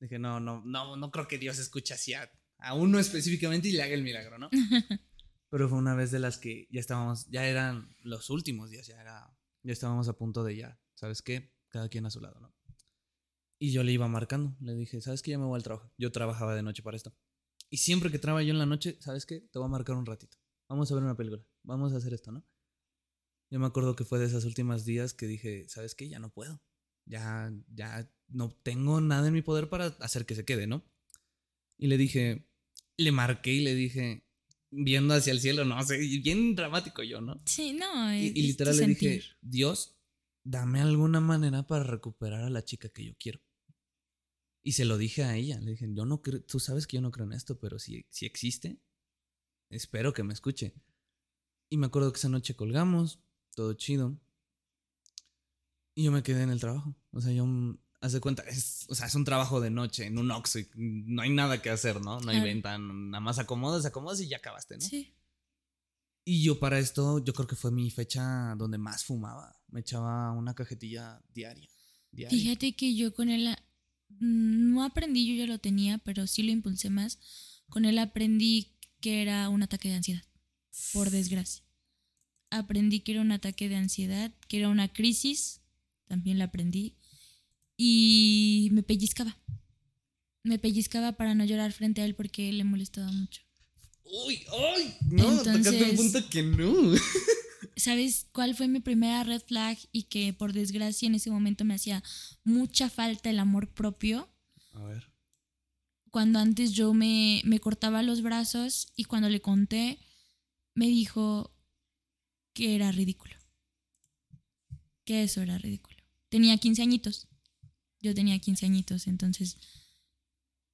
S1: Dije, no, no, no, no creo que Dios escuche así a, a uno específicamente y le haga el milagro, ¿no? Pero fue una vez de las que ya estábamos, ya eran los últimos días, ya era, ya estábamos a punto de ya, ¿sabes qué? Cada quien a su lado, ¿no? Y yo le iba marcando, le dije, ¿sabes qué? Ya me voy al trabajo. Yo trabajaba de noche para esto. Y siempre que trabajaba yo en la noche, ¿sabes qué? Te voy a marcar un ratito. Vamos a ver una película. Vamos a hacer esto, ¿no? Yo me acuerdo que fue de esos últimos días que dije, ¿sabes qué? Ya no puedo. Ya, ya no tengo nada en mi poder para hacer que se quede, ¿no? Y le dije, le marqué y le dije, viendo hacia el cielo, no sé, bien dramático yo, ¿no?
S2: Sí, no.
S1: Y,
S2: es-
S1: y
S2: es
S1: literal le dije. Dios, dame alguna manera para recuperar a la chica que yo quiero. Y se lo dije a ella, le dije, yo no creo, tú sabes que yo no creo en esto, pero si, si existe, espero que me escuche. Y me acuerdo que esa noche colgamos, todo chido. Y yo me quedé en el trabajo. O sea, yo, mm, haz de cuenta, es, o sea, es un trabajo de noche en un Oxxo no hay nada que hacer, ¿no? No hay venta, nada más acomodas, acomodas y ya acabaste, ¿no?
S2: Sí.
S1: Y yo para esto, yo creo que fue mi fecha donde más fumaba. Me echaba una cajetilla diaria. diaria.
S2: Fíjate que yo con mm, no aprendí, yo ya lo tenía, pero sí lo impulsé más. Con él aprendí que era un ataque de ansiedad, por desgracia. Aprendí que era un ataque de ansiedad, que era una crisis, también la aprendí. Y me pellizcaba. Me pellizcaba para no llorar frente a él porque le molestaba mucho.
S1: ¡Uy! ¡Ay! No, tocaste un
S2: Entonces-
S1: punto que no.
S2: ¿Sabes cuál fue mi primera red flag y que por desgracia en ese momento me hacía mucha falta el amor propio?
S1: A ver.
S2: cuando antes yo me, me cortaba los brazos y cuando le conté, me dijo que era ridículo. Que eso era ridículo. Tenía 15 añitos. Yo tenía 15 añitos, entonces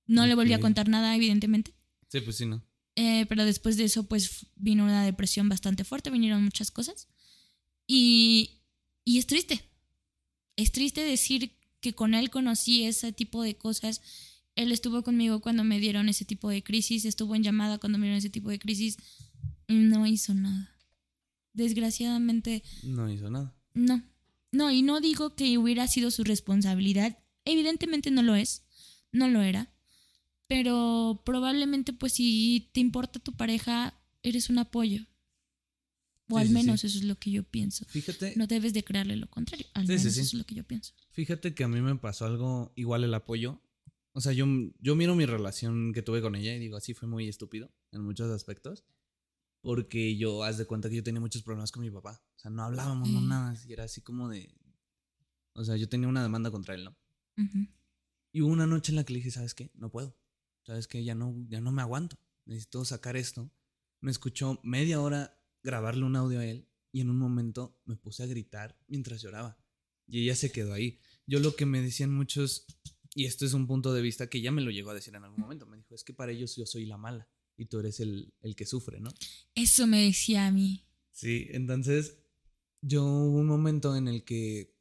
S2: no le volví a contar nada, evidentemente.
S1: Sí, pues sí, no.
S2: Eh, pero después de eso, pues vino una depresión bastante fuerte, vinieron muchas cosas. Y, y es triste. Es triste decir que con él conocí ese tipo de cosas. Él estuvo conmigo cuando me dieron ese tipo de crisis, estuvo en llamada cuando me dieron ese tipo de crisis. No hizo nada. Desgraciadamente.
S1: No hizo nada.
S2: No. No, y no digo que hubiera sido su responsabilidad. Evidentemente no lo es. No lo era. Pero probablemente, pues, si te importa tu pareja, eres un apoyo. O
S1: Sí,
S2: al menos
S1: sí.
S2: eso es lo que yo pienso.
S1: Fíjate,
S2: No debes de creerle lo contrario. Al menos eso es lo que yo pienso.
S1: fíjate que a mí me pasó algo igual el apoyo. O sea, yo, yo miro mi relación que tuve con ella y digo, así fue muy estúpido en muchos aspectos. Porque yo, haz de cuenta que yo tenía muchos problemas con mi papá. O sea, no hablábamos, no
S2: Mm.
S1: nada. Y era así como de. O sea, yo tenía una demanda contra él, ¿no? Y hubo una noche en la que le dije, ¿sabes qué? No puedo. ¿Sabes qué? Ya no, ya no me aguanto. Necesito sacar esto. Me escuchó media hora grabarle un audio a él y en un momento me puse a gritar mientras lloraba. Y ella se quedó ahí. Yo lo que me decían muchos, y esto es un punto de vista que ya me lo llegó a decir en algún momento, me dijo, es que para ellos yo soy la mala y tú eres el, el que sufre, ¿no?
S2: Eso me decía a mí.
S1: Sí, entonces yo hubo un momento en el que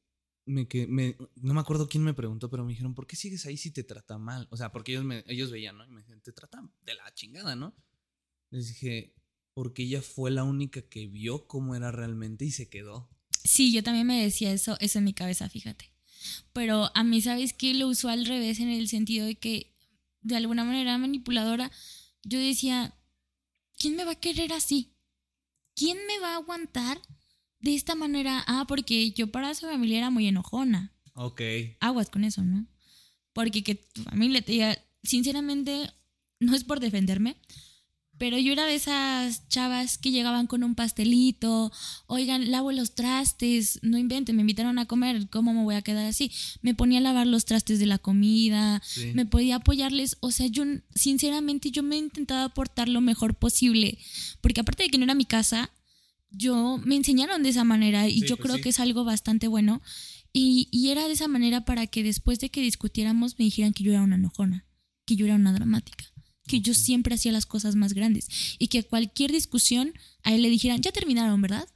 S1: me, que me no me acuerdo quién me preguntó, pero me dijeron, ¿por qué sigues ahí si te trata mal? O sea, porque ellos, me, ellos veían, ¿no? Y me decían, te trata de la chingada, ¿no? Les dije, porque ella fue la única que vio cómo era realmente y se quedó.
S2: Sí, yo también me decía eso, eso en mi cabeza, fíjate. Pero a mí, ¿sabes qué? Lo usó al revés en el sentido de que, de alguna manera manipuladora, yo decía, ¿quién me va a querer así? ¿Quién me va a aguantar de esta manera? Ah, porque yo para su familia era muy enojona.
S1: Ok.
S2: Aguas con eso, ¿no? Porque que tu familia te diga, sinceramente, no es por defenderme, pero yo era de esas chavas que llegaban con un pastelito, oigan, lavo los trastes, no inventen, me invitaron a comer, ¿cómo me voy a quedar así? Me ponía a lavar los trastes de la comida,
S1: Sí.
S2: me podía apoyarles, o sea, yo sinceramente yo me he intentado aportar lo mejor posible, porque aparte de que no era mi casa, yo me enseñaron de esa manera y
S1: Sí,
S2: yo
S1: pues
S2: creo
S1: sí.
S2: que es algo bastante bueno. Y, y era de esa manera para que después de que discutiéramos me dijeran que yo era una enojona, que yo era una dramática, que yo siempre hacía las cosas más grandes y que cualquier discusión a él le dijeran, ya terminaron, ¿verdad?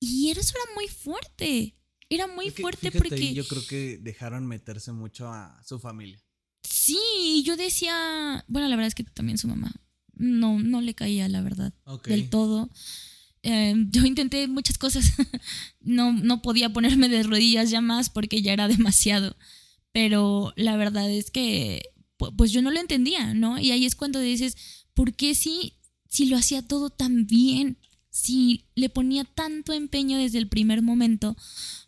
S2: Y eso era muy fuerte, era muy
S1: Es que,
S2: fuerte porque...
S1: ahí yo creo que dejaron meterse mucho a su familia.
S2: Sí, yo decía, bueno, la verdad es que también su mamá no, no le caía, la verdad, del todo. Eh, yo intenté muchas cosas, no, no podía ponerme de rodillas ya más porque ya era demasiado, pero la verdad es que pu- pues yo no lo entendía, ¿no? Y ahí es cuando dices, ¿por qué si, si lo hacía todo tan bien? Si le ponía tanto empeño desde el primer momento,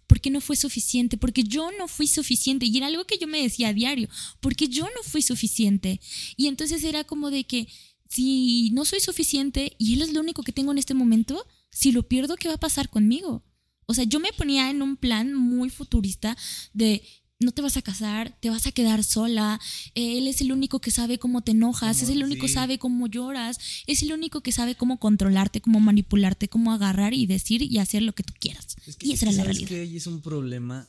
S2: ¿por qué no fue suficiente? Porque yo no fui suficiente. Y era algo que yo me decía a diario, porque yo no fui suficiente. Y entonces era como de que si no soy suficiente y él es lo único que tengo en este momento, si lo pierdo, ¿qué va a pasar conmigo? O sea, yo me ponía en un plan muy futurista de no te vas a casar, te vas a quedar sola, él es el único que sabe cómo te enojas, es el único que
S1: sí.
S2: sabe cómo lloras, es el único que sabe cómo controlarte, cómo manipularte, cómo agarrar y decir y hacer lo que tú quieras.
S1: Es que,
S2: y
S1: es
S2: esa
S1: que
S2: era la
S1: sabes
S2: realidad.
S1: que ahí es un problema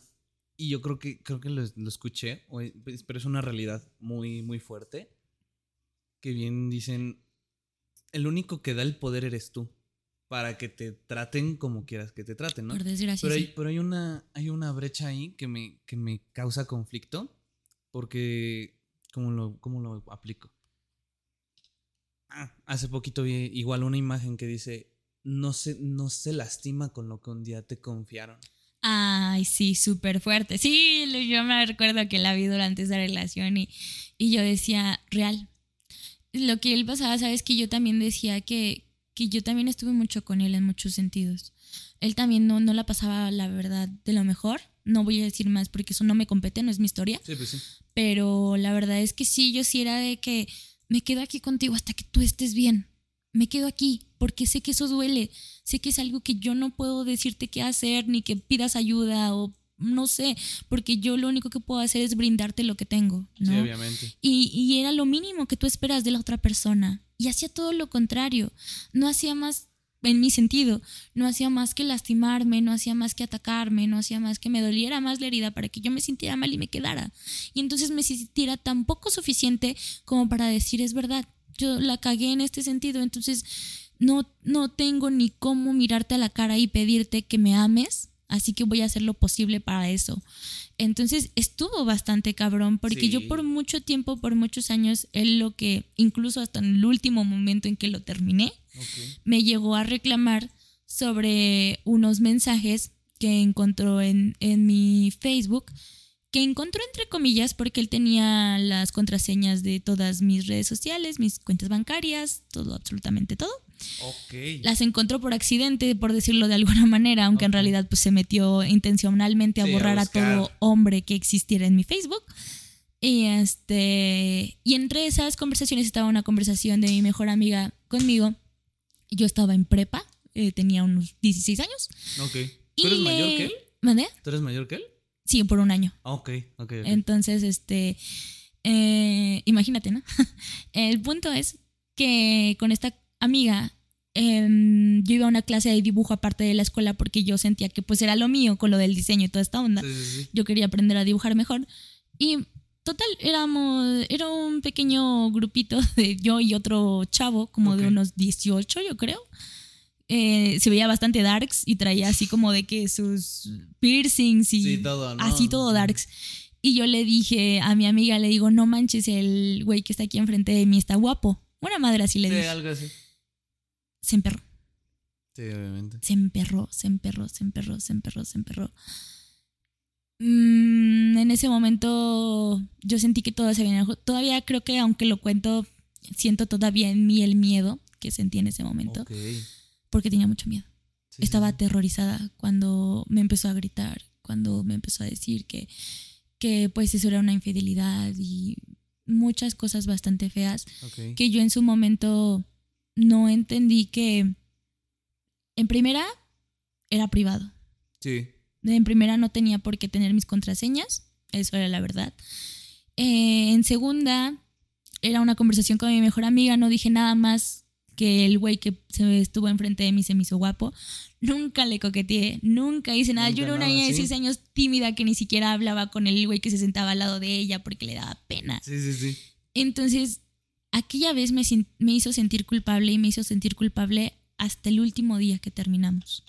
S1: y yo creo que creo que lo, lo escuché, pues, pero es una realidad muy muy fuerte que bien dicen el único que da el poder eres tú para que te traten como quieras que te traten, ¿no?
S2: Por desgracia.
S1: Pero hay,
S2: sí.
S1: pero hay una hay una brecha ahí que me que me causa conflicto porque cómo lo cómo lo aplico. Ah, hace poquito vi igual una imagen que dice no se, no se lastima con lo que un día te confiaron.
S2: Ay, sí, súper fuerte. Sí, yo me recuerdo que la vi durante esa relación y, y yo decía, real. Lo que él pasaba, sabes que yo también decía que, que yo también estuve mucho con él en muchos sentidos. Él también no, no la pasaba, la verdad, de lo mejor. No voy a decir más porque eso no me compete, no es mi historia.
S1: Sí, pues sí.
S2: Pero la verdad es que sí, yo sí era de que me quedo aquí contigo hasta que tú estés bien. Me quedo aquí porque sé que eso duele. Sé que es algo que yo no puedo decirte qué hacer ni que pidas ayuda o no sé, porque yo lo único que puedo hacer es brindarte lo que tengo, ¿no?
S1: Sí, obviamente.
S2: Y, y era lo mínimo que tú esperas de la otra persona. Y hacía todo lo contrario. No hacía más, en mi sentido, no hacía más que lastimarme, no hacía más que atacarme, no hacía más que me doliera más la herida para que yo me sintiera mal y me quedara. Y entonces me sintiera tan poco suficiente como para decir es verdad. yo la cagué en este sentido, entonces no, no tengo ni cómo mirarte a la cara y pedirte que me ames, así que voy a hacer lo posible para eso. Entonces estuvo bastante cabrón, porque yo por mucho tiempo, por muchos años, él lo que, incluso hasta en el último momento en que lo terminé, me llegó a reclamar sobre unos mensajes que encontró en, en mi Facebook que encontró entre comillas porque él tenía las contraseñas de todas mis redes sociales, mis cuentas bancarias, todo, absolutamente todo. Las encontró por accidente, por decirlo de alguna manera, aunque en realidad pues se metió intencionalmente a borrar a, todo hombre que existiera en mi Facebook. Y este y entre esas conversaciones estaba una conversación de mi mejor amiga conmigo. Yo estaba en prepa, eh, tenía unos 16 años.
S1: Ok. ¿Tú eres mayor que él?
S2: ¿Mandé?
S1: ¿Tú eres mayor que él?
S2: Sí, por un año.
S1: Ah, ok, ok.
S2: Entonces, este, eh, imagínate, ¿no? El punto es que con esta amiga em, yo iba a una clase de dibujo aparte de la escuela porque yo sentía que pues era lo mío con lo del diseño y toda esta onda. Yo quería aprender a dibujar mejor. Y total, éramos, era un pequeño grupito de yo y otro chavo, como de unos 18 yo creo. Eh, se veía bastante darks y traía así como de que sus piercings y así todo darks. Y yo le dije a mi amiga, le digo, no manches, el güey que está aquí enfrente de mí está guapo. Una madre así le dije.
S1: algo así.
S2: Se emperró.
S1: Sí, obviamente.
S2: Se emperró, se emperró, se emperró, se emperró, se emperró. Mm, en ese momento yo sentí que todo se venía. Todavía creo que aunque lo cuento, siento todavía en mí el miedo que sentí en ese momento. Okay porque tenía mucho miedo. Estaba aterrorizada cuando me empezó a gritar, cuando me empezó a decir que, que pues eso era una infidelidad y muchas cosas bastante feas que yo en su momento no entendí que en primera era privado.
S1: Sí.
S2: En primera no tenía por qué tener mis contraseñas, eso era la verdad. Eh, en segunda, era una conversación con mi mejor amiga, no dije nada más que el güey que se estuvo enfrente de mí se me hizo guapo. Nunca le coqueteé, nunca hice nada. Yo era una niña de 16 años tímida que ni siquiera hablaba con el güey que se sentaba al lado de ella porque le daba pena.
S1: Sí, sí, sí.
S2: Entonces, aquella vez me, me hizo sentir culpable y me hizo sentir culpable hasta el último día que terminamos.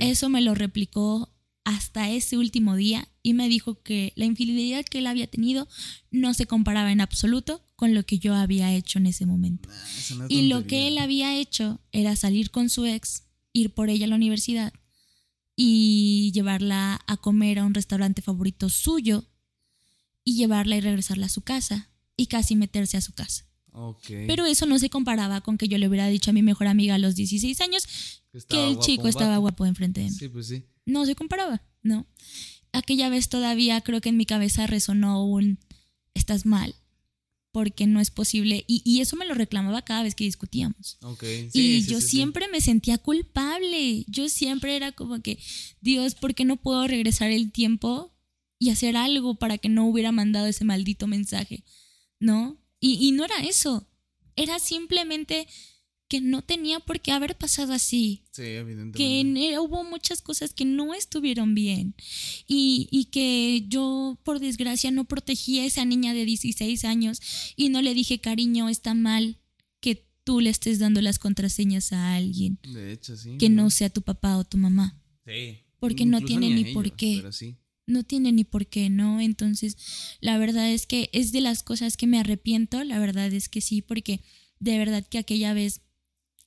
S2: Eso me lo replicó hasta ese último día y me dijo que la infidelidad que él había tenido no se comparaba en absoluto con lo que yo había hecho en ese momento. y lo que él había hecho era salir con su ex, ir por ella a la universidad y llevarla a comer a un restaurante favorito suyo y llevarla y regresarla a su casa y casi meterse a su casa. Pero eso no se comparaba con que yo le hubiera dicho a mi mejor amiga a los 16 años que, el chico estaba guapo enfrente de mí.
S1: Sí, pues sí
S2: no se comparaba, ¿no? Aquella vez todavía creo que en mi cabeza resonó un, estás mal, porque no es posible. Y, eso me lo reclamaba cada vez que discutíamos. y yo siempre me sentía culpable. Yo siempre era como que, Dios, ¿por qué no puedo regresar el tiempo y hacer algo para que no hubiera mandado ese maldito mensaje? ¿No? Y, y no era eso. Era simplemente que no tenía por qué haber pasado así.
S1: Sí, evidentemente.
S2: Que hubo muchas cosas que no estuvieron bien. Y, y, que yo, por desgracia, no protegí a esa niña de 16 años y no le dije, cariño, está mal que tú le estés dando las contraseñas a alguien.
S1: De hecho, sí.
S2: Que no, sea tu papá o tu mamá.
S1: Sí.
S2: Porque no tiene ni, por qué.
S1: Pero sí.
S2: No tiene ni por qué, ¿no? Entonces, la verdad es que es de las cosas que me arrepiento, la verdad es que sí, porque de verdad que aquella vez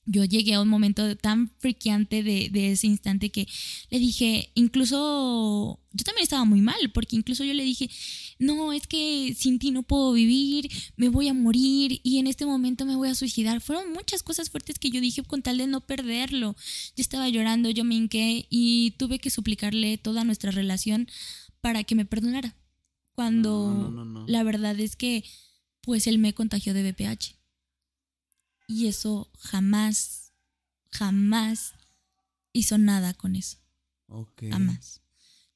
S2: yo llegué a un momento tan friqueante de, ese instante que le dije, incluso yo también estaba muy mal, porque incluso yo le dije, no, es que sin ti no puedo vivir, me voy a morir y en este momento me voy a suicidar. Fueron muchas cosas fuertes que yo dije con tal de no perderlo. Yo estaba llorando, yo me hinqué y tuve que suplicarle toda nuestra relación para que me perdonara. Cuando la verdad es que, pues él me contagió de BPH. Y eso jamás, jamás hizo nada con eso. Jamás.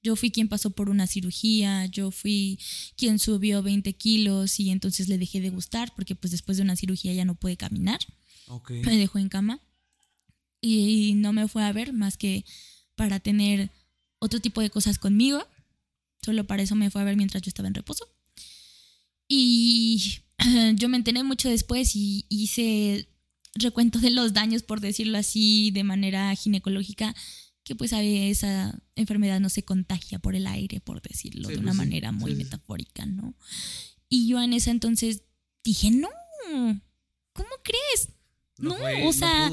S2: Yo fui quien pasó por una cirugía, yo fui quien subió 20 kilos y entonces le dejé de gustar porque pues después de una cirugía ya no puede caminar. Me dejó en cama y no me fue a ver más que para tener otro tipo de cosas conmigo. Solo para eso me fue a ver mientras yo estaba en reposo. Y yo me enteré mucho después y hice recuento de los daños, por decirlo así, de manera ginecológica, que pues esa enfermedad no se contagia por el aire, por decirlo de una
S1: pues sí,
S2: manera muy
S1: sí,
S2: metafórica, ¿no? Y yo en ese entonces dije, no, ¿cómo crees? No,
S1: fue-
S2: o sea,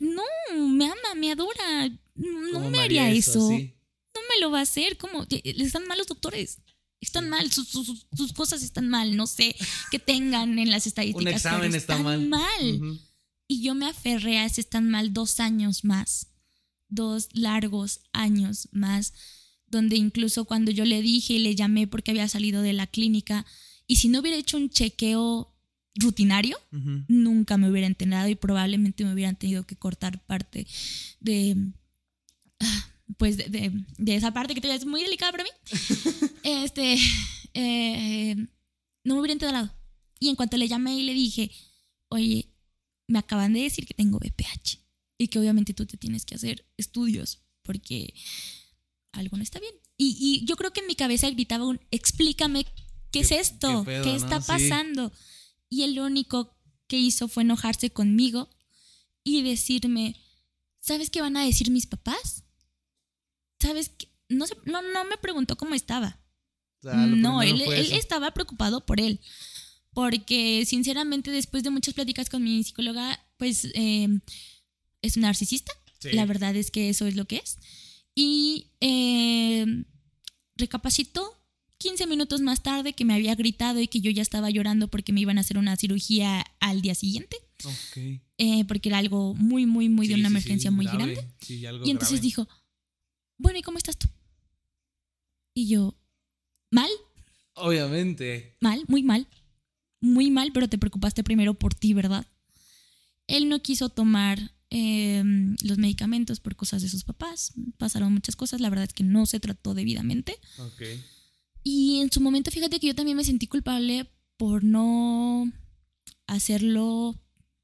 S2: No, me ama, me adora. No
S1: ¿Cómo
S2: me haría eso.
S1: sí.
S2: No me lo va a hacer. ¿Cómo? Eh, Están mal los doctores. Están mal, sus, sus- sus cosas están mal. No sé qué tengan en las estadísticas.
S1: Un
S2: pero
S1: examen está mal. Ujú.
S2: Y yo me aferré a ese están mal dos años más. Dos largos años más. Donde incluso cuando yo le dije y le llamé porque había salido de la clínica, y si no hubiera hecho un chequeo rutinario, nunca me hubiera enterado y probablemente me hubieran tenido que cortar parte de ah, pues de, de- de esa parte que todavía es muy delicada para mí este eh, no me hubiera enterado y en cuanto le llamé y le dije oye me acaban de decir que tengo BPH y que obviamente tú te tienes que hacer estudios porque algo no está bien y, y yo creo que en mi cabeza gritaba un explícame qué, es
S1: ¿Qué-
S2: esto
S1: qué pedo,
S2: qué
S1: no?
S2: está
S1: Sí.
S2: pasando y el único que hizo fue enojarse conmigo y decirme, ¿sabes qué van a decir mis papás? ¿Sabes qué? No, sé, no, no me preguntó cómo estaba.
S1: O sea,
S2: no, él, él estaba preocupado por él. Porque sinceramente después de muchas pláticas con mi psicóloga, pues eh, es un narcisista.
S1: Sí.
S2: La verdad es que eso es lo que es. Y eh, recapacitó 15 minutos más tarde que me había gritado y que yo ya estaba llorando porque me iban a hacer una cirugía al día siguiente,
S1: Ok.
S2: eh, porque era algo muy, muy, muy de una
S1: sí,
S2: emergencia muy
S1: grave.
S2: grande.
S1: Sí, algo
S2: Y entonces
S1: grave.
S2: dijo, bueno, ¿y cómo estás tú? Y yo, mal,
S1: Obviamente.
S2: mal, muy mal, muy mal, pero te preocupaste primero por ti, ¿verdad? Él no quiso tomar eh, los medicamentos por cosas de sus papás, pasaron muchas cosas, la verdad es que no se trató debidamente.
S1: Ok.
S2: Y en su momento, fíjate que yo también me sentí culpable por no hacerlo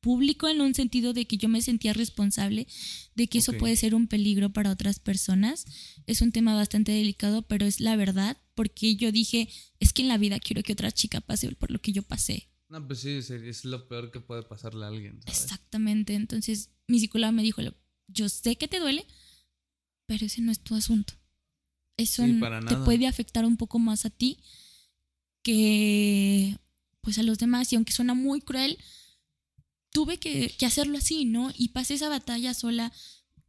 S2: público en un sentido de que yo me sentía responsable de que eso puede ser un peligro para otras personas. Es un tema bastante delicado, pero es la verdad, porque yo dije, es que en la vida quiero que otra chica pase por lo que yo pasé.
S1: No, pues sí, es, es lo peor que puede pasarle a alguien, ¿sabes?
S2: Exactamente. Entonces, mi psicóloga me dijo, yo sé que te duele, pero ese no es tu asunto. Eso
S1: Sí,
S2: n-
S1: para
S2: te
S1: nada.
S2: puede afectar un poco más a ti que pues a los demás. Y aunque suena muy cruel, tuve que, que hacerlo así, ¿no? Y pasé esa batalla sola,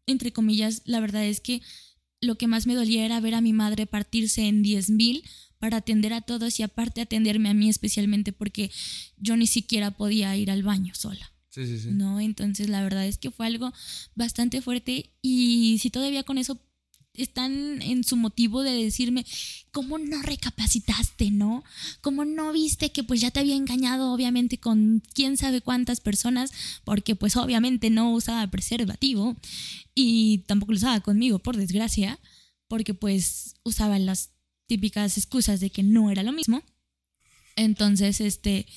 S2: entre comillas. La verdad es que lo que más me dolía era ver a mi madre partirse en 10 mil para atender a todos y aparte atenderme a mí especialmente porque yo ni siquiera podía ir al baño sola.
S1: Sí, sí, sí.
S2: ¿no? Entonces la verdad es que fue algo bastante fuerte y si todavía con eso están en su motivo de decirme, ¿cómo no recapacitaste, no? ¿Cómo no viste que pues ya te había engañado obviamente con quién sabe cuántas personas? Porque pues obviamente no usaba preservativo y tampoco lo usaba conmigo, por desgracia, porque pues usaba las típicas excusas de que no era lo mismo. Entonces, este,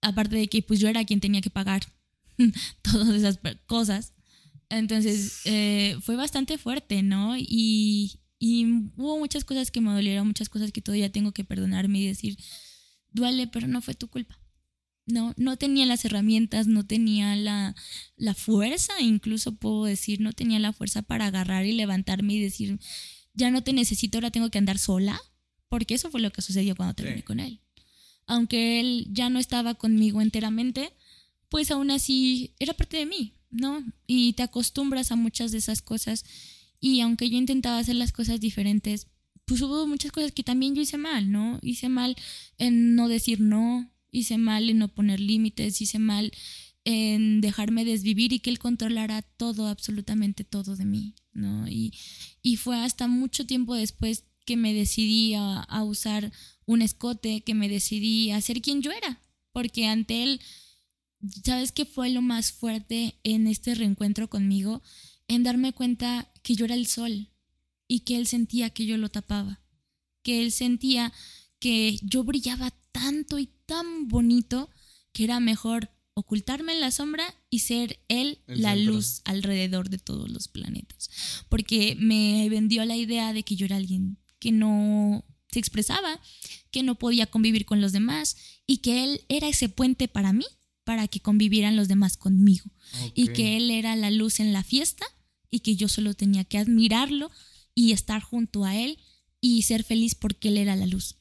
S2: aparte de que pues yo era quien tenía que pagar todas esas cosas. Entonces eh, fue bastante fuerte, ¿no? Y, y hubo muchas cosas que me dolieron, muchas cosas que todavía tengo que perdonarme y decir, duele, pero no fue tu culpa. No, no tenía las herramientas, no tenía la, la fuerza, incluso puedo decir, no tenía la fuerza para agarrar y levantarme y decir, ya no te necesito, ahora tengo que andar sola, porque eso fue lo que sucedió cuando terminé
S1: Sí.
S2: con él. Aunque él ya no estaba conmigo enteramente, pues aún así era parte de mí, ¿no? Y te acostumbras a muchas de esas cosas. Y aunque yo intentaba hacer las cosas diferentes, pues hubo muchas cosas que también yo hice mal, ¿no? Hice mal en no decir no, hice mal en no poner límites, hice mal en dejarme desvivir y que él controlara todo, absolutamente todo de mí, ¿no? Y, y fue hasta mucho tiempo después que me decidí a, a usar un escote, que me decidí a ser quien yo era, porque ante él ¿Sabes qué fue lo más fuerte en este reencuentro conmigo? En darme cuenta que yo era el sol y que él sentía que yo lo tapaba, que él sentía que yo brillaba tanto y tan bonito que era mejor ocultarme en la sombra y ser él
S1: El
S2: la
S1: centro.
S2: luz alrededor de todos los planetas. Porque me vendió la idea de que yo era alguien que no se expresaba que no podía convivir con los demás y que él era ese puente para mí, para que convivieran los demás conmigo. Y que él era la luz en la fiesta y que yo solo tenía que admirarlo y estar junto a él y ser feliz porque él era la luz.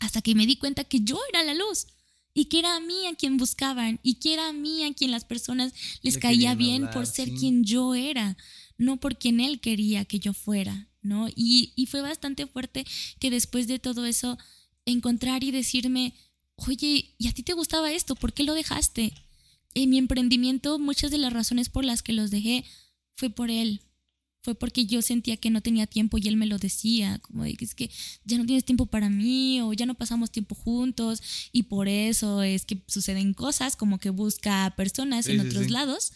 S2: Hasta que me di cuenta que yo era la luz y que era a mí a quien buscaban y que era a mí a quien las personas les caía bien por ser quien yo era, no por quien él quería que yo fuera, ¿no? Y, y fue bastante fuerte que después de todo eso encontrar y decirme, oye, ¿y a ti te gustaba esto? ¿Por qué lo dejaste? En mi emprendimiento, muchas de las razones por las que los dejé fue por él, fue porque yo sentía que no tenía tiempo y él me lo decía, como de que es que ya no tienes tiempo para mí o ya no pasamos tiempo juntos y por eso es que suceden cosas como que busca personas en otros lados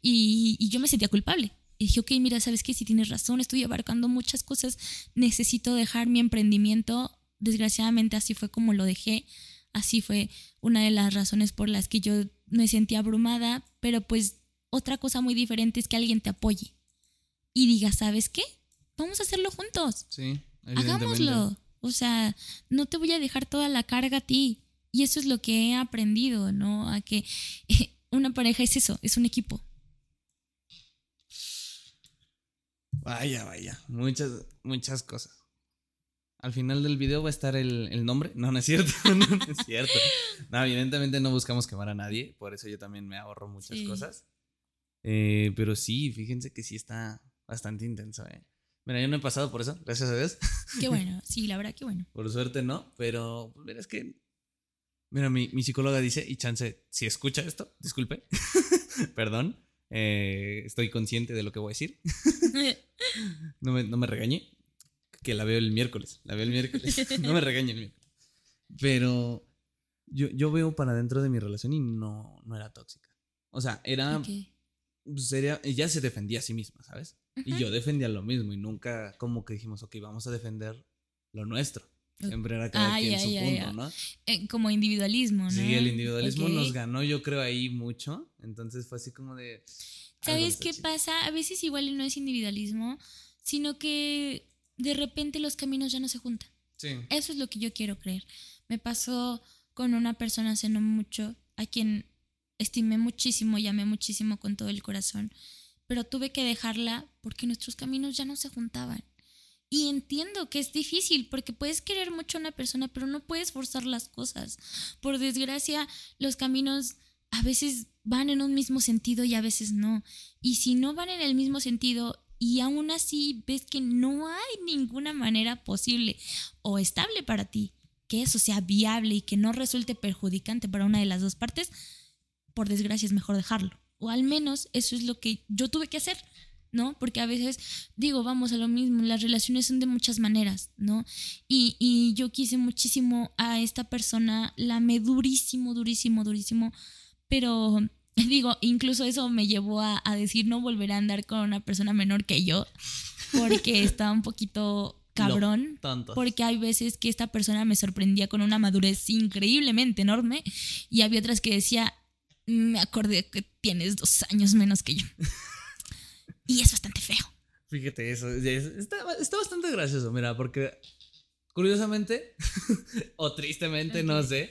S2: y, y, yo me sentía culpable. Y dije, ok, mira, ¿sabes qué? Si tienes razón, estoy abarcando muchas cosas, necesito dejar mi emprendimiento. Desgraciadamente así fue como lo dejé, así fue una de las razones por las que yo me sentía abrumada, pero pues otra cosa muy diferente es que alguien te apoye y diga, ¿sabes qué? Vamos a hacerlo juntos.
S1: Sí.
S2: Hagámoslo. O sea, no te voy a dejar toda la carga a ti. Y eso es lo que he aprendido, ¿no? A que una pareja es eso, es un equipo.
S1: Vaya, vaya. Muchas, muchas cosas. Al final del video va a estar el, nombre. No, no es cierto. no, es cierto. No, evidentemente no buscamos quemar a nadie. Por eso yo también me ahorro muchas cosas. Eh, pero sí, fíjense que sí está, bastante intenso, ¿eh? Mira, yo no he pasado por eso, gracias a Dios.
S2: Qué bueno, sí, la verdad, qué bueno.
S1: por suerte no, pero pues, verás que. Mira, mi, mi, psicóloga dice, y chance, si escucha esto, disculpe, perdón, eh, estoy consciente de lo que voy a decir. no, me, no me regañe, que la veo el miércoles, la veo el miércoles, no me regañe el miércoles. Pero yo, yo veo para dentro de mi relación y no, no era tóxica. O sea, era... Pues, sería, ella se defendía a sí misma, ¿sabes? Y yo defendía lo mismo y nunca como que dijimos, ok, vamos a defender lo nuestro. Siempre era cada quien su punto, ¿no?
S2: Eh, como individualismo, ¿no?
S1: Sí, el individualismo nos ganó, yo creo, ahí mucho. Entonces fue así como de.
S2: ¿Sabes qué pasa? A veces igual no es individualismo, sino que de repente los caminos ya no se juntan.
S1: Sí.
S2: Eso es lo que yo quiero creer. Me pasó con una persona hace no mucho, a quien estimé muchísimo y amé muchísimo con todo el corazón pero tuve que dejarla porque nuestros caminos ya no se juntaban. Y entiendo que es difícil porque puedes querer mucho a una persona, pero no puedes forzar las cosas. Por desgracia, los caminos a veces van en un mismo sentido y a veces no. Y si no van en el mismo sentido y aún así ves que no hay ninguna manera posible o estable para ti que eso sea viable y que no resulte perjudicante para una de las dos partes, por desgracia es mejor dejarlo. O al menos eso es lo que yo tuve que hacer, ¿no? Porque a veces digo, vamos a lo mismo, las relaciones son de muchas maneras, ¿no? Y, y yo quise muchísimo a esta persona, la amé durísimo, durísimo, durísimo, pero digo, incluso eso me llevó a, a decir no volver a andar con una persona menor que yo, porque estaba un poquito cabrón. porque hay veces que esta persona me sorprendía con una madurez increíblemente enorme y había otras que decía, me acordé que tienes dos años menos que yo. y es bastante feo.
S1: Fíjate, eso está, bastante gracioso, mira, porque curiosamente, o tristemente, no sé,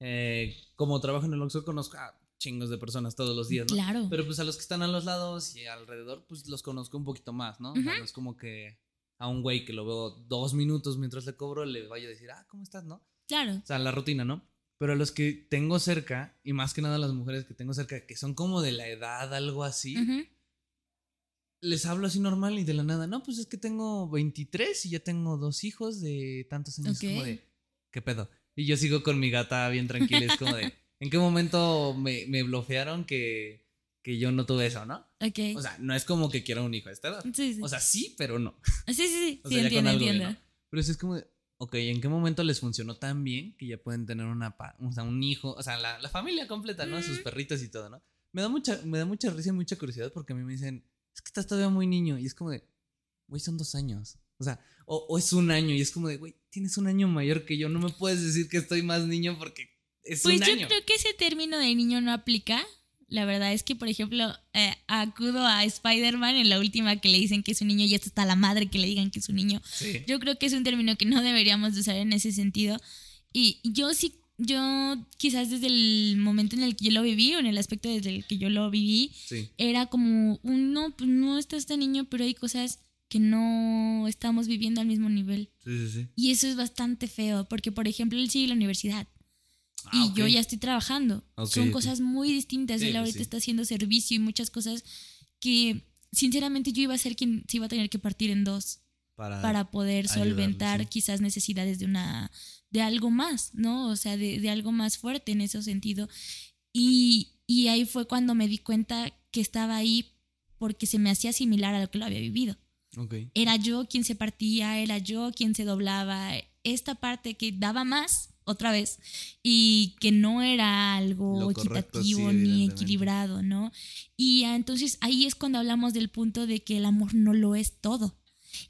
S1: eh, como trabajo en el Oxxo conozco a chingos de personas todos los días, ¿no?
S2: Claro.
S1: Pero pues a los que están a los lados y alrededor, pues los conozco un poquito más, ¿no? no es como que a un güey que lo veo dos minutos mientras le cobro, le vaya a decir, ah, ¿cómo estás, no?
S2: Claro.
S1: O sea, la rutina, ¿no? Pero a los que tengo cerca, y más que nada a las mujeres que tengo cerca, que son como de la edad, algo así, les hablo así normal y de la nada, no, pues es que tengo 23 y ya tengo dos hijos de tantos años. Como de, ¿qué pedo? Y yo sigo con mi gata bien tranquila, es como de, ¿en qué momento me, me bloquearon que, que yo no tuve eso, no?
S2: Ok.
S1: O sea, no es como que quiera un hijo a esta edad.
S2: Sí, sí.
S1: O sea, sí, pero no.
S2: Sí, sí, sí. sí, entiendo, entiendo.
S1: Pero es como de, ok, ¿en qué momento les funcionó tan bien que ya pueden tener una, o sea, un hijo, o sea, la, familia completa, ¿no? Sus perritos y todo, ¿no? Me da mucha, me da mucha risa y mucha curiosidad porque a mí me dicen, es que estás todavía muy niño. Y es como de, güey, son dos años. O sea, o, es un año y es como de, güey, tienes un año mayor que yo, no me puedes decir que estoy más niño porque es
S2: pues
S1: un año.
S2: Yo creo que ese término de niño no aplica. La verdad es que, por ejemplo, eh, acudo a Spider-Man en la última que le dicen que es un niño y hasta está la madre que le digan que es un niño.
S1: Sí.
S2: Yo creo que es un término que no deberíamos de usar en ese sentido. Y yo sí, yo quizás desde el momento en el que yo lo viví o en el aspecto desde el que yo lo viví,
S1: Sí.
S2: era como no, pues no está este niño, pero hay cosas que no estamos viviendo al mismo nivel.
S1: Sí, sí, sí.
S2: Y eso es bastante feo, porque por ejemplo él sigue la universidad y
S1: Ah, ok.
S2: yo ya estoy trabajando. Son cosas muy distintas.
S1: Sí,
S2: él ahorita
S1: sí.
S2: está haciendo servicio y muchas cosas que sinceramente yo iba a ser quien se iba a tener que partir en dos
S1: Para,
S2: para poder solventar
S1: sí.
S2: quizás necesidades de una de algo más, ¿no? O sea, de, de algo más fuerte en ese sentido. Y, y ahí fue cuando me di cuenta que estaba ahí porque se me hacía similar a lo que lo había vivido. Era yo quien se partía, era yo quien se doblaba. Esta parte que daba más otra vez y que no era algo
S1: Lo correcto,
S2: equitativo
S1: sí,
S2: ni equilibrado, ¿no? Y ah, entonces ahí es cuando hablamos del punto de que el amor no lo es todo.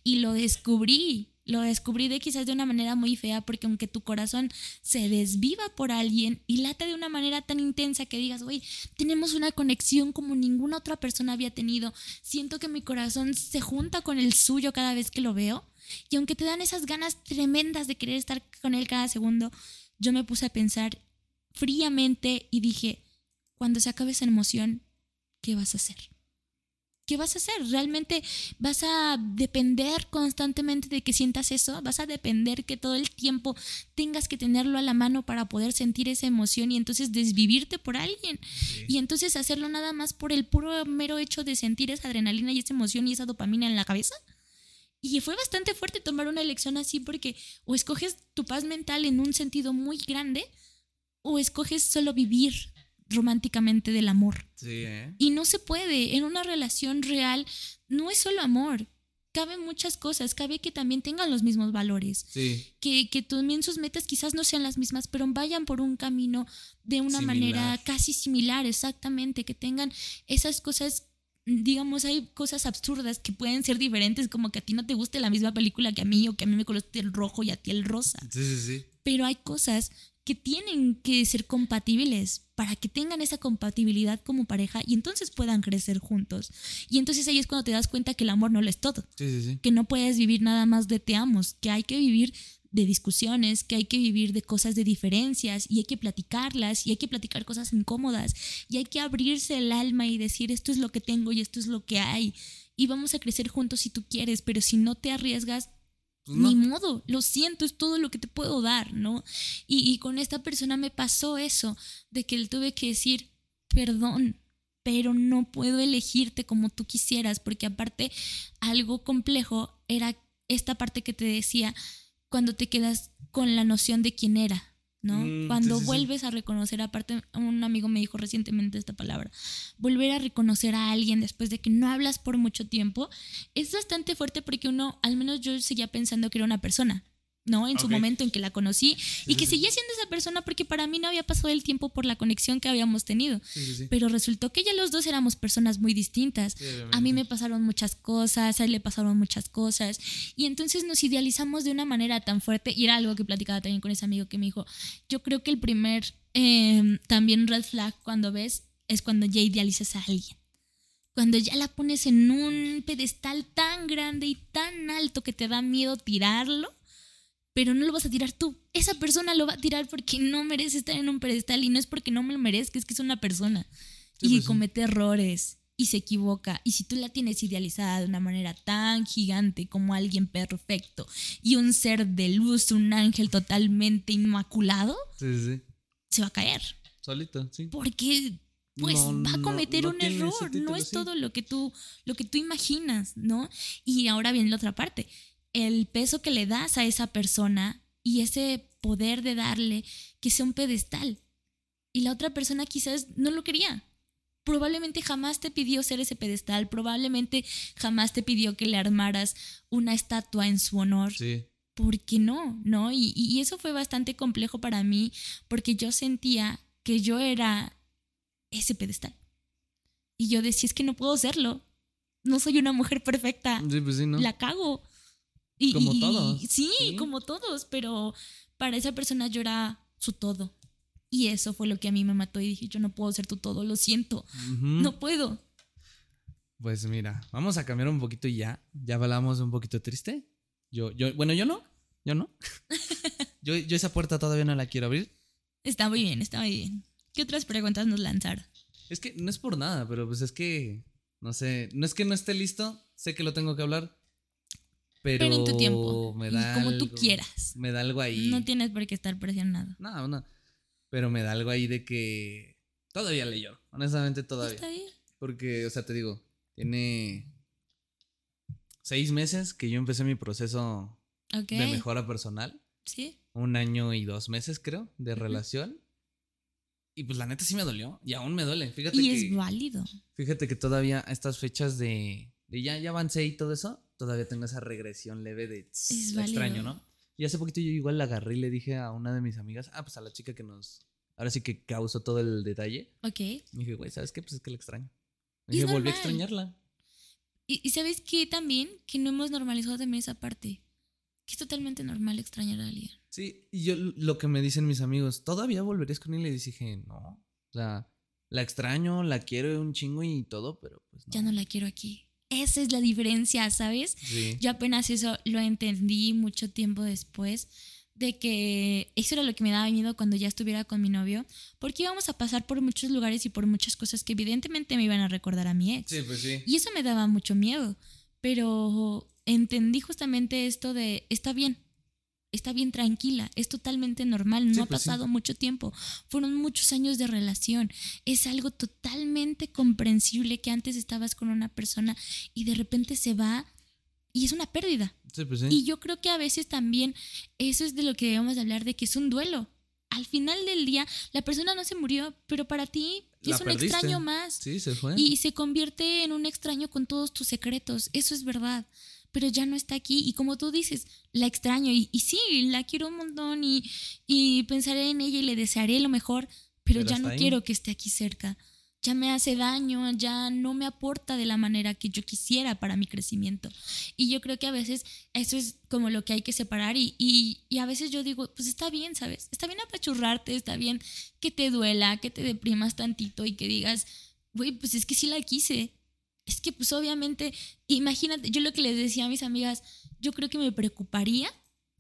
S2: Y lo descubrí, lo descubrí de quizás de una manera muy fea, porque aunque tu corazón se desviva por alguien y late de una manera tan intensa que digas, güey, tenemos una conexión como ninguna otra persona había tenido, siento que mi corazón se junta con el suyo cada vez que lo veo, y aunque te dan esas ganas tremendas de querer estar con él cada segundo, yo me puse a pensar fríamente y dije, cuando se acabe esa emoción, ¿qué vas a hacer? ¿Qué vas a hacer? ¿Realmente vas a depender constantemente de que sientas eso? ¿Vas a depender que todo el tiempo tengas que tenerlo a la mano para poder sentir esa emoción y entonces desvivirte por alguien? Y entonces hacerlo nada más por el puro mero hecho de sentir esa adrenalina y esa emoción y esa dopamina en la cabeza? Y fue bastante fuerte tomar una elección así porque o escoges tu paz mental en un sentido muy grande o escoges solo vivir románticamente del amor.
S1: Sí, ¿eh?
S2: Y no se puede. En una relación real no es solo amor. Caben muchas cosas. Cabe que también tengan los mismos valores.
S1: Sí.
S2: Que, que también sus metas quizás no sean las mismas, pero vayan por un camino de una
S1: Similar.
S2: manera casi similar, exactamente. Que tengan esas cosas. Digamos, hay cosas absurdas que pueden ser diferentes, como que a ti no te guste la misma película que a mí, o que a mí me guste el rojo y a ti el rosa
S1: Sí, sí, sí.
S2: pero hay cosas que tienen que ser compatibles para que tengan esa compatibilidad como pareja y entonces puedan crecer juntos. Y entonces ahí es cuando te das cuenta que el amor no lo es todo,
S1: Sí, sí, sí.
S2: que no puedes vivir nada más de te amos, que hay que vivir de discusiones, que hay que vivir de cosas de diferencias y hay que platicarlas y hay que platicar cosas incómodas y hay que abrirse el alma y decir esto es lo que tengo y esto es lo que hay y vamos a crecer juntos si tú quieres, pero si no te arriesgas,
S1: Pues no.
S2: ni modo, lo siento, es todo lo que te puedo dar, ¿no? Y, y con esta persona me pasó eso, de que le tuve que decir, perdón, pero no puedo elegirte como tú quisieras, porque aparte algo complejo era esta parte que te decía, cuando te quedas con la noción de quién era. ¿no?
S1: Mm,
S2: Cuando
S1: sí, sí.
S2: vuelves a reconocer, aparte, un amigo me dijo recientemente esta palabra, volver a reconocer a alguien después de que no hablas por mucho tiempo, es bastante fuerte porque uno, al menos yo seguía pensando que era una persona, ¿no? En su momento en que la conocí y que seguía siendo esa persona porque para mí no había pasado el tiempo por la conexión que habíamos tenido.
S1: Sí, sí, sí.
S2: Pero resultó que ya los dos éramos personas muy distintas. A mí me pasaron muchas cosas, a él le pasaron muchas cosas. Y entonces nos idealizamos de una manera tan fuerte. Y era algo que platicaba también con ese amigo que me dijo, yo creo que el primer eh, también red flag cuando ves es cuando ya idealizas a alguien. Cuando ya la pones en un pedestal tan grande y tan alto que te da miedo tirarlo, pero no lo vas a tirar tú. Esa persona lo va a tirar porque no merece estar en un pedestal y no es porque no me lo merezca, es que es una persona
S1: Sí,
S2: y
S1: pues sí.
S2: comete errores y se equivoca. Y si tú la tienes idealizada de una manera tan gigante como alguien perfecto y un ser de luz, un ángel totalmente inmaculado,
S1: Sí,
S2: se va a caer.
S1: Solito, sí.
S2: Porque pues
S1: No,
S2: va a cometer
S1: no
S2: un error, no es todo lo que tú lo que tú imaginas, ¿no? Y ahora viene la otra parte, el peso que le das a esa persona y ese poder de darle que sea un pedestal. Y la otra persona quizás no lo quería. Probablemente jamás te pidió ser ese pedestal, probablemente jamás te pidió que le armaras una estatua en su honor.
S1: Sí.
S2: ¿por qué no? ¿No? Y, y eso fue bastante complejo para mí porque yo sentía que yo era ese pedestal. Y yo decía, es que no puedo serlo. No soy una mujer perfecta.
S1: Sí, pues sí, ¿no?
S2: La cago. Y,
S1: Como
S2: y-
S1: todos.
S2: Sí,
S1: Sí.
S2: como todos, pero para esa persona yo era su todo. Y eso fue lo que a mí me mató y dije, yo no puedo ser tú todo, lo siento, no puedo.
S1: Pues mira, vamos a cambiar un poquito y ya. Ya hablamos un poquito triste. Yo, yo, bueno, yo no. Yo no. yo, yo esa puerta todavía no la quiero abrir.
S2: Está muy bien, está muy bien. ¿Qué otras preguntas nos lanzaron?
S1: Es que no es por nada, pero pues es que, no sé, no es que no esté listo, sé que lo tengo que hablar, pero,
S2: Pero en tu tiempo,
S1: me da
S2: como tú
S1: algo-
S2: quieras.
S1: Me da algo ahí.
S2: No tienes por qué estar presionado.
S1: No, no. Pero me da algo ahí de que todavía le lloro, honestamente todavía.
S2: Está bien.
S1: Porque, o sea, te digo, tiene seis meses que yo empecé mi proceso de mejora personal.
S2: Sí.
S1: Un año y dos meses, creo, de relación. Y pues la neta sí me dolió. Y aún me duele. Fíjate
S2: Y
S1: que.
S2: es válido.
S1: Fíjate que todavía a estas fechas de, de ya, ya avancé y todo eso, todavía tengo esa regresión leve de tss, extraño. ¿no? Y hace poquito yo igual la agarré y le dije a una de mis amigas, ah, pues a la chica que nos, ahora sí que causó todo el detalle.
S2: Ok.
S1: Y dije, güey, ¿sabes qué? Pues es que la extraño. Y dije, volví a extrañarla.
S2: Y, y sabes qué también, que no hemos normalizado también esa parte. Que es totalmente normal extrañar a alguien.
S1: Sí, y yo lo que me dicen mis amigos, ¿todavía volverías con él? Y les dije, no. O sea, la extraño, la quiero un chingo y todo, pero pues no.
S2: Ya no la quiero aquí. Esa es la diferencia, ¿sabes?
S1: Sí.
S2: Yo apenas eso lo entendí mucho tiempo después de que eso era lo que me daba miedo cuando ya estuviera con mi novio, porque íbamos a pasar por muchos lugares y por muchas cosas que evidentemente me iban a recordar a mi ex.
S1: Sí, pues sí.
S2: Y eso me daba mucho miedo, pero entendí justamente esto de, está bien, está bien tranquila, es totalmente normal, no
S1: Sí,
S2: ha
S1: pues sí.
S2: pasado mucho tiempo, fueron muchos años de relación, es algo totalmente comprensible que antes estabas con una persona y de repente se va y es una pérdida.
S1: Sí, pues.
S2: Y yo creo que a veces también eso es de lo que debemos hablar, de que es un duelo. Al final del día, la persona no se murió, pero para ti
S1: La
S2: es un
S1: perdiste.
S2: extraño más.
S1: Sí, se fue.
S2: Y se convierte en un extraño con todos tus secretos. Eso es verdad. Pero ya no está aquí. Y como tú dices, la extraño. Y, y sí, la quiero un montón. Y, y pensaré en ella y le desearé lo mejor. Pero,
S1: Pero
S2: ya no
S1: ahí.
S2: quiero que esté aquí cerca. Ya me hace daño, ya no me aporta de la manera que yo quisiera para mi crecimiento. Y yo creo que a veces eso es como lo que hay que separar. Y, y, y a veces yo digo, pues está bien, ¿sabes? Está bien apachurrarte, está bien que te duela, que te deprimas tantito y que digas, güey, pues es que sí la quise. Es que pues obviamente, imagínate, yo lo que les decía a mis amigas, yo creo que me preocuparía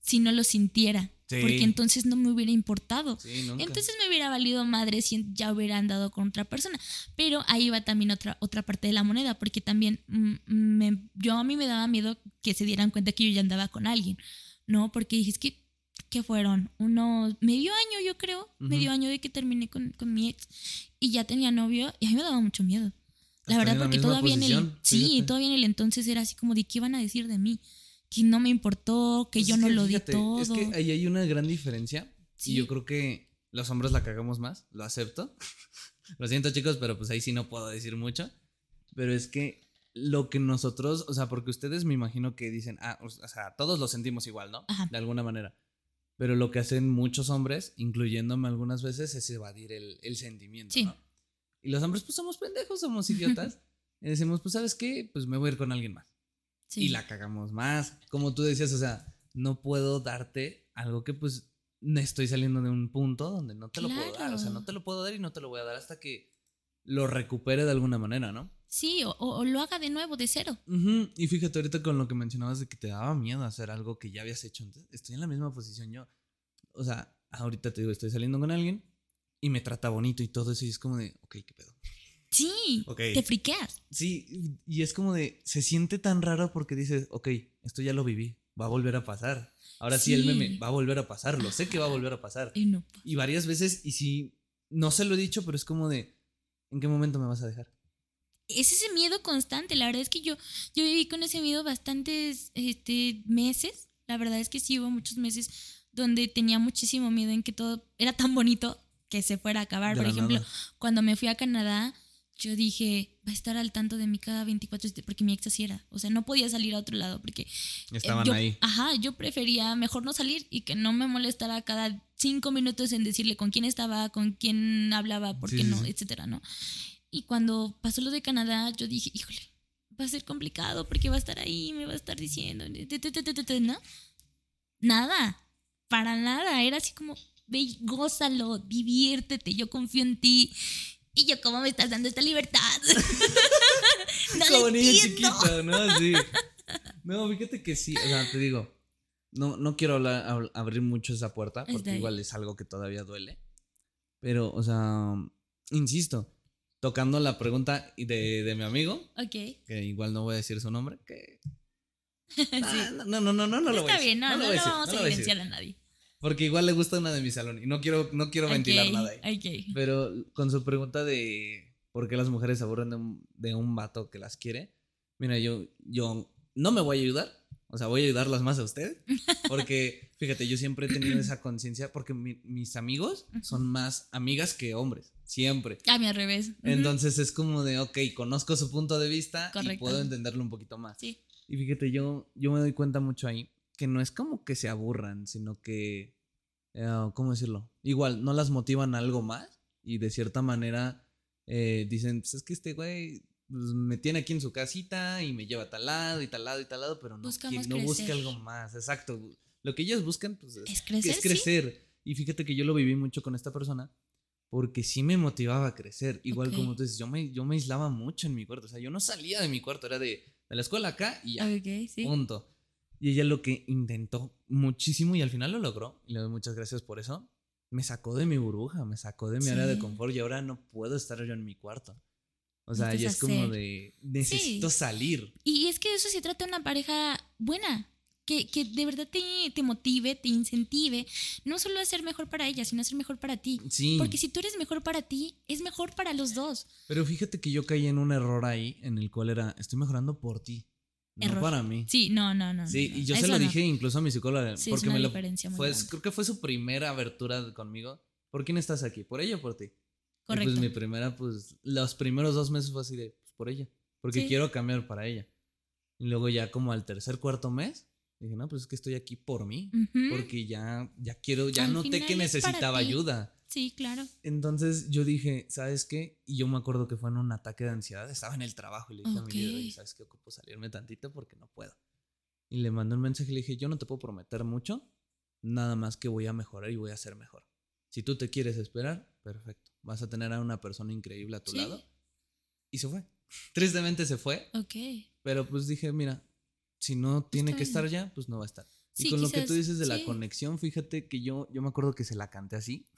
S2: si no lo sintiera,
S1: Sí.
S2: porque entonces no me hubiera importado.
S1: Sí.
S2: Entonces me hubiera valido madre si ya hubiera andado con otra persona. Pero ahí va también otra, otra parte de la moneda, porque también mm, me- yo a mí me daba miedo que se dieran cuenta que yo ya andaba con alguien, ¿no? Porque dije, es que, ¿qué fueron? Unos medio año, yo creo, medio año de que terminé con, con mi ex y ya tenía novio y a mí me daba mucho miedo. La verdad,
S1: la
S2: porque todavía en el. Sí,
S1: fíjate.
S2: todavía en el entonces era así como de qué iban a decir de mí. Que no me importó, que
S1: Pues
S2: yo no
S1: que
S2: lo
S1: fíjate,
S2: di todo.
S1: Es que ahí hay una gran diferencia.
S2: Sí.
S1: Y yo creo que los hombres la cagamos más, lo acepto. lo siento, chicos, pero pues ahí sí no puedo decir mucho. Pero es que lo que nosotros, o sea, porque ustedes me imagino que dicen, ah, o sea, todos lo sentimos igual, ¿no?
S2: Ajá.
S1: De alguna manera. Pero lo que hacen muchos hombres, incluyéndome algunas veces, es evadir el, el sentimiento,
S2: Sí.
S1: ¿no? Y los hombres, pues somos pendejos, somos idiotas. y decimos, pues, ¿sabes qué? Pues me voy a ir con alguien más
S2: Sí.
S1: y la cagamos más. Como tú decías, o sea, no puedo darte algo que pues estoy saliendo de un punto donde no te lo puedo dar. O sea, no te lo puedo dar y no te lo voy a dar hasta que lo recupere de alguna manera, ¿no?
S2: Sí, o, lo haga de nuevo, de cero.
S1: Y fíjate ahorita con lo que mencionabas de que te daba miedo hacer algo que ya habías hecho antes. Estoy en la misma posición yo. O sea, ahorita te digo, estoy saliendo con alguien y me trata bonito y todo eso y es como de, ok, ¿qué pedo?
S2: Sí, te friqueas.
S1: Sí, y es como de, se siente tan raro porque dices, ok, esto ya lo viví, va a volver a pasar. Ahora sí, el
S2: Sí.
S1: meme va a volver a pasar, lo sé que va a volver a pasar.
S2: Y no.
S1: Y varias veces, y si no se lo he dicho, pero es como de, ¿en qué momento me vas a dejar?
S2: Es ese miedo constante. La verdad es que yo, yo viví con ese miedo bastantes este, meses. La verdad es que sí hubo muchos meses donde tenía muchísimo miedo en que todo era tan bonito que se fuera a acabar.
S1: De
S2: Por ejemplo,
S1: nada.
S2: cuando me fui a Canadá, yo dije, va a estar al tanto de mí cada 24, porque mi ex así era. O sea, no podía salir a otro lado porque eh,
S1: Estaban
S2: yo-
S1: ahí.
S2: Ajá, yo prefería mejor no salir y que no me molestara cada cinco minutos en decirle con quién estaba, con quién hablaba, por
S1: Sí,
S2: qué
S1: sí,
S2: no,
S1: sí.
S2: etcétera, ¿no? Y cuando pasó lo de Canadá, yo dije, híjole, va a ser complicado porque va a estar ahí, me va a estar diciendo, ¿no? Nada, para nada, era así como, ve y gózalo, diviértete, yo confío en ti. Y yo, ¿cómo me estás dando esta libertad? no
S1: Como
S2: lo
S1: niño chiquito, ¿no? Sí. No, fíjate que sí, o sea, te digo, no, no quiero hablar- ab- abrir mucho esa puerta
S2: Está
S1: porque igual es algo que todavía duele. Pero, o sea, insisto, tocando la pregunta de, de mi amigo, que igual no voy a decir su nombre, que...
S2: Sí.
S1: Ah, no, no, no, no, no, no lo voy a
S2: Está
S1: decir.
S2: bien, no, no,
S1: lo
S2: no,
S1: voy a decir,
S2: vamos
S1: no
S2: a
S1: lo
S2: evidenciar a nadie.
S1: Porque igual le gusta una de mi salón y no quiero, no quiero ventilar
S2: Ok,
S1: nada ahí.
S2: ok.
S1: Pero con su pregunta de por qué las mujeres se aburren de un, de un vato que las quiere, mira, yo, yo no me voy a ayudar. O sea, voy a ayudarlas más a ustedes. Porque, fíjate, yo siempre he tenido esa conciencia porque mi- mis amigos son más amigas que hombres. Siempre.
S2: A mí al revés. Ujú.
S1: Entonces es como de, ok, conozco su punto de vista y
S2: Correcto.
S1: puedo entenderlo un poquito más.
S2: Sí.
S1: Y fíjate, yo, yo me doy cuenta mucho ahí que no es como que se aburran, sino que, eh, ¿cómo decirlo? Igual, no las motivan a algo más y de cierta manera eh, dicen, pues es que este güey pues, me tiene aquí en su casita y me lleva a tal lado y tal lado y tal lado, pero no, no busca algo más, exacto. Lo que ellos buscan, pues es,
S2: Es crecer,
S1: es crecer. Y fíjate que yo lo viví mucho con esta persona porque sí me motivaba a crecer. Igual como tú dices, yo me, yo me aislaba mucho en mi cuarto. O sea, yo no salía de mi cuarto, era de, de la escuela acá y ya.
S2: Ok, sí.
S1: Punto. Y ella lo que intentó muchísimo y al final lo logró, y le doy muchas gracias por eso, me sacó de mi burbuja, me sacó de mi área de confort y ahora no puedo estar yo en mi cuarto. O sea,
S2: Necesitas
S1: es como de, necesito salir.
S2: Y es que de eso se trata de una pareja buena. Que, que de verdad te, te motive, te incentive, no solo a ser mejor para ella, sino a ser mejor para ti.
S1: Sí,
S2: Porque si tú eres mejor para ti, es mejor para los dos.
S1: pero fíjate que yo caí en un error ahí en el cual era, estoy mejorando por ti, no
S2: Error.
S1: para mí.
S2: Sí, no, no, no.
S1: Sí,
S2: no,
S1: y yo se lo dije incluso a mi psicóloga,
S2: Sí, es
S1: porque
S2: una
S1: me lo
S2: diferencia muy
S1: fue,
S2: grande.
S1: creo que fue su primera abertura conmigo. ¿Por quién estás aquí? ¿Por ella o por ti? Y
S2: Correcto.
S1: pues mi primera, pues los primeros dos meses fue así de, pues por ella, porque
S2: Sí.
S1: quiero cambiar para ella. Y luego ya como al tercer, cuarto mes, dije, no, pues es que estoy aquí por mí,
S2: Ujú.
S1: porque ya, ya quiero, ya
S2: Al
S1: noté que
S2: es
S1: necesitaba ayuda.
S2: Sí, claro.
S1: Entonces yo dije, ¿sabes qué? Y yo me acuerdo que fue en un ataque de ansiedad, estaba en el trabajo y le dije a mi líder,
S2: Ok.
S1: "Oye, ¿sabes qué? Ocupo salirme tantito porque no puedo. Y le mandé un mensaje y le dije, yo no te puedo prometer mucho, nada más que voy a mejorar y voy a ser mejor. Si tú te quieres esperar, perfecto. Vas a tener a una persona increíble a tu
S2: Sí.
S1: lado. Y se fue. Tristemente se fue,
S2: Ok.
S1: pero pues dije, mira, si no tiene
S2: Está
S1: que
S2: bien.
S1: estar ya, pues no va a estar. y
S2: Sí,
S1: con lo que
S2: quizás,
S1: tú dices de la conexión, fíjate que yo, yo me acuerdo que se la canté así.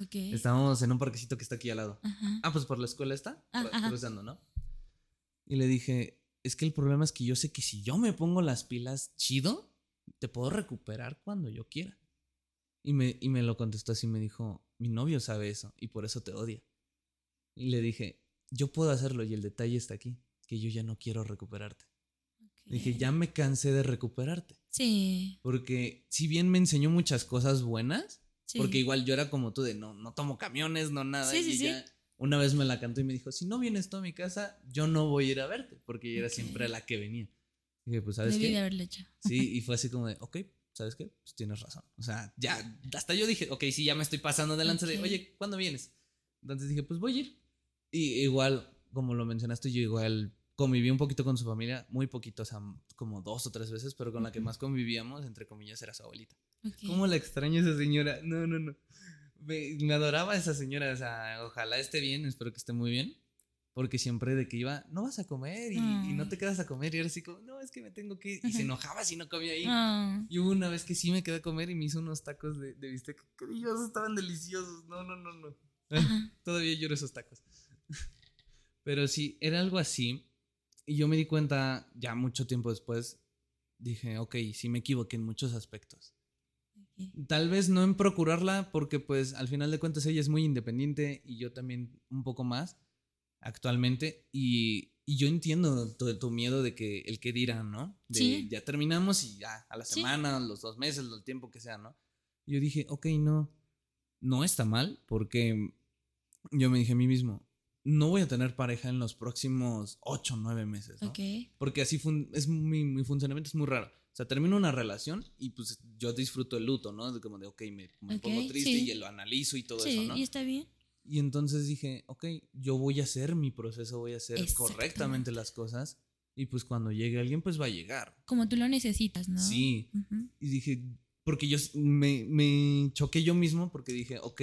S2: Ok.
S1: Estábamos en un parquecito que está aquí al lado.
S2: Ajá.
S1: Ah, pues por la escuela está,
S2: Ah, ajá.
S1: cruzando, ¿no? Y le dije, es que el problema es que yo sé que si yo me pongo las pilas chido, te puedo recuperar cuando yo quiera. Y me, y me lo contestó así, me dijo, mi novio sabe eso y por eso te odia. Y le dije, yo puedo hacerlo y el detalle está aquí, que yo ya no quiero recuperarte. Le Dije, ya me cansé de recuperarte.
S2: Sí.
S1: Porque si bien me enseñó muchas cosas buenas,
S2: sí.
S1: porque igual yo era como tú de no, no tomo camiones, no nada.
S2: Sí,
S1: y
S2: sí, sí.
S1: ella una vez me la cantó y me dijo, si no vienes tú a mi casa, yo no voy a ir a verte, porque ella era
S2: Ok.
S1: siempre la que venía. Y dije, pues, ¿sabes
S2: Debí de
S1: qué?
S2: haberlo hecho.
S1: Sí, y fue así como de, ok, ¿sabes qué? Pues tienes razón. O sea, ya, hasta yo dije, ok, sí, ya me estoy pasando de lanza de,
S2: Ok.
S1: oye, ¿cuándo vienes? Entonces dije, pues voy a ir. Y igual, como lo mencionaste, yo igual conviví un poquito con su familia, muy poquito, o sea, como dos o tres veces, pero con la que más convivíamos, entre comillas, era su abuelita.
S2: Ok.
S1: ¿Cómo la extraño esa señora? No, no, no. Me, me adoraba esa señora. O sea, ojalá esté bien, espero que esté muy bien. Porque siempre de que iba, no vas a comer y, y no te quedas a comer. Y ahora sí como, no, es que me tengo que ir. Y se enojaba si no comía ahí.
S2: Ah,
S1: Y hubo una vez que sí me quedé a comer y me hizo unos tacos de, de bistec. Que Dios, estaban deliciosos. No, no, no, no.
S2: ajá.
S1: Todavía lloro esos tacos. Pero sí, era algo así. Y yo me di cuenta ya mucho tiempo después. Dije, ok, sí me equivoqué en muchos aspectos. Tal vez no en procurarla, porque pues al final de cuentas ella es muy independiente y yo también un poco más actualmente. Y, y yo entiendo tu, tu miedo de que el que dirán, ¿no? De
S2: Sí.
S1: ya terminamos y ya, a la
S2: Sí.
S1: semana, los dos meses, el tiempo que sea, ¿no? Y yo dije, ok, no, no está mal, porque yo me dije a mí mismo, no voy a tener pareja en los próximos ocho o nueve meses, ¿no?
S2: Ok.
S1: Porque así es mi, mi funcionamiento es muy raro. O sea, termino una relación y pues yo disfruto el luto, ¿no? Como de, ok, me, me
S2: Ok,
S1: pongo triste
S2: sí.
S1: y lo analizo y todo
S2: Sí,
S1: eso, ¿no?
S2: y está bien.
S1: Y entonces dije, ok, yo voy a hacer mi proceso, voy a hacer correctamente las cosas y pues cuando llegue alguien, pues va a llegar.
S2: Como tú lo necesitas, ¿no?
S1: Sí.
S2: Ujú.
S1: Y dije, porque yo me, me choqué yo mismo porque dije, ok,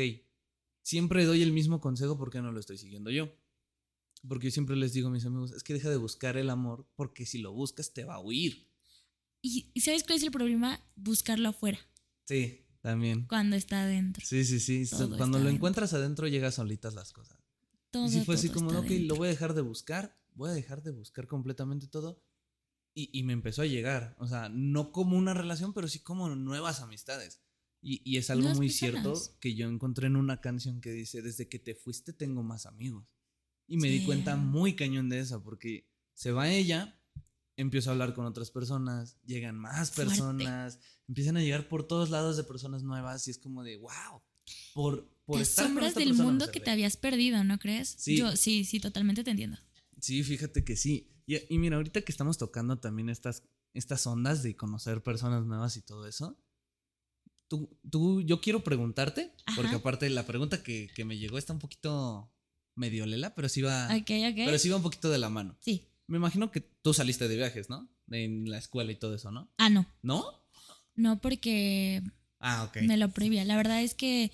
S1: siempre doy el mismo consejo, ¿por qué no lo estoy siguiendo yo? Porque yo siempre les digo a mis amigos, es que deja de buscar el amor, porque si lo buscas te va a huir.
S2: Y, ¿sabes cuál es el problema? Buscarlo afuera,
S1: Sí, también.
S2: cuando está adentro.
S1: Sí, sí, sí.
S2: Todo
S1: Cuando lo
S2: adentro.
S1: encuentras adentro, llegan solitas las cosas.
S2: Todo,
S1: y si fue así
S2: todo
S1: como,
S2: está
S1: ok,
S2: adentro.
S1: lo voy a dejar de buscar, voy a dejar de buscar completamente todo. Y, y me empezó a llegar. O sea, no como una relación, pero sí como nuevas amistades. Y, y es algo muy
S2: personas.
S1: cierto que yo encontré en una canción que dice, desde que te fuiste tengo más amigos. Y me di
S2: Sí.
S1: cuenta muy cañón de eso, porque se va ella, empiezo a hablar con otras personas, llegan más
S2: Fuerte.
S1: personas, empiezan a llegar por todos lados de personas nuevas y es como de, wow, por, por
S2: Las
S1: estar con
S2: sombras
S1: esta
S2: del mundo que
S1: cerré".
S2: te habías perdido, ¿no crees?
S1: Sí.
S2: Yo sí, sí, totalmente te entiendo.
S1: Sí, fíjate que sí. Y, y mira, ahorita que estamos tocando también estas, estas ondas de conocer personas nuevas y todo eso, tú, tú yo quiero preguntarte, porque aparte la pregunta que, que me llegó está un poquito medio lela, pero sí va,
S2: Ok, ok.
S1: pero sí va un poquito de la mano.
S2: Sí.
S1: Me imagino que tú saliste de viajes, ¿no? En la escuela y todo eso, ¿no?
S2: Ah, no.
S1: ¿No?
S2: No, porque
S1: Ah, ok.
S2: me lo prohibía. La verdad es que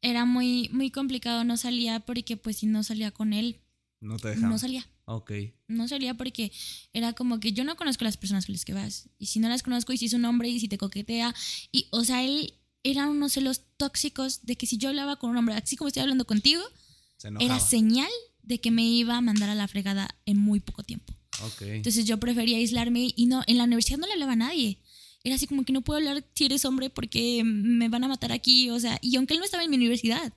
S2: era muy, muy complicado. No salía porque, pues, si no salía con él,
S1: No te dejaban.
S2: no salía.
S1: Ok.
S2: No salía porque era como que yo no conozco las personas con las que vas. Y si no las conozco, y si es un hombre, y si te coquetea. Y, o sea, él eran unos celos tóxicos de que si yo hablaba con un hombre, así como estoy hablando contigo,
S1: Se
S2: era señal de que me iba a mandar a la fregada en muy poco tiempo. Entonces yo prefería aislarme y no, en la universidad no le hablaba a nadie. Era así como que no puedo hablar si eres hombre porque me van a matar aquí, o sea, y aunque él no estaba en mi universidad.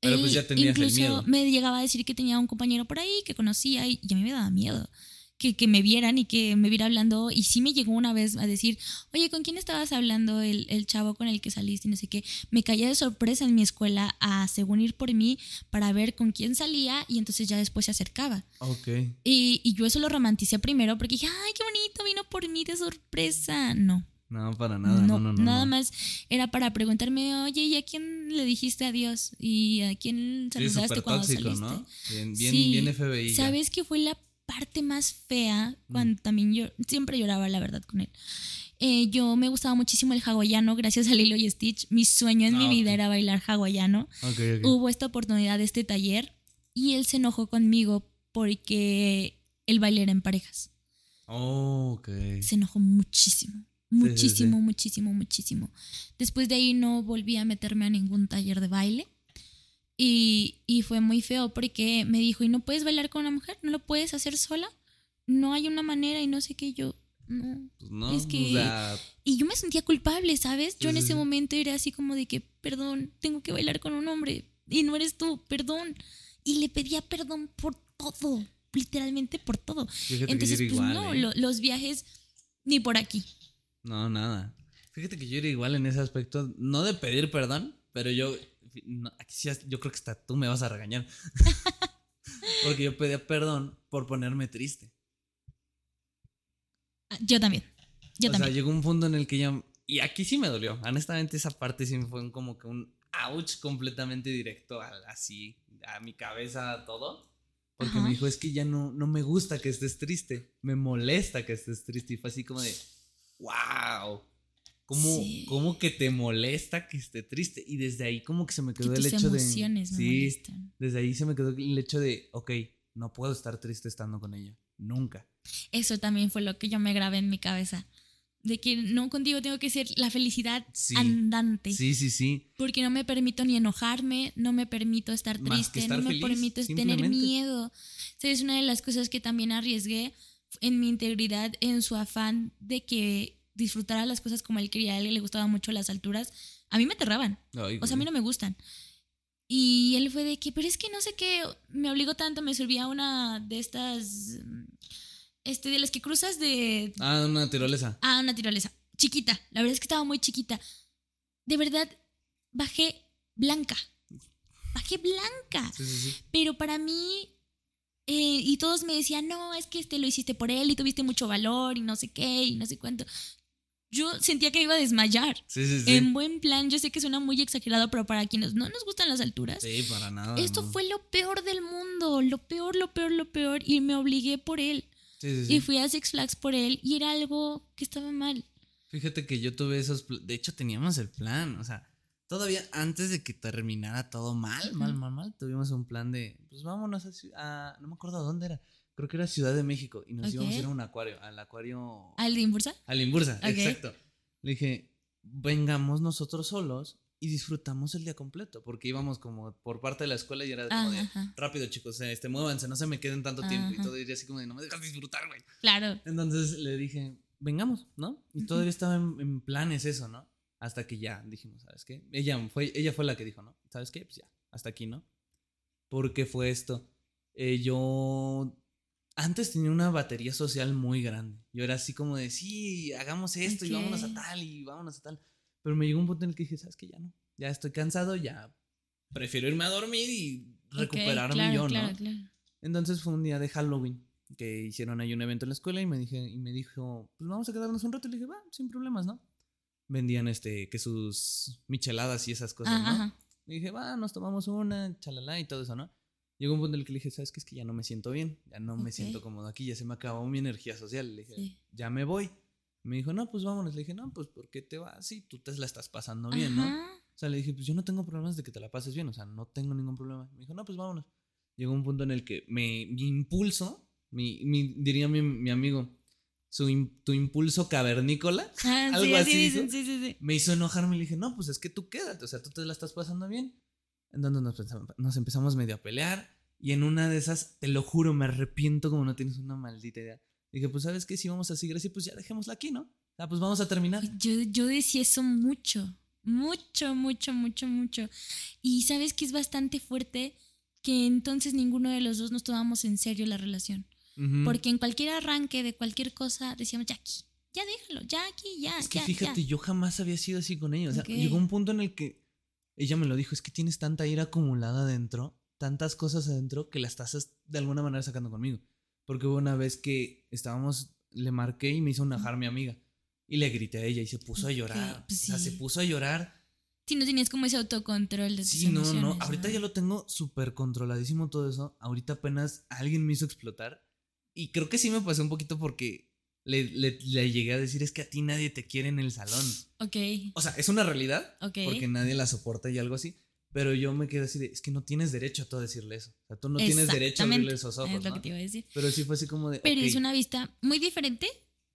S1: Pero
S2: él
S1: pues ya tenías el
S2: incluso
S1: miedo.
S2: me llegaba a decir que tenía un compañero por ahí que conocía y, y a mí me daba miedo. Que, que me vieran y que me viera hablando. Y sí me llegó una vez a decir, oye, ¿con quién estabas hablando el, el chavo con el que saliste? Y no sé qué. Me caía de sorpresa en mi escuela a, según ir por mí, para ver con quién salía y entonces ya después se acercaba.
S1: Ok.
S2: Y, y yo eso lo romanticé primero porque dije, ay, qué bonito, vino por mí de sorpresa. No,
S1: No, para nada. No, no, no.
S2: nada
S1: no.
S2: más era para preguntarme, oye, ¿y a quién le dijiste adiós? ¿Y a quién saludaste cuando
S1: tóxico,
S2: saliste?
S1: ¿no? Bien, bien,
S2: Sí,
S1: bien FBI. ya.
S2: ¿Sabes qué fue la parte más fea
S1: Mm.
S2: cuando también yo siempre lloraba, la verdad, con él? Eh, yo me gustaba muchísimo el hawaiano, gracias a Lilo y Stitch. Mi sueño en
S1: Ah,
S2: mi vida
S1: ok.
S2: era bailar hawaiano. Hubo esta oportunidad de este taller y él se enojó conmigo porque el baile era en parejas.
S1: Oh, ok.
S2: Se enojó muchísimo.
S1: sí, sí.
S2: Muchísimo, muchísimo, muchísimo. Después de ahí no volví a meterme a ningún taller de baile. Y, y fue muy feo porque me dijo, ¿y no puedes bailar con una mujer? ¿No lo puedes hacer sola? No hay una manera y no sé qué yo... No.
S1: Pues no,
S2: Es que-
S1: o sea,
S2: Y yo me sentía culpable, ¿sabes? Yo en ese momento era así como de que, perdón, tengo que bailar con un hombre y no eres tú, perdón. Y le pedía perdón por todo, literalmente por todo.
S1: fíjate que
S2: Entonces, pues
S1: igual.
S2: no,
S1: ¿eh?
S2: lo- los viajes ni por aquí.
S1: No, nada. Fíjate que yo era igual en ese aspecto, no de pedir perdón, pero yo, no, aquí sí, yo creo que hasta tú me vas a regañar. Porque yo pedía perdón por ponerme triste.
S2: Ah, Yo también. Yo
S1: o
S2: también.
S1: sea, llegó un punto en el que ya... Y aquí sí me dolió. Honestamente, esa parte sí fue como que un ouch completamente directo al- así, a mi cabeza, todo. Porque
S2: Ajá.
S1: me dijo, es que ya no, no me gusta que estés triste. Me molesta que estés triste. Y fue así como de, wow. ¿Cómo,
S2: Sí.
S1: cómo que te molesta que esté triste? Y desde ahí como que se me
S2: que
S1: quedó el
S2: tus
S1: hecho
S2: emociones
S1: de...
S2: me
S1: Sí,
S2: molestan.
S1: desde ahí se me quedó el hecho de, ok, no puedo estar triste estando con ella. Nunca.
S2: Eso también fue lo que yo me grabé en mi cabeza. De que no contigo tengo que ser la felicidad
S1: Sí.
S2: andante.
S1: Sí, sí, sí.
S2: Porque no me permito ni enojarme, no me permito estar
S1: que
S2: triste,
S1: estar
S2: no me permito tener miedo. ¿Sabes? Una de las cosas que también arriesgué en mi integridad, en su afán de que disfrutara las cosas como él quería. A él le gustaban mucho las alturas. A mí me aterraban.
S1: Ay,
S2: O sea, a mí no me gustan. Y él fue de que, pero es que no sé qué, me obligó tanto, me servía una de estas, este, de las que cruzas de,
S1: Ah, una tirolesa.
S2: ah, una tirolesa, chiquita, la verdad es que estaba muy chiquita. De verdad, bajé blanca, bajé blanca,
S1: Sí, sí, sí.
S2: pero para mí, eh, y todos me decían, no, es que este lo hiciste por él y tuviste mucho valor y no sé qué y no sé cuánto. Yo sentía que iba a desmayar.
S1: Sí, sí, sí.
S2: En buen plan, yo sé que suena muy exagerado, pero para quienes no nos gustan las alturas,
S1: Sí, para nada.
S2: esto
S1: no.
S2: fue lo peor del mundo, lo peor, lo peor, lo peor, y me obligué por él.
S1: Sí, sí.
S2: Y fui a Six Flags por él, y era algo que estaba mal.
S1: Fíjate que yo tuve esos. De hecho, teníamos el plan. O sea, todavía antes de que terminara todo mal, mal, mal, mal, tuvimos un plan de. Pues vámonos a. A- no me acuerdo dónde era. Creo que era Ciudad de México. Y nos íbamos a ir a un acuario. Al acuario.
S2: ¿Al de Imbursa?
S1: Al Imbursa,
S2: Ok.
S1: exacto. Le dije, vengamos nosotros solos y disfrutamos el día completo. Porque íbamos como por parte de la escuela y era como de.
S2: Ajá.
S1: Rápido, chicos, este, muévanse, no se me queden tanto tiempo. Y
S2: Ajá.
S1: todo iría así como de, no me dejas disfrutar, güey.
S2: Claro.
S1: Entonces le dije, vengamos, ¿no? Y todavía estaba en, en planes eso, ¿no? Hasta que ya dijimos, ¿sabes qué? Ella fue, ella fue la que dijo, ¿no? ¿Sabes qué? Pues ya, hasta aquí, ¿no? Porque fue esto. Eh, yo antes tenía una batería social muy grande. Yo era así como de, sí, hagamos esto y vámonos a tal y vámonos a tal. Pero me llegó un punto en el que dije, ¿sabes qué? Ya no. Ya estoy cansado, ya prefiero irme a dormir y recuperarme
S2: claro,
S1: yo, ¿no?
S2: Claro, claro.
S1: Entonces fue un día de Halloween que hicieron ahí un evento en la escuela y me dije y me dijo, "Pues vamos a quedarnos un rato." Y le dije, "Va, sin problemas, ¿no?" Vendían este que sus micheladas y esas cosas,
S2: Ajá,
S1: ¿no?
S2: ajá.
S1: Y dije, "Va, nos tomamos una, chalala y todo eso, ¿no?" Llegó un punto en el que le dije, "¿Sabes qué? Es que ya no me siento bien, ya no me siento cómodo aquí, ya se me acabó mi energía social." Le dije,
S2: Sí.
S1: "Ya me voy." Me dijo, "No, pues vámonos." Le dije, "No, pues ¿por qué te vas? Sí, tú te la estás pasando bien, ¿no?" O sea, le dije, pues yo no tengo problemas de que te la pases bien, o sea, no tengo ningún problema. Me dijo, no, pues vámonos. Llegó un punto en el que me, mi impulso, mi, mi- diría mi, mi amigo, su, tu impulso cavernícola,
S2: Ah,
S1: Algo
S2: sí,
S1: así
S2: sí, sí, sí.
S1: me hizo enojarme y le dije, no, pues es que tú quédate, o sea, tú te la estás pasando bien. Entonces nos, pensamos- nos empezamos medio a pelear y en una de esas, te lo juro, me arrepiento como no tienes una maldita idea. Dije, pues sabes qué, si vamos a seguir así, pues ya dejémosla aquí, ¿no? Pues vamos a terminar.
S2: Yo, yo decía eso mucho, mucho, mucho, mucho, mucho. Y sabes que es bastante fuerte que entonces ninguno de los dos nos tomamos en serio la relación.
S1: Ujú.
S2: Porque en cualquier arranque de cualquier cosa decíamos, ya aquí, ya déjalo, ya aquí, ya,
S1: Es que
S2: ya,
S1: fíjate,
S2: ya".
S1: yo jamás había sido así con ella. O sea, llegó un punto en el que ella me lo dijo, es que tienes tanta ira acumulada adentro, tantas cosas adentro, que la estás de alguna manera sacando conmigo. Porque hubo una vez que estábamos, le marqué y me hizo enojar mi amiga. Y le grité a ella y se puso a llorar.
S2: pues
S1: O sea, se
S2: sí.
S1: puso a llorar.
S2: Si no tenías como ese autocontrol de tus
S1: Sí, no, no. Ahorita ya lo tengo súper controladísimo todo eso. Ahorita apenas alguien me hizo explotar. Y creo que sí me pasó un poquito porque le, le- le llegué a decir, es que a ti nadie te quiere en el salón.
S2: Ok,
S1: O sea, es una realidad
S2: ok.
S1: porque nadie la soporta y algo así. Pero yo me quedé así de, es que no tienes derecho a tú a decirle eso. O sea, tú no tienes derecho a abrirle esos ojos,
S2: Es lo
S1: ¿no?
S2: que te iba a decir.
S1: Pero sí fue así como de,
S2: Pero es una vista muy diferente.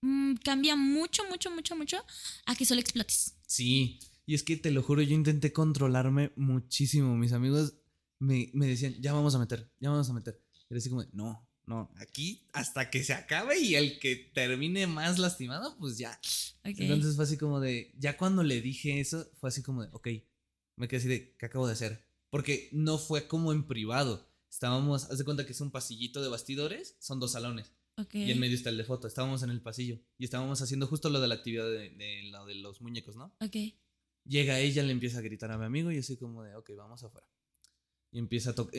S2: mm, cambia mucho, mucho, mucho, mucho a que solo explotes.
S1: Sí, y es que te lo juro, yo intenté controlarme muchísimo. Mis amigos me, me decían, ya vamos a meter, ya vamos a meter. Era así como, de, no, no, aquí hasta que se acabe y el que termine más lastimado, pues ya. Entonces fue así como de, ya cuando le dije eso, fue así como de, ok, me quedé así de, ¿qué acabo de hacer? Porque no fue como en privado. Estábamos, haz de cuenta que es un pasillito de bastidores, son dos salones.
S2: ok.
S1: Y en medio está el de foto. Estábamos en el pasillo y estábamos haciendo justo lo de la actividad de, de lo de los muñecos, ¿no?
S2: Ok.
S1: Llega ella, le empieza a gritar a mi amigo y yo así como de, ok, vamos afuera. Y empieza a tocar.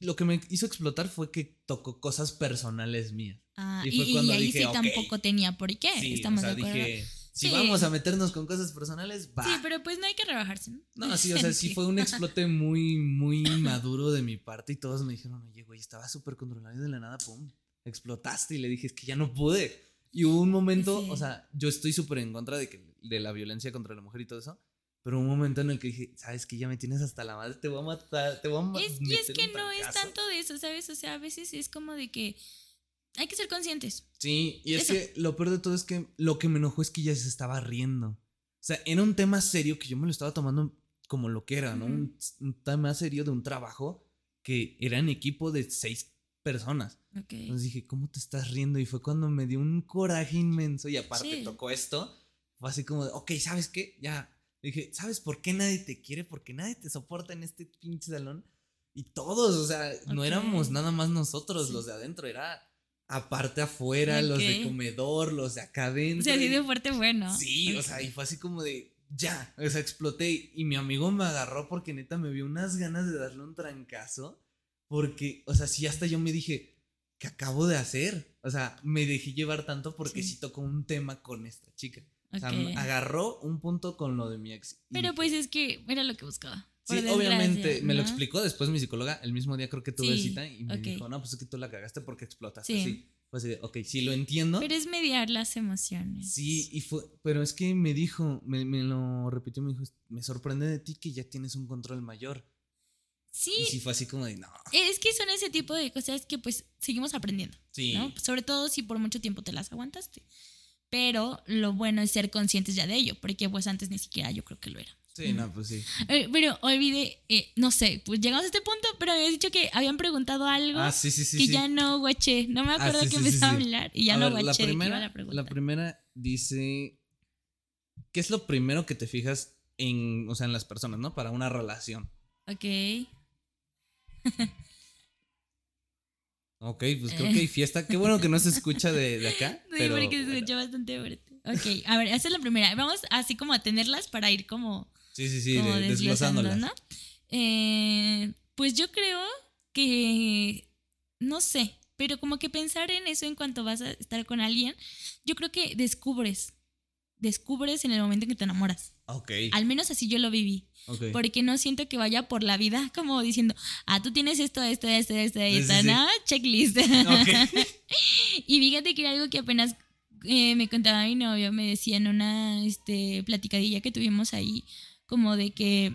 S1: Lo que me hizo explotar fue que tocó cosas personales mías.
S2: Ah,
S1: Y
S2: y,
S1: fue
S2: y
S1: cuando
S2: ahí
S1: dije,
S2: sí
S1: ok.
S2: tampoco tenía por qué.
S1: Sí,
S2: Estamos
S1: o sea,
S2: de acuerdo.
S1: dije, si
S2: Sí.
S1: vamos a meternos con cosas personales, va.
S2: Sí, pero pues no hay que rebajarse. ¿no?
S1: No, sí, o sea, sí fue un explote muy, muy maduro de mi parte y todos me dijeron, oye, güey, estaba súper controlado y de la nada, pum, explotaste y le dije, es que ya no pude. Y hubo un momento,
S2: Sí.
S1: o sea, yo estoy súper en contra de, que, de la violencia contra la mujer y todo eso, pero un momento en el que dije, sabes que ya me tienes hasta la madre, te voy a matar, te voy a ma-
S2: Es, y es que no es
S1: trancazo".
S2: tanto de eso, ¿sabes? O sea, a veces es como de que hay que ser conscientes.
S1: Sí, y es
S2: Eso.
S1: que lo peor de todo es que lo que me enojó es que ella se estaba riendo. O sea, era un tema serio que yo me lo estaba tomando como lo que era, ¿no?
S2: Ujú.
S1: un, un tema serio de un trabajo que era en equipo de seis personas.
S2: Ok.
S1: Entonces dije, ¿cómo te estás riendo? Y fue cuando me dio un coraje inmenso y aparte
S2: Sí.
S1: tocó esto. Fue así como de, ok, ¿sabes qué? Ya. Dije, ¿sabes por qué nadie te quiere? Porque nadie te soporta en este pinche salón. Y todos, o sea, no éramos nada más nosotros
S2: Sí.
S1: los de adentro, era aparte afuera, los de comedor, los de acá
S2: O
S1: adentro.
S2: sea, así de fuerte bueno.
S1: Sí, o sea, y fue así como de, ya, o sea, exploté. Y mi amigo me agarró porque neta me vio unas ganas de darle un trancazo. Porque, o sea, sí, hasta yo me dije, ¿qué acabo de hacer? O sea, me dejé llevar tanto porque sí,
S2: Sí.
S1: tocó un tema con esta chica. O sea, agarró un punto con lo de mi ex.
S2: Pero pues es que era lo que buscaba.
S1: Sí, obviamente, me lo explicó después mi psicóloga, el mismo día creo que tuve
S2: Sí,
S1: cita y me dijo, no, pues es que tú la cagaste porque explotaste
S2: Sí.
S1: de, ok, sí lo entiendo.
S2: Pero es mediar las emociones.
S1: Sí, y fue, pero es que me dijo, me, me lo repitió, me dijo, me sorprende de ti que ya tienes un control mayor.
S2: Sí,
S1: Y sí fue así como de, no.
S2: es que son ese tipo de cosas que pues seguimos aprendiendo.
S1: Sí.
S2: ¿no? Sobre todo si por mucho tiempo te las aguantaste. Pero lo bueno es ser conscientes ya de ello, porque pues antes ni siquiera yo creo que lo era.
S1: Sí, no, pues sí.
S2: Eh, Pero olvidé, eh, no sé, pues llegamos a este punto, pero habías dicho que habían preguntado algo
S1: Ah, sí, sí, sí.
S2: que ya no guaché. No me
S1: Ah,
S2: acuerdo
S1: sí,
S2: que
S1: sí.
S2: a hablar y ya
S1: A
S2: no
S1: ver,
S2: guaché de iba
S1: primera,
S2: la pregunta.
S1: la primera dice, ¿qué es lo primero que te fijas en, o sea, en las personas, ¿no? Para una relación.
S2: Ok.
S1: Ok, pues creo que hay fiesta. Qué bueno que no se escucha de, de acá.
S2: Sí,
S1: pero,
S2: porque se
S1: bueno.
S2: escuchó bastante fuerte. Ok, a ver, esa es la primera. Vamos así como a tenerlas para ir como,
S1: Sí, sí, sí,
S2: como
S1: de- desglosándolas.
S2: ¿no? Eh, pues yo creo que, no sé, pero como que pensar en eso en cuanto vas a estar con alguien, yo creo que descubres, descubres en el momento en que te enamoras.
S1: Ok,
S2: Al menos así yo lo viví.
S1: ok.
S2: Porque no siento que vaya por la vida como diciendo, ah, tú tienes esto, esto, esto, esto, esto,
S1: sí, sí.
S2: ¿no? Checklist.
S1: Ok.
S2: y fíjate que era algo que apenas eh, me contaba mi novio, me decía en una este, platicadilla que tuvimos ahí, como de que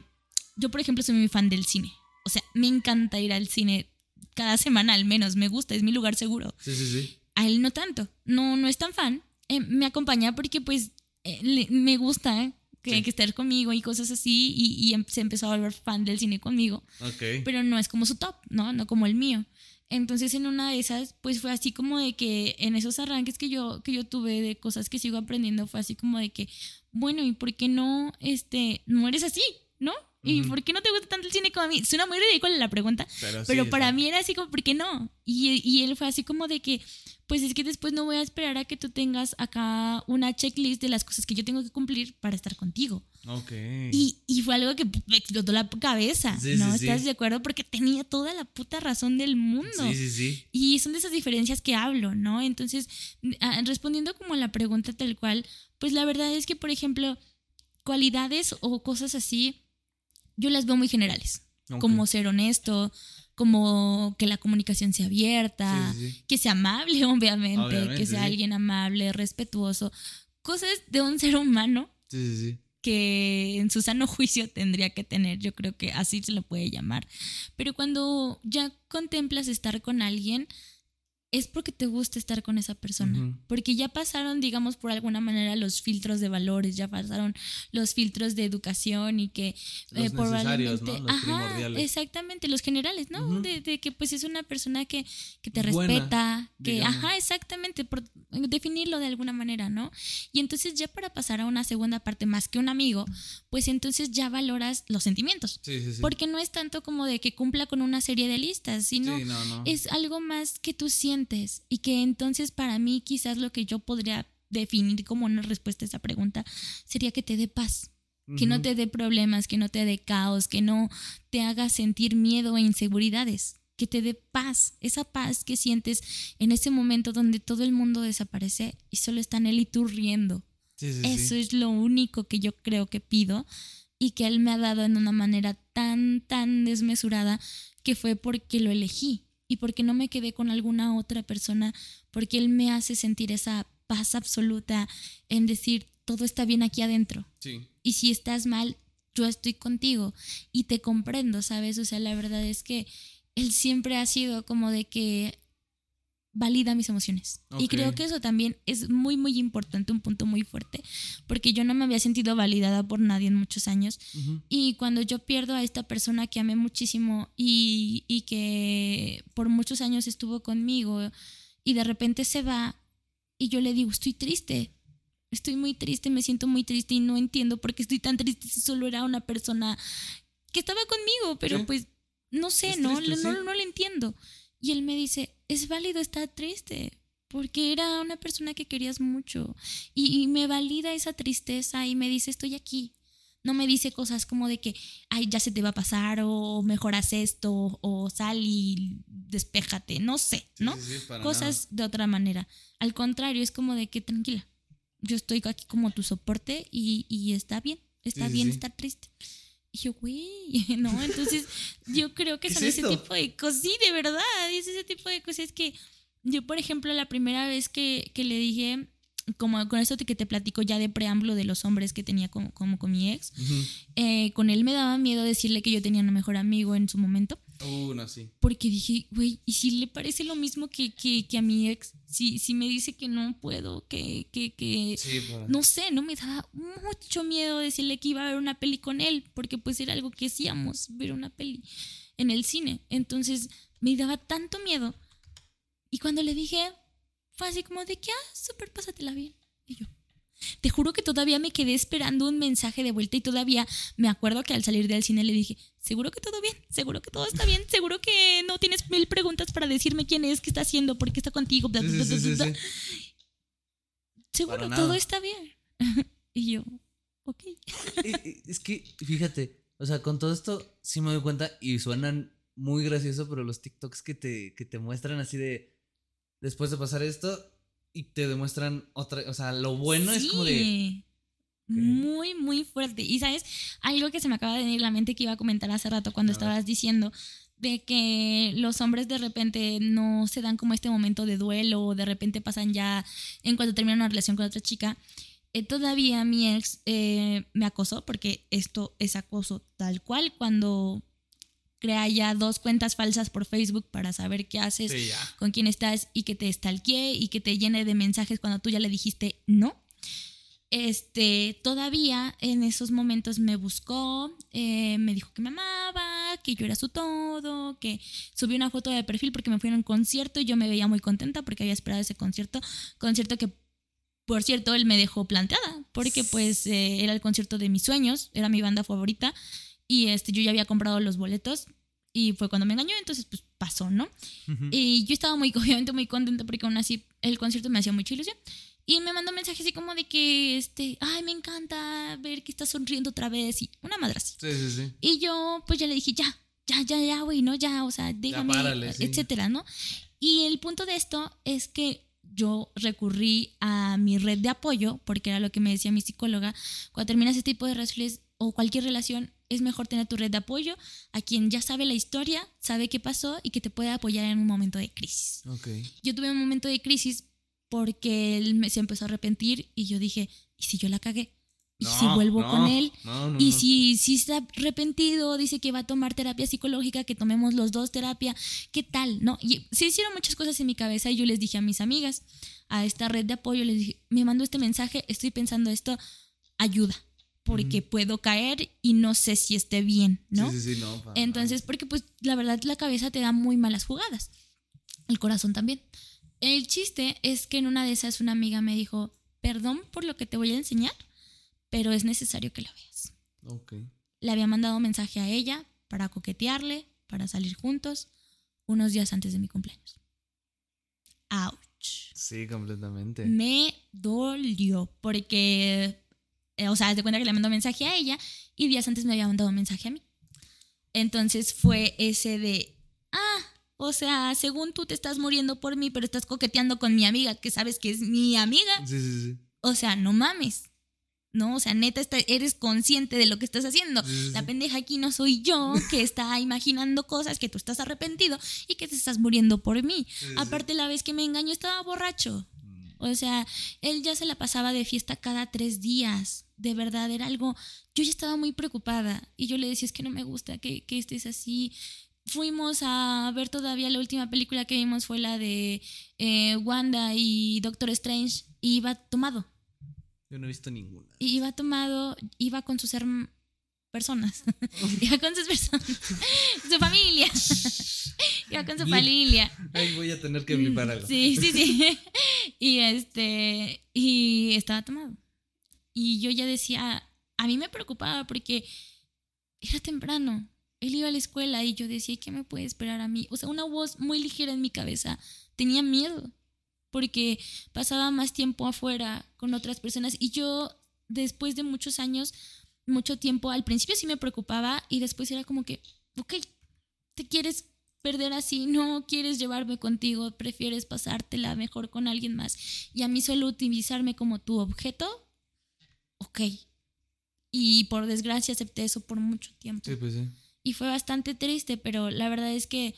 S2: yo, por ejemplo, soy muy fan del cine. O sea, me encanta ir al cine cada semana al menos, me gusta, es mi lugar seguro.
S1: Sí, sí, sí.
S2: A él no tanto, no, no es tan fan. Eh, me acompaña porque pues eh, le- me gusta que,
S1: Sí.
S2: que estar conmigo y cosas así y, y em- se empezó a volver fan del cine conmigo,
S1: Ok.
S2: pero no es como su top, ¿no? No como el mío. Entonces en una de esas, pues fue así como de que en esos arranques que yo, que yo tuve de cosas que sigo aprendiendo, fue así como de que, bueno, ¿y por qué no, este, no eres así, ¿no? ¿Y por qué no te gusta tanto el cine como a mí? Suena muy ridícula la pregunta,
S1: Pero,
S2: pero
S1: sí,
S2: para mí era así como, ¿por qué no? Y, y él fue así como de que, pues es que después no voy a esperar a que tú tengas acá una checklist de las cosas que yo tengo que cumplir para estar contigo.
S1: Ok.
S2: Y, y fue algo que me explotó la cabeza,
S1: Sí,
S2: ¿no?
S1: sí.
S2: ¿Estás de acuerdo? Porque tenía toda la puta razón del mundo.
S1: Sí, sí, sí.
S2: Y son de esas diferencias que hablo, ¿no? Entonces, ah, respondiendo como a la pregunta tal cual, pues la verdad es que, por ejemplo, cualidades o cosas así, yo las veo muy generales
S1: Ok.
S2: como ser honesto, como que la comunicación sea abierta,
S1: Sí, sí, sí.
S2: que sea amable, obviamente,
S1: Obviamente,
S2: que sea alguien amable, respetuoso, cosas de un ser humano que en su sano juicio tendría que tener, yo creo que así se lo puede llamar. Pero cuando ya contemplas estar con alguien, es porque te gusta estar con esa persona. Porque ya pasaron, digamos, por alguna manera los filtros de valores, ya pasaron los filtros de educación y que
S1: Los
S2: eh,
S1: necesarios, ¿no? Los
S2: Ajá, exactamente, los generales, ¿no? De, de que pues es una persona que, que te
S1: Buena,
S2: respeta, que,
S1: digamos.
S2: ajá, exactamente, por definirlo de alguna manera, ¿no? Y entonces ya para pasar a una segunda parte más que un amigo, pues entonces ya valoras los sentimientos.
S1: Sí, sí, sí.
S2: Porque no es tanto como de que cumpla con una serie de listas, sino
S1: Sí, no, no.
S2: es algo más que tú sientes y que entonces para mí quizás lo que yo podría definir como una respuesta a esa pregunta sería que te dé paz, que no te dé problemas, que no te dé caos, que no te haga sentir miedo e inseguridades, que te dé paz, esa paz que sientes en ese momento donde todo el mundo desaparece y solo están él y tú riendo.
S1: Sí, sí, sí.
S2: Eso es lo único que yo creo que pido y que él me ha dado en una manera tan, tan desmesurada que fue porque lo elegí y porque no me quedé con alguna otra persona, porque él me hace sentir esa paz absoluta en decir, todo está bien aquí adentro.
S1: Sí.
S2: Y si estás mal, yo estoy contigo y te comprendo, ¿sabes? O sea, la verdad es que él siempre ha sido como de que valida mis emociones. Y creo que eso también es muy, muy importante, un punto muy fuerte, porque yo no me había sentido validada por nadie en muchos años. Y cuando yo pierdo a esta persona que amé muchísimo y, y que por muchos años estuvo conmigo y de repente se va y yo le digo, estoy triste, estoy muy triste, me siento muy triste y no entiendo por qué estoy tan triste si solo era una persona que estaba conmigo, pero
S1: Sí.
S2: pues no sé, no,
S1: triste,
S2: no,
S1: sí.
S2: no le entiendo. Y él me dice, es válido estar triste. Porque era una persona que querías mucho. Y, y me valida esa tristeza y me dice, estoy aquí. No me dice cosas como de que, ay, ya se te va a pasar, o mejor haz esto, o sal y despéjate. No sé, ¿no?
S1: sí, sí, para
S2: Cosas de otra manera. Al contrario, es como de que tranquila. Yo estoy aquí como tu soporte y, y está bien. Está
S1: Sí,
S2: bien estar triste. Y yo, güey, ¿no? Entonces, yo creo que
S1: ¿Qué
S2: son
S1: es
S2: ese tipo de cosas. Sí, de verdad, es ese tipo de cosas que Yo, por ejemplo, la primera vez que, que le dije, como con esto que te platico ya de preámbulo de los hombres que tenía como, como con mi ex, eh, con él me daba miedo decirle que yo tenía un mejor amigo en su momento.
S1: Uh, no, sí.
S2: Porque dije, güey, ¿y si le parece lo mismo que, que, que a mi ex? Si, si me dice que no puedo, que, que, que...
S1: Sí, por-
S2: No sé, no me daba mucho miedo decirle que iba a ver una peli con él, porque pues era algo que hacíamos, ver una peli en el cine. Entonces me daba tanto miedo. Y cuando le dije, fue así como de que, ah, súper, pásatela bien. Y yo, te juro que todavía me quedé esperando un mensaje de vuelta y todavía me acuerdo que al salir del cine le dije, seguro que todo bien, seguro que todo está bien, seguro que no tienes mil preguntas para decirme quién es, qué está haciendo, por qué está contigo, bla, bla,
S1: sí,
S2: bla,
S1: sí,
S2: bla,
S1: sí,
S2: bla.
S1: sí.
S2: Seguro, todo está bien. y yo, ok.
S1: Es que, fíjate, o sea, con todo esto sí me doy cuenta y suenan muy gracioso, pero los TikToks que te, que te muestran así de, después de pasar esto, y te demuestran otra, o sea, lo bueno es como de...
S2: Muy, muy fuerte. Y sabes, algo que se me acaba de venir a la mente que iba a comentar hace rato cuando estabas diciendo de que los hombres de repente no se dan como este momento de duelo o de repente pasan ya en cuanto terminan una relación con otra chica. Eh, todavía mi ex eh, me acosó porque esto es acoso tal cual cuando crea ya dos cuentas falsas por Facebook para saber qué haces
S1: Sí,
S2: con quién estás y que te stalkee y que te llene de mensajes cuando tú ya le dijiste no. Este, todavía en esos momentos me buscó, eh, me dijo que me amaba, que yo era su todo, que subió una foto de perfil porque me fui a un concierto y yo me veía muy contenta porque había esperado ese concierto, concierto que por cierto él me dejó planteada porque pues eh, era el concierto de mis sueños, era mi banda favorita y este yo ya había comprado los boletos y fue cuando me engañó, entonces pues pasó, ¿no?
S1: Ujú.
S2: Y yo estaba muy, obviamente muy contenta porque aún así el concierto me hacía mucha ilusión. Y me mandó mensajes así como de que, este, ay, me encanta ver que estás sonriendo otra vez y una madre así.
S1: Sí, sí, sí.
S2: Y yo, pues ya le dije, ya, ya, ya, ya, güey, no, ya, o sea, déjame,
S1: párale, sí.
S2: etcétera, ¿no? Y el punto de esto es que yo recurrí a mi red de apoyo, porque era lo que me decía mi psicóloga, cuando terminas este tipo de relaciones o cualquier relación, es mejor tener tu red de apoyo a quien ya sabe la historia, sabe qué pasó y que te puede apoyar en un momento de crisis.
S1: Ok.
S2: Yo tuve un momento de crisis porque él me- se empezó a arrepentir y yo dije, ¿y si yo la cagué? ¿Y si vuelvo
S1: no,
S2: con él?
S1: no,
S2: Y si, si está arrepentido, dice que va a tomar terapia psicológica, que tomemos los dos terapia, ¿qué tal? ¿No? Y se hicieron muchas cosas en mi cabeza y yo les dije a mis amigas, a esta red de apoyo, les dije, me mandó este mensaje, estoy pensando esto, ayuda, porque puedo caer y no sé si esté bien, ¿no?
S1: Sí, sí, sí, no. para
S2: Entonces, porque pues la verdad la cabeza te da muy malas jugadas. El corazón también. El chiste es que en una de esas una amiga me dijo, perdón por lo que te voy a enseñar, pero es necesario que lo veas.
S1: Ok.
S2: Le había mandado un mensaje a ella para coquetearle, para salir juntos, unos días antes de mi cumpleaños. Ouch.
S1: Sí, completamente.
S2: Me dolió porque, eh, o sea, haz de cuenta que le mandó mensaje a ella y días antes me había mandado un mensaje a mí. Entonces fue ese de, ah, o sea, según tú te estás muriendo por mí, pero estás coqueteando con mi amiga, que sabes que es mi amiga.
S1: Sí, sí, sí.
S2: O sea, no mames. No, o sea, neta, está- eres consciente de lo que estás haciendo. La pendeja aquí no soy yo, que está imaginando cosas, que tú estás arrepentido y que te estás muriendo por mí. Aparte, la vez que me engañó estaba borracho. O sea, él ya se la pasaba de fiesta cada tres días. De verdad, era algo. Yo ya estaba muy preocupada y yo le decía: Es que no me gusta que, que estés así. Fuimos a ver todavía la última película que vimos fue la de eh, Wanda y Doctor Strange. Y iba tomado.
S1: Yo no he visto ninguna.
S2: Y iba tomado, iba con sus herm- personas. iba con sus personas. su familia. iba con su familia.
S1: Ay, voy a tener que blipar algo.
S2: Sí, sí, sí. y este, y estaba tomado. Y yo ya decía, a mí me preocupaba porque era temprano. Él iba a la escuela y yo decía, ¿qué me puede esperar a mí? O sea, una voz muy ligera en mi cabeza. Tenía miedo porque pasaba más tiempo afuera con otras personas y yo después de muchos años, mucho tiempo, al principio sí me preocupaba y después era como que, ok, te quieres perder así, no quieres llevarme contigo, prefieres pasártela mejor con alguien más y a mí solo utilizarme como tu objeto, ok. Y por desgracia acepté eso por mucho tiempo.
S1: Sí, pues sí.
S2: Y fue bastante triste, pero la verdad es que,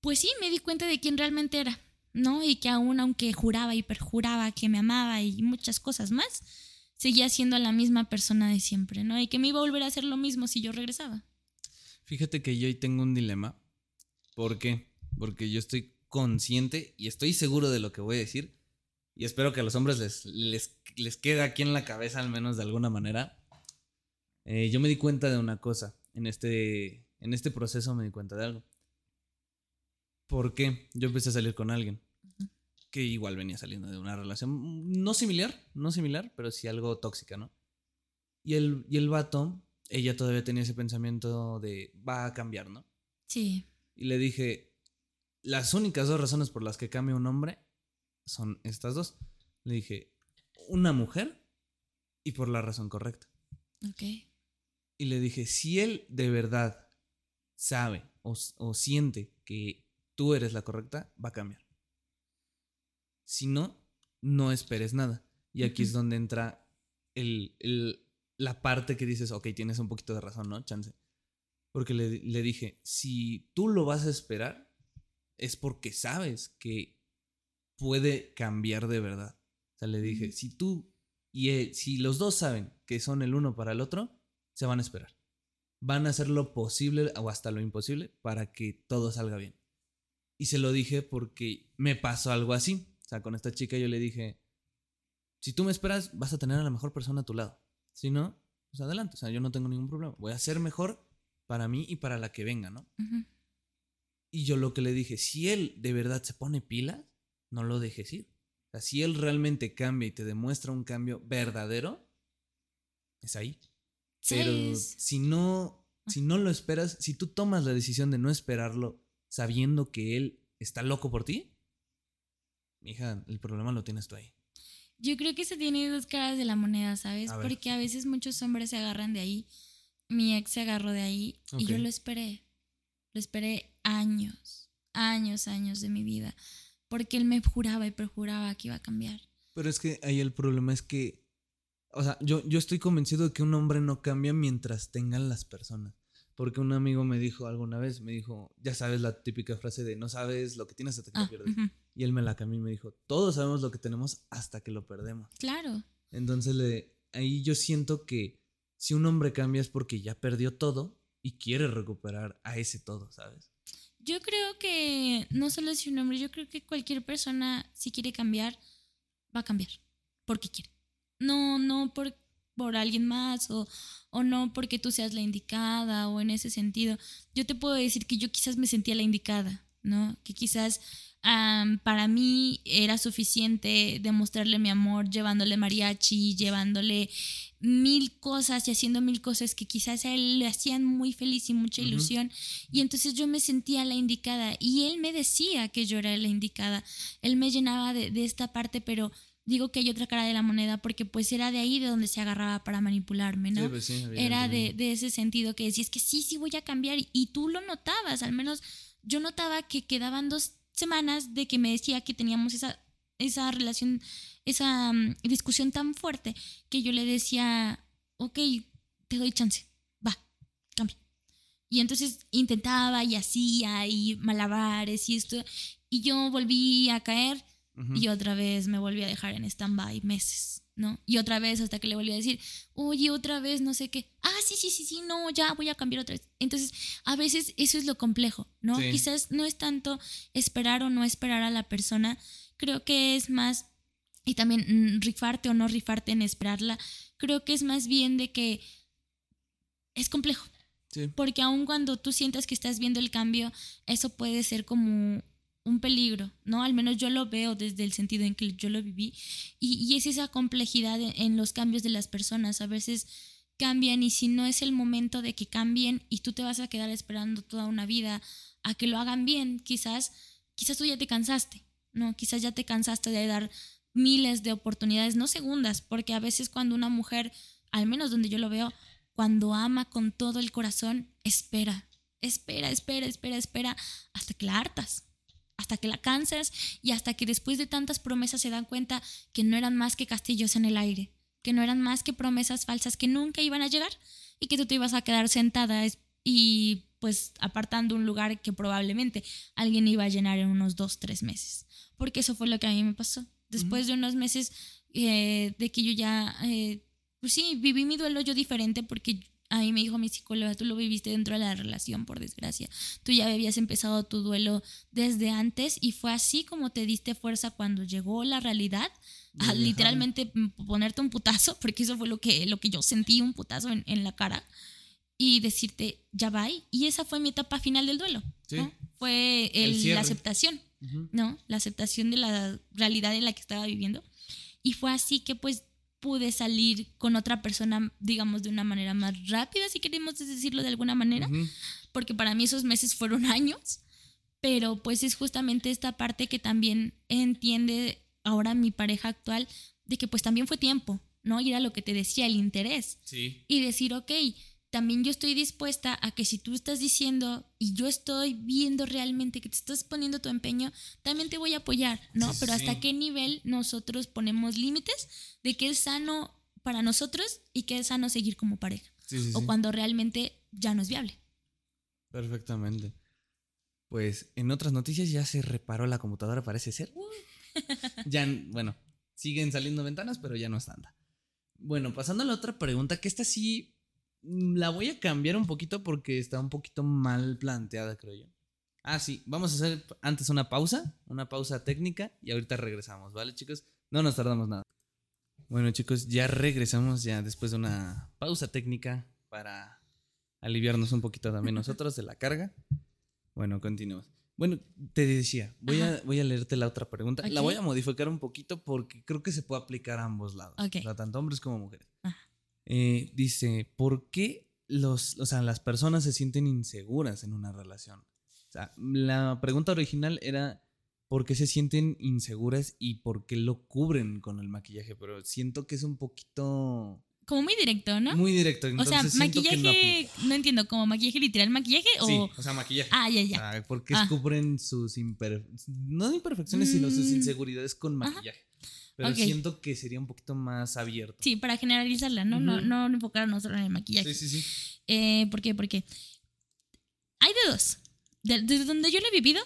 S2: pues sí, me di cuenta de quién realmente era. ¿no? Y que aún aunque juraba y perjuraba que me amaba y muchas cosas más, seguía siendo la misma persona de siempre, ¿no? Y que me iba a volver a hacer lo mismo si yo regresaba.
S1: Fíjate que yo hoy tengo un dilema. ¿Por qué? Porque yo estoy consciente y estoy seguro de lo que voy a decir. Y espero que a los hombres les, les, les quede aquí en la cabeza, al menos de alguna manera. Eh, yo me di cuenta de una cosa. En este, en este proceso me di cuenta de algo. ¿Por qué? Yo empecé a salir con alguien que igual venía saliendo de una relación no similar, no similar, pero sí algo tóxica, ¿no? Y el, y el vato, ella todavía tenía ese pensamiento de va a cambiar, ¿no?
S2: Sí.
S1: Y le dije, las únicas dos razones por las que cambia un hombre son estas dos. Le dije, una mujer y por la razón correcta.
S2: Ok.
S1: Y le dije, si él de verdad sabe o, o siente que tú eres la correcta, va a cambiar. Si no, no esperes nada. Y aquí es donde entra el, el- la parte que dices, ok, tienes un poquito de razón, ¿no? Chance. Porque le, le dije, si tú lo vas a esperar, es porque sabes que puede cambiar de verdad. O sea, le dije, si tú y él, si los dos saben que son el uno para el otro, se van a esperar. Van a hacer lo posible o hasta lo imposible para que todo salga bien. Y se lo dije porque me pasó algo así. O sea, con esta chica yo le dije, si tú me esperas, vas a tener a la mejor persona a tu lado. Si no, pues adelante. O sea, yo no tengo ningún problema. Voy a ser mejor para mí y para la que venga, ¿no? Y yo lo que le dije, si él de verdad se pone pilas, no lo dejes ir. O sea, si él realmente cambia y te demuestra un cambio verdadero, es ahí. Pero si no, si no lo esperas, si tú tomas la decisión de no esperarlo sabiendo que él está loco por ti, hija, el problema lo tienes tú ahí.
S2: Yo creo que se tiene dos caras de la moneda, ¿sabes?
S1: A.
S2: Porque a veces muchos hombres se agarran de ahí. Mi ex se agarró de ahí y yo lo esperé. Lo esperé años, años, años de mi vida. Porque él me juraba y perjuraba que iba a cambiar.
S1: Pero es que ahí el problema es que, o sea, yo, yo estoy convencido de que un hombre no cambia mientras tengan las personas. Porque un amigo me dijo alguna vez, me dijo, ya sabes la típica frase de no sabes lo que tienes hasta que
S2: Ah,
S1: lo pierdes.
S2: ujú,
S1: Y él me la cambió y me dijo, todos sabemos lo que tenemos hasta que lo perdemos.
S2: Claro.
S1: Entonces le, ahí yo siento que si un hombre cambia es porque ya perdió todo y quiere recuperar a ese todo, ¿sabes?
S2: Yo creo que no solo es un hombre, yo creo que cualquier persona, si quiere cambiar, va a cambiar. Porque quiere. No, no por, por alguien más o, o no porque tú seas la indicada o en ese sentido. Yo te puedo decir que yo quizás me sentía la indicada, ¿no? Que quizás para mí era suficiente demostrarle mi amor llevándole mariachi, llevándole mil cosas y haciendo mil cosas que quizás a él le hacían muy feliz y mucha ilusión. Y entonces yo me sentía la indicada y él me decía que yo era la indicada. Él me llenaba de, de esta parte, pero digo que hay otra cara de la moneda porque pues era de ahí de donde se agarraba para manipularme, ¿no?
S1: Sí, pues sí,
S2: era de, de ese sentido que decías que sí, sí voy a cambiar y tú lo notabas, al menos yo notaba que quedaban dos semanas de que me decía que teníamos esa, esa relación, esa mm, discusión tan fuerte que yo le decía, ok, te doy chance, va, cambia. Y entonces intentaba y hacía y malabares y esto, y yo volví a caer Y otra vez me volví a dejar en stand-by meses, ¿no? Y otra vez hasta que le volví a decir, oye, otra vez no sé qué. Ah, sí, sí, sí, sí, no, ya voy a cambiar otra vez. Entonces, a veces eso es lo complejo, ¿no?
S1: Sí.
S2: Quizás no es tanto esperar o no esperar a la persona, creo que es más, y también mm, rifarte o no rifarte en esperarla, creo que es más bien de que es complejo.
S1: Sí.
S2: Porque aun cuando tú sientas que estás viendo el cambio, eso puede ser como un peligro, ¿no? Al menos yo lo veo desde el sentido en que yo lo viví. Y, y es esa complejidad en, los cambios de las personas. A veces cambian y si no es el momento de que cambien y tú te vas a quedar esperando toda una vida a que lo hagan bien, quizás, quizás tú ya te cansaste, ¿no? Quizás ya te cansaste de dar miles de oportunidades, no segundas, porque a veces cuando una mujer, al menos donde yo lo veo, cuando ama con todo el corazón, espera, espera, espera, espera, espera, hasta que la hartas, hasta que la cansas y hasta que después de tantas promesas se dan cuenta que no eran más que castillos en el aire, que no eran más que promesas falsas que nunca iban a llegar y que tú te ibas a quedar sentada y pues apartando un lugar que probablemente alguien iba a llenar en unos dos, tres meses. Porque eso fue lo que a mí me pasó. Después de unos meses eh, de que yo ya, eh, pues sí, viví mi duelo yo diferente porque a mí me dijo mi psicóloga, tú lo viviste dentro de la relación, por desgracia. Tú ya habías empezado tu duelo desde antes y fue así como te diste fuerza cuando llegó la realidad, a literalmente ponerte un putazo, porque eso fue lo que, lo que yo sentí, un putazo en, en la cara, y decirte, ya va. Y esa fue mi etapa final del duelo. ¿no? Fue el, la aceptación, ¿no? La aceptación de la realidad en la que estaba viviendo. Y fue así que pues pude salir con otra persona, digamos, de una manera más rápida, si queremos decirlo de alguna manera, porque para mí esos meses fueron años, pero pues es justamente esta parte que también entiende ahora mi pareja actual, de que pues también fue tiempo, ¿no? Y era lo que te decía, el interés.
S1: Sí.
S2: Y decir, ok, también yo estoy dispuesta a que si tú estás diciendo y yo estoy viendo realmente que te estás poniendo tu empeño, también te voy a apoyar, ¿no? Pero hasta qué nivel nosotros ponemos límites de qué es sano para nosotros y qué es sano seguir como pareja. o cuando realmente ya no es viable.
S1: Perfectamente. Pues en otras noticias ya se reparó la computadora, parece ser. ya, bueno, siguen saliendo ventanas, pero ya no es tanta. Bueno, pasando a la otra pregunta, que esta sí la voy a cambiar un poquito porque está un poquito mal planteada, creo yo. Ah, sí, vamos a hacer antes una pausa, una pausa técnica y ahorita regresamos, ¿vale, chicos? No nos tardamos nada. Bueno, chicos, ya regresamos ya después de una pausa técnica para aliviarnos un poquito también nosotros de la carga. Bueno, continuamos. Bueno, te decía, voy, a, voy a leerte la otra pregunta. La voy a modificar un poquito porque creo que se puede aplicar a ambos lados, tanto hombres como mujeres. Eh, dice, ¿por qué los, o sea, las personas se sienten inseguras en una relación? O sea, la pregunta original era, ¿por qué se sienten inseguras y por qué lo cubren con el maquillaje? Pero siento que es un poquito...
S2: Como muy directo, ¿no?
S1: Muy directo.
S2: o sea, maquillaje, no, entiendo, ¿como maquillaje literal maquillaje o...?
S1: Sí, o sea, maquillaje.
S2: Ah, ya, ya.
S1: ¿Por qué ah. cubren sus imperfecciones, no imperfecciones, sino sus mm. inseguridades con maquillaje? Pero siento que sería un poquito más abierto.
S2: Sí, para generalizarla, ¿no? no, no enfocarnos solo en el maquillaje.
S1: Sí, sí, sí.
S2: Eh, ¿Por qué? Porque hay de dos. desde donde yo lo he vivido,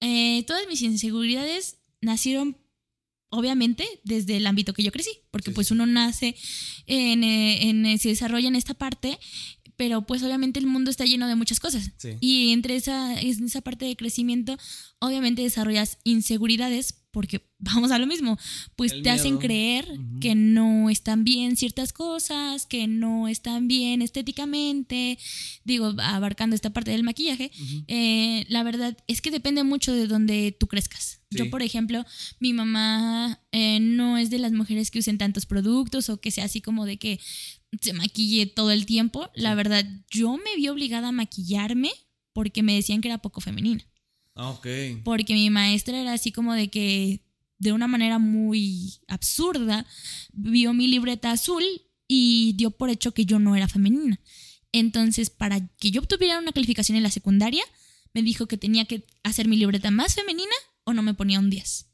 S2: eh, todas mis inseguridades nacieron obviamente desde el ámbito que yo crecí, porque pues uno nace en, en, se desarrolla en esta parte pero pues obviamente el mundo está lleno de muchas cosas. Y entre esa, esa parte de crecimiento, obviamente desarrollas inseguridades porque vamos a lo mismo, pues te hacen creer que no están bien ciertas cosas, que no están bien estéticamente, digo, abarcando esta parte del maquillaje, eh, la verdad es que depende mucho de donde tú crezcas. Yo, por ejemplo, mi mamá eh, no es de las mujeres que usen tantos productos o que sea así como de que se maquille todo el tiempo. La verdad, yo me vi obligada a maquillarme porque me decían que era poco femenina.
S1: Ah, ok.
S2: Porque mi maestra era así como de que, de una manera muy absurda, vio mi libreta azul y dio por hecho que yo no era femenina. Entonces, para que yo obtuviera una calificación en la secundaria, me dijo que tenía que hacer mi libreta más femenina o no me ponía un 10.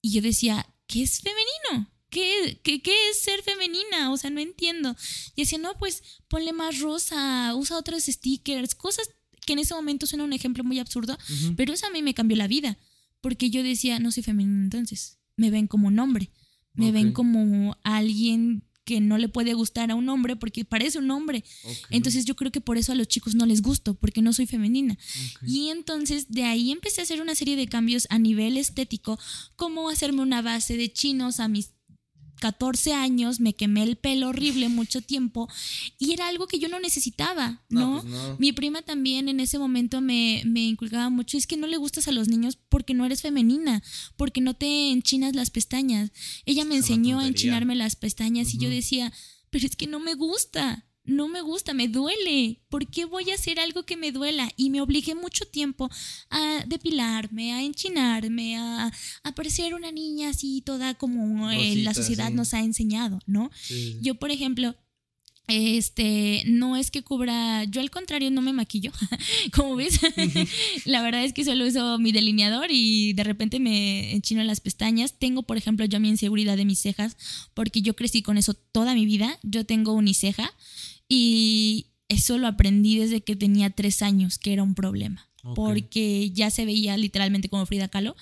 S2: Y yo decía, ¿qué es femenino? ¿Qué, qué, qué es ser femenina? O sea, no entiendo. Y decía, no, pues ponle más rosa, usa otros stickers, cosas que en ese momento suena un ejemplo muy absurdo, pero eso a mí me cambió la vida, porque yo decía, no soy femenina entonces, me ven como un hombre, me ven como alguien que no le puede gustar a un hombre porque parece un hombre. Entonces yo creo que por eso a los chicos no les gusto, porque no soy femenina. Y entonces de ahí empecé a hacer una serie de cambios a nivel estético, como hacerme una base de chinos a mis 14 años, me quemé el pelo horrible mucho tiempo y era algo que yo no necesitaba, ¿no? Pues Mi prima también en ese momento me, me inculcaba mucho, es que no le gustas a los niños porque no eres femenina, porque no te enchinas las pestañas. Ella me enseñó a enchinarme las pestañas y yo decía, pero es que no me gusta no me gusta, me duele. ¿Por qué voy a hacer algo que me duela? Y me obligué mucho tiempo a depilarme, a enchinarme, a, a parecer una niña así toda como eh, la sociedad nos ha enseñado, ¿no? Yo, por ejemplo, este, no es que cubra, yo al contrario no me maquillo, como ves, la verdad es que solo uso mi delineador y de repente me enchino las pestañas. Tengo, por ejemplo, yo mi inseguridad de mis cejas, porque yo crecí con eso toda mi vida, yo tengo uniceja y eso lo aprendí desde que tenía tres años, que era un problema. Porque ya se veía literalmente como Frida Kahlo.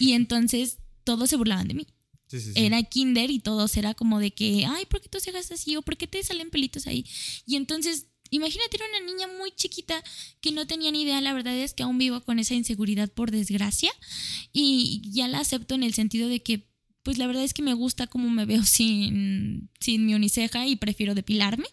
S2: Y entonces todos se burlaban de mí.
S1: Sí, sí, sí.
S2: Era kinder y todos era como de que, ay, ¿por qué tus cejas así? ¿O por qué te salen pelitos ahí? Y entonces, imagínate, era una niña muy chiquita que no tenía ni idea. La verdad es que aún vivo con esa inseguridad por desgracia. Y ya la acepto en el sentido de que, pues la verdad es que me gusta cómo me veo sin, sin mi uniceja y prefiero depilarme.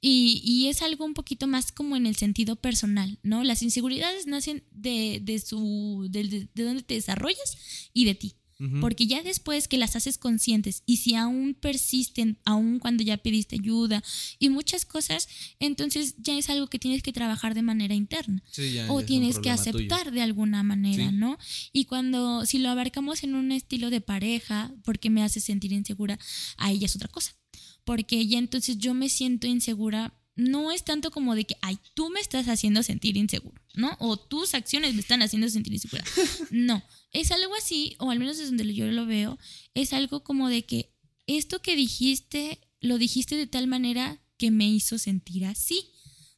S2: Y, y es algo un poquito más como en el sentido personal, ¿no? Las inseguridades nacen de, de su, de, de, de dónde te desarrollas y de ti. Porque ya después que las haces conscientes y si aún persisten, aún cuando ya pediste ayuda y muchas cosas, entonces ya es algo que tienes que trabajar de manera interna
S1: Sí, ya, ya
S2: o
S1: un
S2: tienes que
S1: problema tuyo.
S2: aceptar de alguna manera,
S1: Sí.
S2: ¿no? Y cuando, si lo abarcamos en un estilo de pareja, porque me hace sentir insegura, ahí ya es otra cosa. Porque ya entonces yo me siento insegura, no es tanto como de que, ay, tú me estás haciendo sentir inseguro, ¿no? O tus acciones me están haciendo sentir insegura. No, es algo así, o al menos desde donde yo lo veo, es algo como de que esto que dijiste, lo dijiste de tal manera que me hizo sentir así.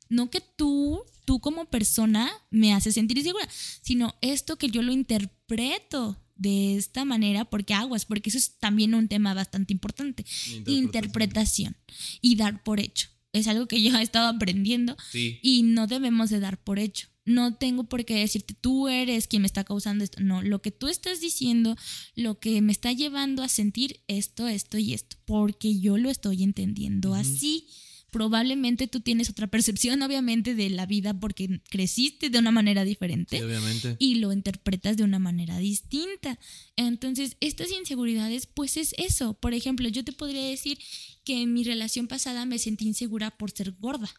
S2: No que tú, tú como persona me haces sentir insegura, sino esto que yo lo interpreto de esta manera, porque aguas, porque eso es también un tema bastante importante. Interpretación y dar por hecho. Es algo que yo he estado aprendiendo
S1: Sí.
S2: y no debemos de dar por hecho. No tengo por qué decirte tú eres quien me está causando esto. No, lo que tú estás diciendo, lo que me está llevando a sentir esto, esto y esto, porque yo lo estoy entendiendo así. Probablemente tú tienes otra percepción, obviamente, de la vida porque creciste de una manera diferente
S1: Sí, obviamente.
S2: y lo interpretas de una manera distinta. Entonces, estas inseguridades, pues es eso. Por ejemplo, yo te podría decir que en mi relación pasada me sentí insegura por ser gorda.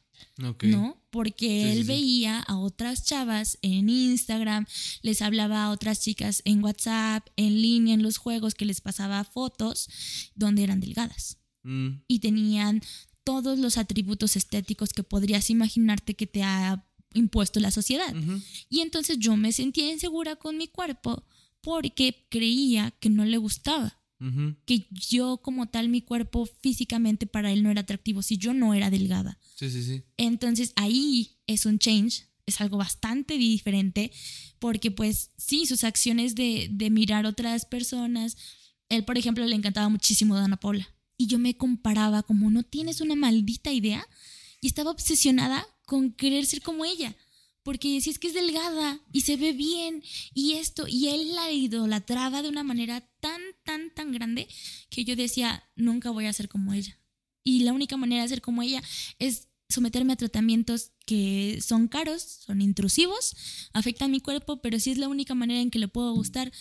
S1: Ok.
S2: ¿no? Porque
S1: Sí,
S2: él
S1: sí.
S2: veía a otras chavas en Instagram, les hablaba a otras chicas en WhatsApp, en línea, en los juegos, que les pasaba fotos donde eran delgadas
S1: Mm,
S2: y tenían todos los atributos estéticos que podrías imaginarte que te ha impuesto la sociedad. Y entonces yo me sentía insegura con mi cuerpo porque creía que no le gustaba que yo como tal mi cuerpo físicamente para él no era atractivo si yo no era delgada.
S1: Sí, sí, sí.
S2: Entonces ahí es un change, es algo bastante diferente, porque pues sí, sus acciones de, de mirar otras personas, él por ejemplo le encantaba muchísimo Dana Paula, y yo me comparaba como no tienes una maldita idea, y estaba obsesionada con querer ser como ella. Porque decía es que es delgada y se ve bien y esto, y él la idolatraba de una manera tan, tan, tan grande que yo decía, nunca voy a ser como ella. Y la única manera de ser como ella es someterme a tratamientos que son caros, son intrusivos, afectan mi cuerpo, pero si es la única manera en que le puedo gustar,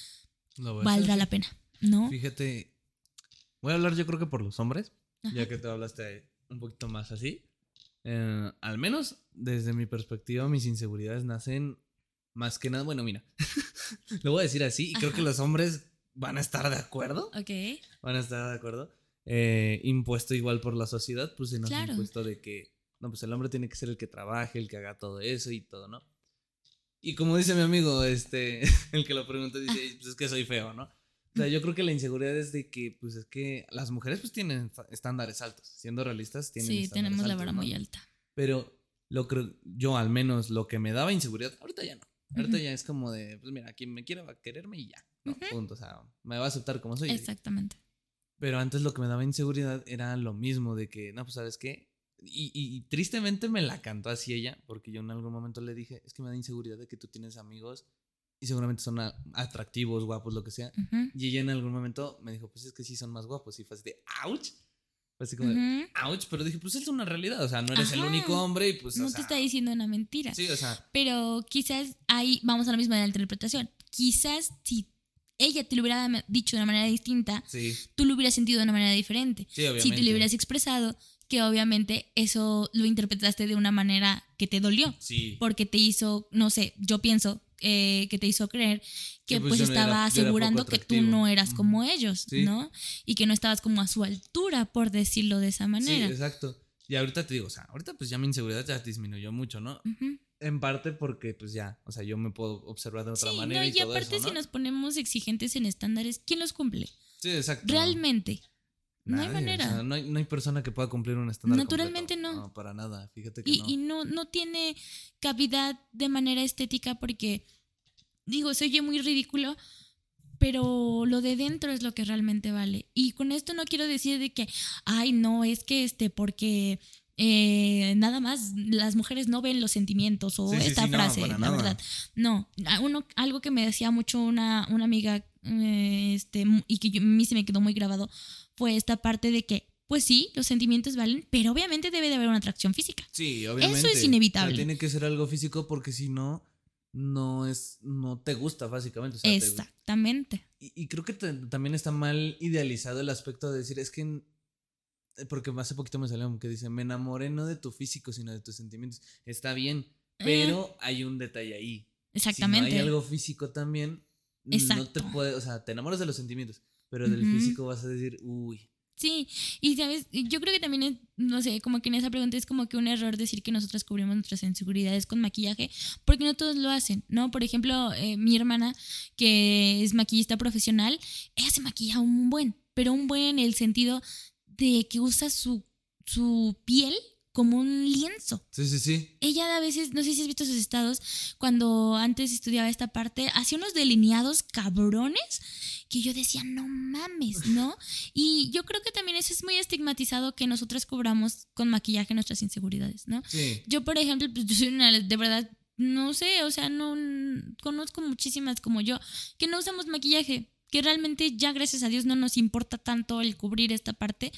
S2: valdrá la pena, ¿no?
S1: Fíjate, voy a hablar yo creo que por los hombres, ya que tú hablaste un poquito más así. Eh, al menos desde mi perspectiva, mis inseguridades nacen más que nada. Bueno, mira, lo voy a decir así y creo que los hombres van a estar de acuerdo.
S2: Ok.
S1: Van a estar de acuerdo. Eh, impuesto igual por la sociedad, pues se nos ha
S2: Claro.
S1: impuesto de que, no, pues el hombre tiene que ser el que trabaje, el que haga todo eso y todo, ¿no? Y como dice mi amigo, este, el que lo pregunta, dice, pues es que soy feo, ¿no? O sea, yo creo que la inseguridad es de que, pues es que las mujeres pues tienen estándares altos, siendo realistas tienen
S2: Sí,
S1: estándares
S2: tenemos la vara
S1: ¿no?
S2: muy alta.
S1: Pero lo creo, yo al menos lo que me daba inseguridad, ahorita ya no. Ahorita ya es como de, pues mira, quien me quiera va a quererme y ya, ¿no? Punto, o sea, me va a aceptar como soy.
S2: Exactamente.
S1: Pero antes lo que me daba inseguridad era lo mismo, de que, no, pues sabes qué. Y, y- y tristemente me la cantó así ella, porque yo en algún momento le dije, es que me da inseguridad de que tú tienes amigos y seguramente son atractivos, guapos, lo que sea. Y ella en algún momento me dijo, pues es que sí son más guapos. Y fue así de, ouch. Fue así como de, ouch, pero dije, pues es una realidad, o sea, no eres el único hombre y pues, o
S2: No
S1: sea,
S2: te está diciendo una mentira.
S1: Sí, o sea,
S2: Pero quizás ahí vamos a la misma de la interpretación. Quizás si ella te lo hubiera dicho de una manera distinta,
S1: sí,
S2: tú lo hubieras sentido de una manera diferente.
S1: sí, obviamente.
S2: Si te lo hubieras expresado, que obviamente eso lo interpretaste de una manera que te dolió,
S1: Sí.
S2: porque te hizo, no sé, yo pienso eh, que te hizo creer que
S1: Sí, pues,
S2: pues, estaba
S1: era
S2: asegurando que tú no eras como ellos,
S1: Sí.
S2: ¿no? Y que no estabas como a su altura, por decirlo de esa manera.
S1: Sí, exacto. Y ahorita te digo, o sea, ahorita pues ya mi inseguridad ya disminuyó mucho, ¿no? En parte porque pues ya, o sea, yo me puedo observar de otra
S2: Sí,
S1: manera
S2: no,
S1: y,
S2: y
S1: todo
S2: aparte
S1: eso,
S2: si
S1: ¿no?
S2: nos ponemos exigentes en estándares, ¿quién los cumple?
S1: Sí, exacto.
S2: Realmente. No hay manera.
S1: o sea, no, hay, no hay persona que pueda cumplir un estándar.
S2: Naturalmente
S1: completo.
S2: no.
S1: No, para nada. Fíjate que
S2: Y,
S1: no.
S2: y no, no tiene cavidad de manera estética porque, digo, se oye muy ridículo, pero lo de dentro es lo que realmente vale. Y con esto no quiero decir de que, ay, no, es que este, porque eh, nada más las mujeres no ven los sentimientos o
S1: Sí,
S2: esta
S1: sí, no,
S2: frase,
S1: para
S2: la
S1: nada.
S2: verdad. No, uno, algo que me decía mucho una, una amiga eh, este, y que yo- a mí se me quedó muy grabado fue esta parte de que, pues sí, los sentimientos valen, pero obviamente debe de haber una atracción física.
S1: Sí, obviamente.
S2: es inevitable.
S1: O sea, tiene que ser algo físico porque si no, no es, no te gusta básicamente. o sea, te-
S2: Exactamente.
S1: y, y creo que te- también está mal idealizado el aspecto de decir, es que, eh, porque hace poquito me salió que dice, me enamoré no de tu físico, sino de tus sentimientos. Está bien, pero hay un detalle ahí.
S2: Exactamente.
S1: Si no hay algo físico también, no te
S2: Exacto.
S1: puede, o sea, te enamoras de los sentimientos, pero del
S2: Ujú.
S1: físico vas a decir, uy.
S2: Sí, y sabes, yo creo que también es, no sé, como que en esa pregunta es como que un error decir que nosotras cubrimos nuestras inseguridades con maquillaje, porque no todos lo hacen, ¿no? Por ejemplo, eh, mi hermana, que es maquillista profesional, ella se maquilla un buen, pero un buen en el sentido de que usa su, su piel como un lienzo.
S1: Sí, sí, sí.
S2: Ella a veces, no sé si has visto sus estados, cuando antes estudiaba esta parte, hacía unos delineados cabrones que yo decía, no mames, ¿no? Y yo creo que también eso es muy estigmatizado que nosotras cobramos con maquillaje nuestras inseguridades, ¿no?
S1: Sí.
S2: Yo, por ejemplo, pues yo soy una, de verdad, no sé, o sea, no conozco muchísimas como yo que no usamos maquillaje, que realmente ya gracias a Dios no nos importa tanto el cubrir esta parte,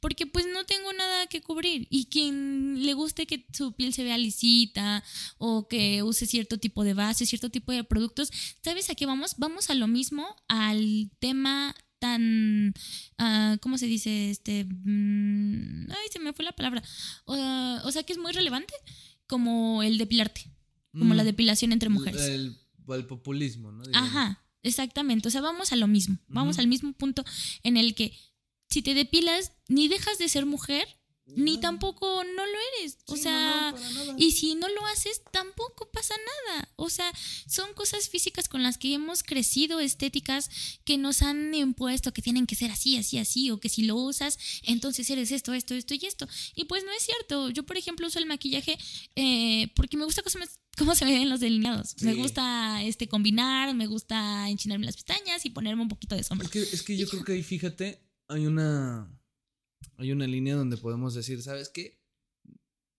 S2: porque pues no tengo nada que cubrir y quien le guste que su piel se vea lisita o que use cierto tipo de base, cierto tipo de productos, ¿sabes a qué vamos? Vamos a lo mismo, al tema tan, ah, ¿cómo se dice? Este, mm, ay, se me fue la palabra. Ah, o sea, que es muy relevante como el depilarte, como
S1: Mm,
S2: la depilación entre mujeres.
S1: El, el populismo, ¿no? Digamos.
S2: Ajá, exactamente. O sea, vamos a lo mismo. Vamos al mismo punto en el que si te depilas, ni dejas de ser mujer, ni tampoco no lo eres. O
S1: Sí,
S2: sea,
S1: no,
S2: y si no lo haces, tampoco pasa nada. O sea, son cosas físicas con las que hemos crecido, estéticas, que nos han impuesto que tienen que ser así, así, así, o que si lo usas, entonces eres esto, esto, esto y esto. Y pues no es cierto. Yo, por ejemplo, uso el maquillaje eh, porque me gusta me- cómo se me ven los delineados. Me gusta este combinar, me gusta enchinarme las pestañas y ponerme un poquito de sombra.
S1: Es que, es que yo creo que ahí, fíjate, hay una. Hay una línea donde podemos decir, ¿sabes qué?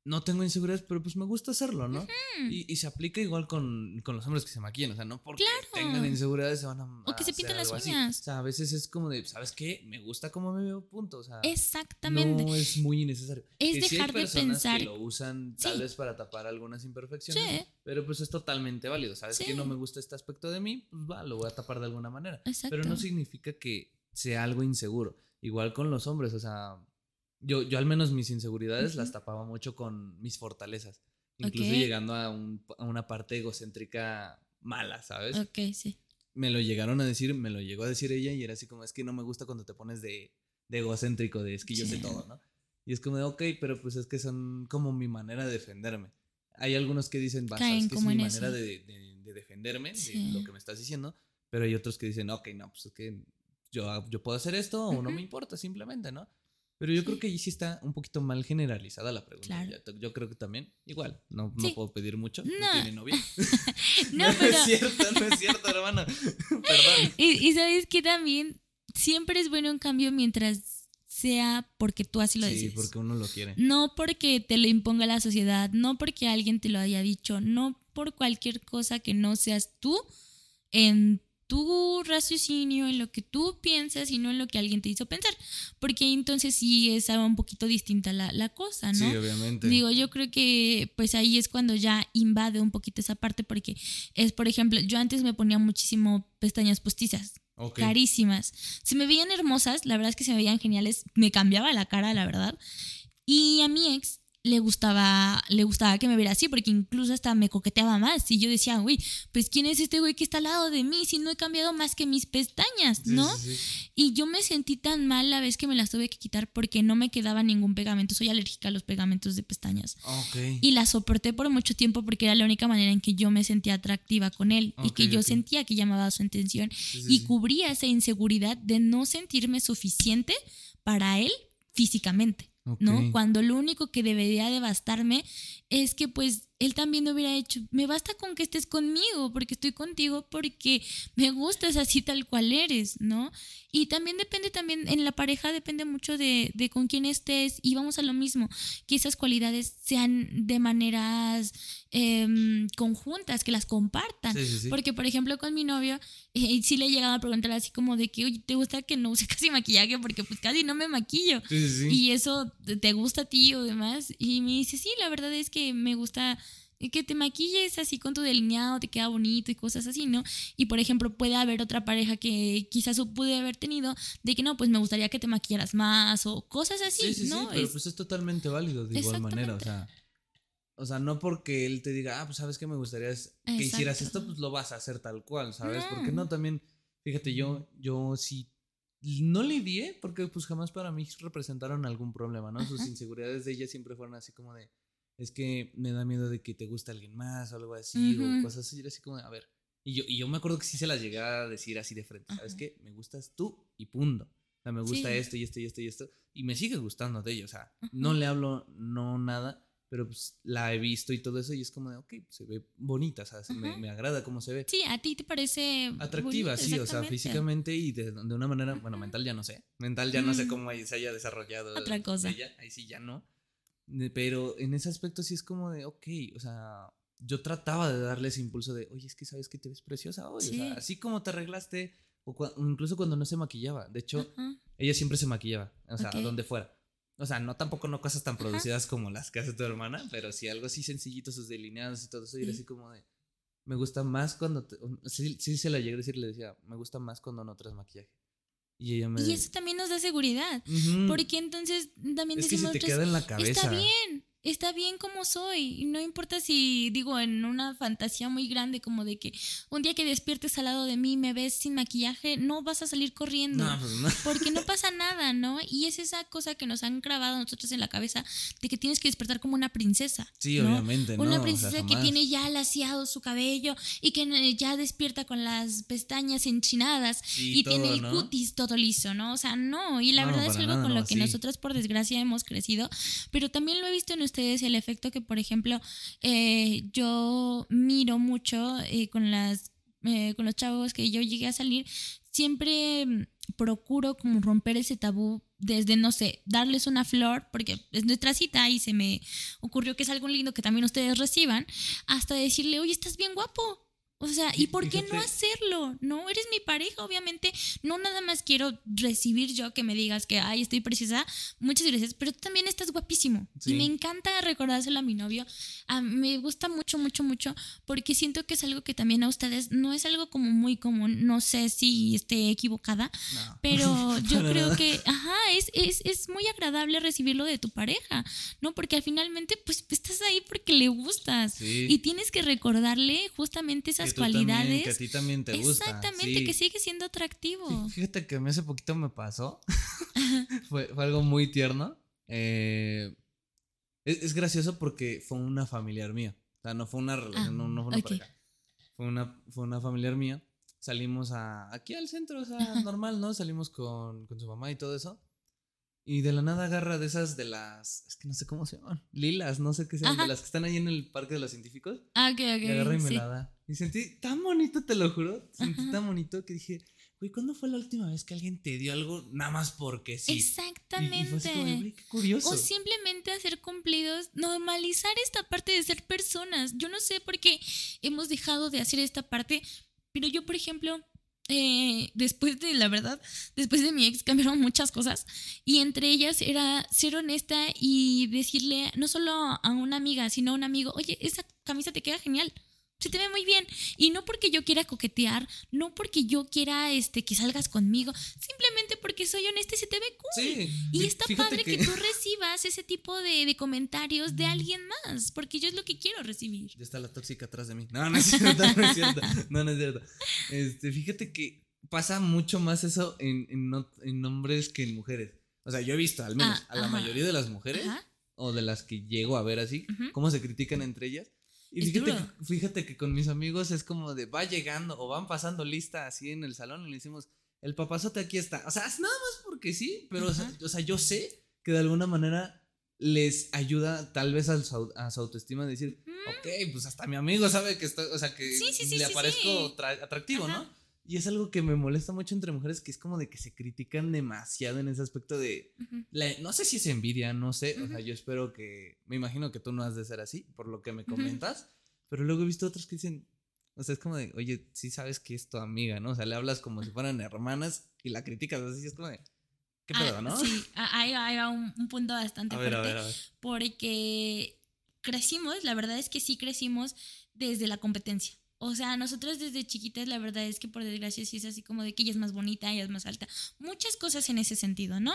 S1: No tengo inseguridades, pero pues me gusta hacerlo, ¿no? y, y se aplica igual con, con los hombres que se maquillan, o sea, no porque
S2: Claro.
S1: tengan inseguridades se van a.
S2: O que se pintan las
S1: así.
S2: uñas.
S1: O sea, a veces es como de, ¿sabes qué? Me gusta cómo me veo, punto. O sea,
S2: Exactamente.
S1: no es muy innecesario.
S2: Es
S1: Que sí hay
S2: dejar de pensar-
S1: Que lo usan tal vez para tapar algunas imperfecciones.
S2: Sí.
S1: Pero pues es totalmente válido. ¿Sabes que no me gusta este aspecto de mí? Pues va, lo voy a tapar de alguna manera.
S2: Exacto.
S1: Pero no significa que sea algo inseguro. Igual con los hombres, o sea, yo, yo al menos mis inseguridades las tapaba mucho con mis fortalezas. Incluso llegando a, un- a una parte egocéntrica mala, ¿sabes?
S2: Ok, sí.
S1: Me lo llegaron a decir, me lo llegó a decir ella y era así como, es que no me gusta cuando te pones de, de egocéntrico, de es que yo sé
S2: Sí.
S1: todo, ¿no? Y es como de, ok, pero pues es que son como mi manera de defenderme. Hay algunos que dicen, vas, es que es mi manera de, de- de defenderme
S2: Sí.
S1: de lo que me estás diciendo, pero hay otros que dicen, ok, no, pues es que yo, yo puedo hacer esto o no me importa simplemente, ¿no? Pero yo creo que ahí sí está un poquito mal generalizada la pregunta.
S2: Claro.
S1: Yo creo que también, igual, no, no
S2: Sí.
S1: puedo pedir mucho, no,
S2: No.
S1: tiene novia.
S2: No, pero.
S1: es cierto, no es cierto, hermano. Perdón.
S2: Y, y sabes que también siempre es bueno un cambio mientras sea porque tú así lo
S1: Sí,
S2: decides.
S1: porque uno lo quiere.
S2: No porque te lo imponga la sociedad, no porque alguien te lo haya dicho, no por cualquier cosa que no seas tú en tu raciocinio, en lo que tú piensas y no en lo que alguien te hizo pensar. Porque entonces sí es un poquito distinta la, la cosa, ¿no?
S1: Sí, obviamente.
S2: Digo, yo creo que pues ahí es cuando ya invade un poquito esa parte porque es, por ejemplo, yo antes me ponía muchísimo pestañas postizas,
S1: Ok.
S2: carísimas. Se me veían hermosas, la verdad es que se me veían geniales, me cambiaba la cara, la verdad. Y a mi ex le gustaba, le gustaba que me viera así, porque incluso hasta me coqueteaba más. Y yo decía, güey, pues ¿quién es este güey que está al lado de mí si no he cambiado más que mis pestañas, ¿no?
S1: sí, sí.
S2: Y yo me sentí tan mal la vez que me las tuve que quitar porque no me quedaba ningún pegamento. Soy alérgica a los pegamentos de pestañas. Y la soporté por mucho tiempo porque era la única manera en que yo me sentía atractiva con él y que yo sentía que llamaba su atención
S1: Sí,
S2: y cubría esa inseguridad de no sentirme suficiente para él físicamente. ¿No? Cuando lo único que debería de bastarme es que pues él también hubiera hecho, me basta con que estés conmigo, porque estoy contigo, porque me gustas así tal cual eres, ¿no? Y también depende, también en la pareja depende mucho de, de con quién estés y vamos a lo mismo, que esas cualidades sean de maneras em, conjuntas, que las compartan.
S1: Sí, sí, sí.
S2: Porque, por ejemplo, con mi novio, eh, sí le he llegado a preguntar así como de que, oye, ¿te gusta que no use casi maquillaje? Porque pues casi no me maquillo.
S1: Sí, sí, sí.
S2: Y eso te gusta a ti o demás. Y me dice, sí, la verdad es que me gusta que te maquilles así con tu delineado, te queda bonito y cosas así, ¿no? Y por ejemplo, puede haber otra pareja que quizás pude haber tenido de que no, pues me gustaría que te maquillaras más o cosas así,
S1: Sí, sí, sí,
S2: ¿no?
S1: pero
S2: Es-
S1: pues es totalmente válido de igual manera, o sea, o sea, no porque él te diga, ah, pues sabes que me gustaría que hicieras esto, pues lo vas a hacer tal cual, ¿sabes? Porque
S2: No.
S1: también, fíjate, yo, yo sí no lidié porque pues jamás para mí representaron algún problema, ¿no? Sus inseguridades de ella siempre fueron así como de, es que me da miedo de que te guste alguien más o algo así, o cosas así, era así como a ver. Y yo, y yo me acuerdo que sí se las llegué a decir así de frente, ¿sabes qué? Me gustas tú y punto. O sea, me gusta
S2: Sí.
S1: esto y esto y esto y esto. Y me sigue gustando de ella. O sea, no le hablo, no nada, pero pues la he visto y todo eso. Y es como de, ok, se ve bonita, o sea, se- me, me agrada cómo se ve.
S2: Sí, a ti te parece
S1: Atractiva,
S2: bonito,
S1: sí, o sea, físicamente y de, de una manera, bueno, mental ya no sé. Mental ya no sé cómo se haya desarrollado.
S2: Otra cosa.
S1: Ella, ahí sí ya no. Pero en ese aspecto sí es como de, ok, o sea, yo trataba de darle ese impulso de, oye, es que sabes que te ves preciosa hoy. O sea, así como te arreglaste, o incluso cuando no se maquillaba. De hecho, ella siempre se maquillaba, o sea,
S2: Ok.
S1: donde fuera. O sea, no tampoco no cosas tan producidas como las que hace tu hermana, pero sí algo así sencillito, sus delineados y todo eso. Y era
S2: Sí.
S1: así como de, me gusta más cuando, te- sí, sí se la llegué a decir, le decía, me gusta más cuando no traes maquillaje. Y ella me...
S2: Y eso también nos da seguridad.
S1: Ujú.
S2: Porque entonces también
S1: es que se
S2: decimos
S1: te
S2: nosotros,
S1: queda en la cabeza.
S2: Está bien, está bien como soy. No importa si digo en una fantasía muy grande como de que un día que despiertes al lado de mí me ves sin maquillaje, no vas a salir corriendo.
S1: No, pues no.
S2: Porque no pasa nada, ¿no? Y es esa cosa que nos han grabado nosotros en la cabeza de que tienes que despertar como una princesa.
S1: Sí,
S2: ¿no?
S1: obviamente.
S2: Una
S1: O sea,
S2: princesa que tiene ya laciado su cabello y que eh, ya despierta con las pestañas enchinadas
S1: Sí,
S2: y tiene el cutis todo liso, ¿no? O sea, no. Y la verdad es algo
S1: nada,
S2: con lo que
S1: sí.
S2: nosotros, por desgracia, hemos crecido. Pero también lo he visto en ustedes el efecto que, por ejemplo, eh, yo miro mucho eh, con las eh, con los chavos que yo llegué a salir, siempre mm, procuro como romper ese tabú desde, no sé, darles una flor, porque es nuestra cita y se me ocurrió que es algo lindo que también ustedes reciban, hasta decirle, oye, estás bien guapo. O sea, ¿y por qué no hacerlo? No, eres mi pareja, obviamente. No nada más quiero recibir yo que me digas que, ay, estoy preciosa. Muchas gracias, pero tú también estás guapísimo.
S1: Sí.
S2: Y me encanta recordárselo a mi novio. A- me gusta mucho, mucho, mucho, porque siento que es algo que también a ustedes no es algo como muy común. No sé si esté equivocada,
S1: No.
S2: pero yo creo
S1: nada.
S2: que, ajá, es, es, es muy agradable recibirlo de tu pareja, ¿no? Porque al finalmente, pues estás ahí porque le gustas.
S1: Sí.
S2: Y tienes que recordarle justamente esas
S1: Que también,
S2: cualidades.
S1: que a ti también te gusta.
S2: Exactamente,
S1: sí.
S2: que sigue siendo atractivo.
S1: Fí- Fíjate que a mí hace poquito me pasó. fue, fue algo muy tierno. Eh, es, es gracioso porque fue una familiar mía. O sea, no fue una relación,
S2: Ah,
S1: no, no fue una
S2: ok.
S1: pareja. Fue una, fue una familiar mía. Salimos a, aquí al centro, o sea,
S2: Ajá.
S1: normal, ¿no? Salimos con, con su mamá y todo eso. Y de la nada agarra de esas de las. Es que no sé cómo se llaman. Lilas, no sé qué sean.
S2: Ajá.
S1: De las que están ahí en el Parque de los Científicos.
S2: Ah, ok, ok.
S1: Y agarra y me
S2: sí.
S1: la da. Y sentí tan bonito, te lo juro. Sentí
S2: Ajá.
S1: tan bonito que dije, güey, ¿cuándo fue la última vez que alguien te dio algo nada más porque sí? Y- y
S2: Exactamente.
S1: fue así como qué curioso.
S2: O simplemente hacer cumplidos, normalizar esta parte de ser personas. Yo no sé por qué hemos dejado de hacer esta parte, pero yo, por ejemplo, eh, después de, la verdad, después de mi ex cambiaron muchas cosas y entre ellas era ser honesta y decirle no solo a una amiga, sino a un amigo, oye, esa camisa te queda genial. Se te ve muy bien. Y no porque yo quiera coquetear, no porque yo quiera este, que salgas conmigo, simplemente porque soy honesta y se te ve cool.
S1: Sí.
S2: Y está padre que... tú recibas ese tipo de, de comentarios de alguien más, porque yo es lo que quiero recibir.
S1: Ya está la tóxica atrás de mí. No, no es cierto, no es cierto. No, no es cierto. Este, fíjate que pasa mucho más eso en, en, no- en hombres que en mujeres. O sea, yo he visto, al menos,
S2: Ah,
S1: a la
S2: ajá.
S1: mayoría de las mujeres,
S2: Ajá.
S1: o de las que llego a ver así,
S2: Ujú.
S1: cómo se critican entre ellas. Y fíjate, fíjate que con mis amigos es como de va llegando o van pasando lista así en el salón y le decimos, el papazote aquí está. O sea, es nada más porque sí, pero, o sea,
S2: Ajá.
S1: o sea, yo sé que de alguna manera les ayuda tal vez a su, a su autoestima de decir,
S2: Mm.
S1: ok, pues hasta mi amigo sabe que estoy, o sea, que
S2: Sí, sí, sí,
S1: le aparezco atractivo,
S2: Ajá.
S1: ¿no? Y es algo que me molesta mucho entre mujeres, que es como de que se critican demasiado en ese aspecto de, la- no sé si es envidia, no sé, o sea, yo espero que, me imagino que tú no has de ser así, por lo que me comentas, pero luego he visto otros que dicen, o sea, es como de, oye, sí sabes que es tu amiga, ¿no? O sea, le hablas como si fueran hermanas y la criticas, así es como de, ¿qué
S2: Ah,
S1: pedo, no?
S2: Sí, ahí ahí va un, un punto bastante
S1: A ver, a
S2: fuerte.
S1: ver, a ver.
S2: porque crecimos, la verdad es que sí crecimos desde la competencia. O sea, nosotros desde chiquitas, la verdad es que por desgracia sí es así como de que ella es más bonita, ella es más alta. Muchas cosas en ese sentido, ¿no?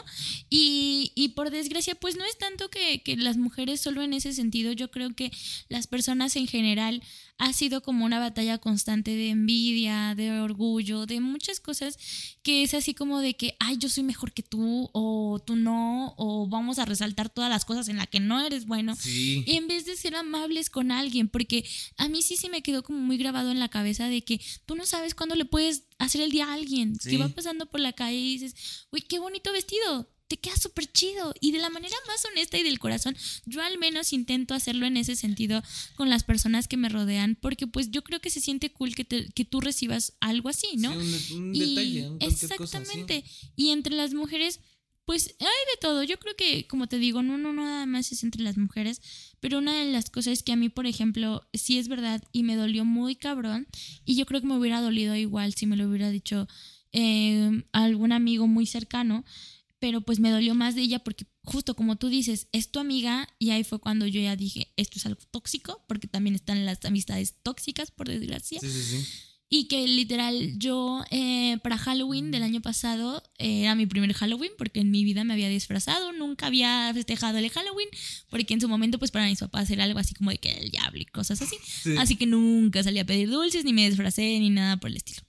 S2: Y, y por desgracia, pues no es tanto que, que las mujeres solo en ese sentido. Yo creo que las personas en general ha sido como una batalla constante de envidia, de orgullo, de muchas cosas que es así como de que, ay, yo soy mejor que tú, o tú no, o vamos a resaltar todas las cosas en las que no eres bueno.
S1: Sí.
S2: En vez de ser amables con alguien, porque a mí sí se me quedó como muy grabado en la cabeza de que tú no sabes cuándo le puedes hacer el día a alguien
S1: Sí.
S2: que va pasando por la calle y dices, uy, qué bonito vestido, te queda súper chido. Y de la manera más honesta y del corazón, yo al menos intento hacerlo en ese sentido con las personas que me rodean, porque pues yo creo que se siente cool que, te- que tú recibas algo así, ¿no?
S1: Sí, un, un
S2: Y-
S1: detalle, un cosa
S2: exactamente. Y entre las mujeres, pues hay de todo. Yo creo que, como te digo, no, no nada más es entre las mujeres. Pero una de las cosas que a mí, por ejemplo, sí es verdad y me dolió muy cabrón. Y yo creo que me hubiera dolido igual si me lo hubiera dicho eh, algún amigo muy cercano. Pero pues me dolió más de ella porque justo como tú dices, es tu amiga y ahí fue cuando yo ya dije, esto es algo tóxico, porque también están las amistades tóxicas, por desgracia.
S1: Sí, sí, sí.
S2: Y que literal yo eh, para Halloween del año pasado eh, era mi primer Halloween porque en mi vida me había disfrazado, nunca había festejado el Halloween porque en su momento pues para mis papás era algo así como de que el diablo y cosas así.
S1: Sí.
S2: Así que nunca salí a pedir dulces ni me disfracé ni nada por el estilo.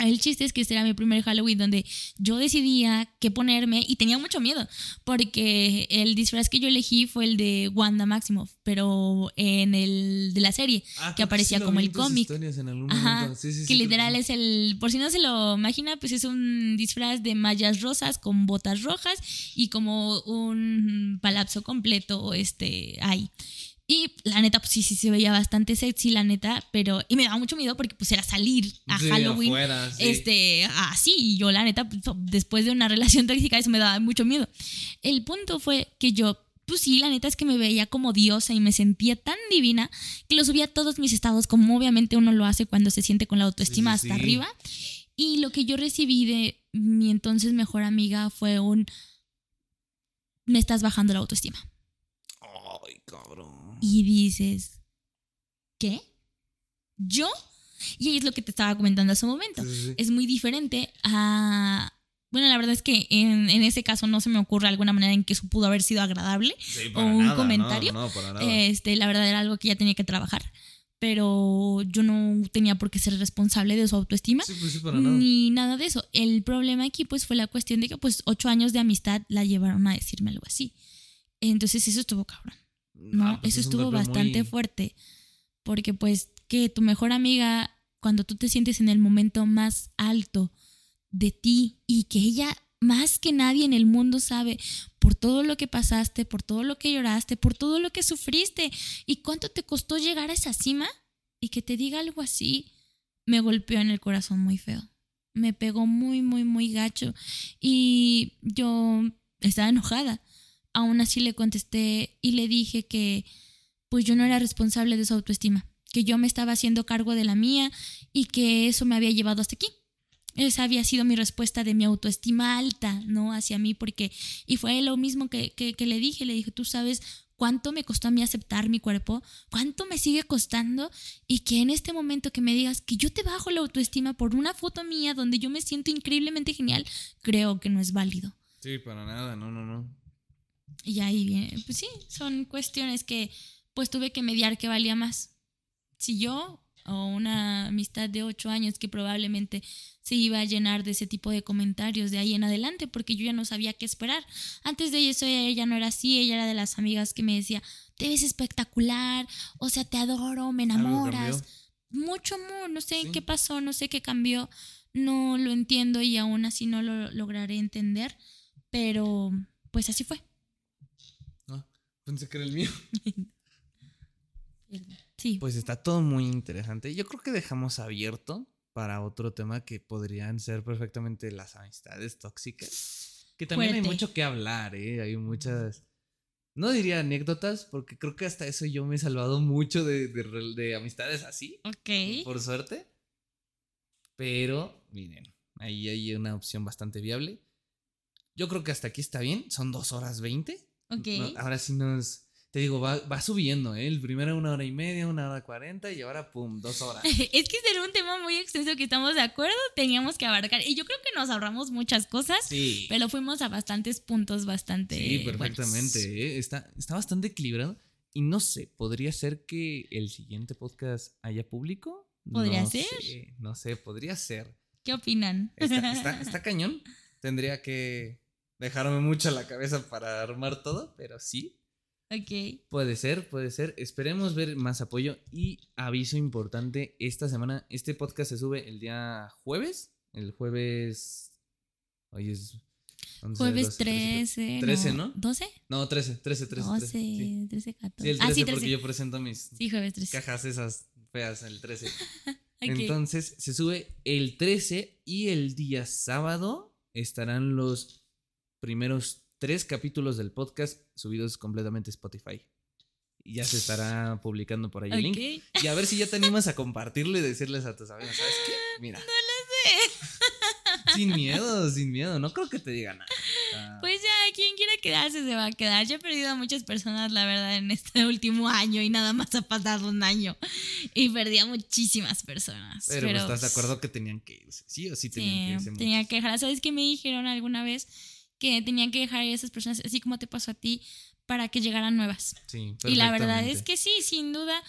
S2: El chiste es que este era mi primer Halloween donde yo decidía qué ponerme y tenía mucho miedo porque el disfraz que yo elegí fue el de Wanda Maximoff, pero en el de la serie
S1: Ah,
S2: que
S1: sí
S2: aparecía como el cómic. Ajá.
S1: Sí, sí,
S2: que literal es el, por si no se lo imagina, pues es un disfraz de mallas rosas con botas rojas y como un palazzo completo este ahí. Y la neta, pues sí, sí se veía bastante sexy, la neta, pero. Y me daba mucho miedo porque pues era salir a
S1: Sí,
S2: Halloween.
S1: afuera, sí.
S2: Este, así, y yo la neta, pues, después de una relación tóxica, eso me daba mucho miedo. El punto fue que yo, pues sí, la neta es que me veía como diosa y me sentía tan divina que lo subía a todos mis estados, como obviamente uno lo hace cuando se siente con la autoestima
S1: Sí,
S2: hasta arriba. Y lo que yo recibí de mi entonces mejor amiga fue un. Me estás bajando la autoestima.
S1: Ay, cabrón.
S2: Y dices, ¿qué? ¿Yo? Y ahí es lo que te estaba comentando hace un momento.
S1: Sí.
S2: Es muy diferente a... Bueno, la verdad es que en, en ese caso no se me ocurre alguna manera en que eso pudo haber sido agradable.
S1: Sí,
S2: o un
S1: nada,
S2: comentario.
S1: No, no, para nada.
S2: Este, la verdad era algo que ya tenía que trabajar. Pero yo no tenía por qué ser responsable de su autoestima.
S1: sí, pues sí, para nada.
S2: Ni nada de eso. El problema aquí pues fue la cuestión de que pues ocho años de amistad la llevaron a decirme algo así. Entonces eso estuvo cabrón. ¿No?
S1: Ah, pues
S2: Eso
S1: es
S2: estuvo bastante
S1: muy-
S2: fuerte. Porque pues que tu mejor amiga, cuando tú te sientes en el momento más alto de ti y que ella más que nadie en el mundo sabe por todo lo que pasaste, por todo lo que lloraste, por todo lo que sufriste y cuánto te costó llegar a esa cima y que te diga algo así, me golpeó en el corazón muy feo. Me pegó muy, muy, muy gacho y yo estaba enojada. Aún así le contesté y le dije que pues yo no era responsable de su autoestima, que yo me estaba haciendo cargo de la mía y que eso me había llevado hasta aquí. Esa había sido mi respuesta de mi autoestima alta, ¿no? Hacia mí, porque, y fue lo mismo que, que, que le dije, le dije, tú sabes cuánto me costó a mí aceptar mi cuerpo, cuánto me sigue costando y que en este momento que me digas que yo te bajo la autoestima por una foto mía donde yo me siento increíblemente genial, creo que no es válido.
S1: Sí, para nada, no, no, no.
S2: Y ahí viene, pues sí, son cuestiones que pues tuve que mediar que valía más. Si yo o una amistad de ocho años que probablemente se iba a llenar de ese tipo de comentarios de ahí en adelante porque yo ya no sabía qué esperar. Antes de eso ella no era así, ella era de las amigas que me decía, te ves espectacular, o sea, te adoro, me enamoras. Mucho amor, no sé
S1: Sí.
S2: qué pasó, no sé qué cambió, no lo entiendo y aún así no lo lograré entender, pero pues así fue.
S1: Pensé que era el mío.
S2: Sí.
S1: Pues está todo muy interesante. Yo creo que dejamos abierto para otro tema que podrían ser perfectamente las amistades tóxicas. Que también hay mucho que hablar, ¿eh? Hay muchas... No diría anécdotas, porque creo que hasta eso yo me he salvado mucho de, de de amistades así,
S2: ok.
S1: por suerte. Pero, miren, ahí hay una opción bastante viable. Yo creo que hasta aquí está bien. Son dos horas veinte.
S2: Ok.
S1: No, ahora sí nos. Te digo, va, va subiendo, ¿eh? El primero una hora y media, una hora cuarenta y ahora, pum, dos horas.
S2: Es que será un tema muy extenso que estamos de acuerdo, teníamos que abarcar. Y yo creo que nos ahorramos muchas cosas,
S1: Sí.
S2: pero fuimos a bastantes puntos bastante.
S1: Sí, perfectamente. ¿eh? Está, está bastante equilibrado. Y no sé, ¿podría ser que el siguiente podcast haya público?
S2: ¿Podría
S1: No
S2: ser?
S1: sé, no sé, podría ser.
S2: ¿Qué opinan?
S1: Está, está, está cañón. Tendría que dejarme mucho la cabeza para armar todo, pero sí,
S2: ok.
S1: Puede ser, puede ser. Esperemos ver más apoyo. Y aviso importante, esta semana, este podcast se sube el día jueves. El jueves... Hoy es... 11,
S2: Jueves
S1: 12, 13.
S2: 13.
S1: 13, ¿no?
S2: ¿12?
S1: No, 13, 13, 13.
S2: 12,
S1: 13, sí.
S2: 13, 14.
S1: Sí, el 13
S2: ah, sí,
S1: porque
S2: 13.
S1: yo presento mis
S2: Sí, jueves 13.
S1: cajas esas feas el 13.
S2: Ok.
S1: Entonces se sube el 13 y el día sábado estarán los primeros tres capítulos del podcast subidos completamente a Spotify. Y ya se estará publicando por ahí el link. Y a ver si ya te animas a compartirlo y decirles a tus amigos, ¿sabes qué? Mira. No lo sé. Sin miedo, sin miedo. No creo que te diga nada. Ah,
S2: Pues ya, quien quiera quedarse se va a quedar. Yo he perdido a muchas personas, la verdad, en este último año y nada más ha pasado un año. Y perdí a muchísimas personas.
S1: pero, pues, estás de acuerdo que tenían que irse. Sí o sí tenían que
S2: Sí,
S1: irse.
S2: tenía
S1: muchos?
S2: que dejar. ¿Sabes qué me dijeron alguna vez? Que tenían que dejar a esas personas, así como te pasó a ti, para que llegaran nuevas.
S1: Sí,
S2: Y la verdad es que sí, sin duda,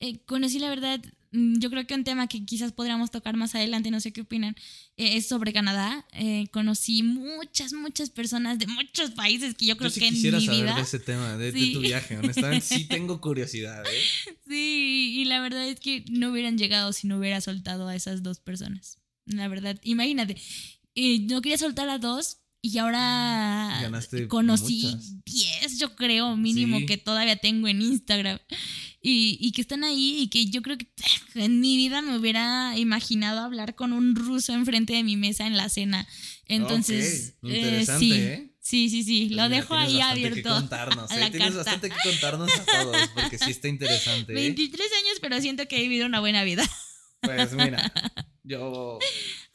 S2: eh, conocí la verdad, mm, yo creo que un tema que quizás podríamos tocar más adelante, no sé qué opinan, eh, es sobre Canadá. Eh, conocí muchas, muchas personas de muchos países que yo creo
S1: Yo sí
S2: que en
S1: quisiera
S2: mi
S1: saber
S2: vida...
S1: de ese tema, de, de
S2: Sí.
S1: tu viaje. Honestamente, sí tengo curiosidad, ¿eh?
S2: Sí, y la verdad es que no hubieran llegado si no hubiera soltado a esas dos personas. La verdad, imagínate, eh, no quería soltar a dos y ahora
S1: Ganaste
S2: conocí
S1: muchas.
S2: 10, yo creo, mínimo,
S1: Sí.
S2: que todavía tengo en Instagram. Y, y que están ahí y que yo creo que en mi vida me hubiera imaginado hablar con un ruso enfrente de mi mesa en la cena. Entonces, eh, sí,
S1: ¿eh?
S2: sí, sí, sí, lo
S1: mira,
S2: dejo ahí abierto.
S1: Que contarnos,
S2: a
S1: ¿eh?
S2: la
S1: Tienes
S2: carta.
S1: bastante que contarnos a todos, porque sí está interesante. ¿eh?
S2: 23 años, pero siento que he vivido una buena vida.
S1: Pues mira, yo,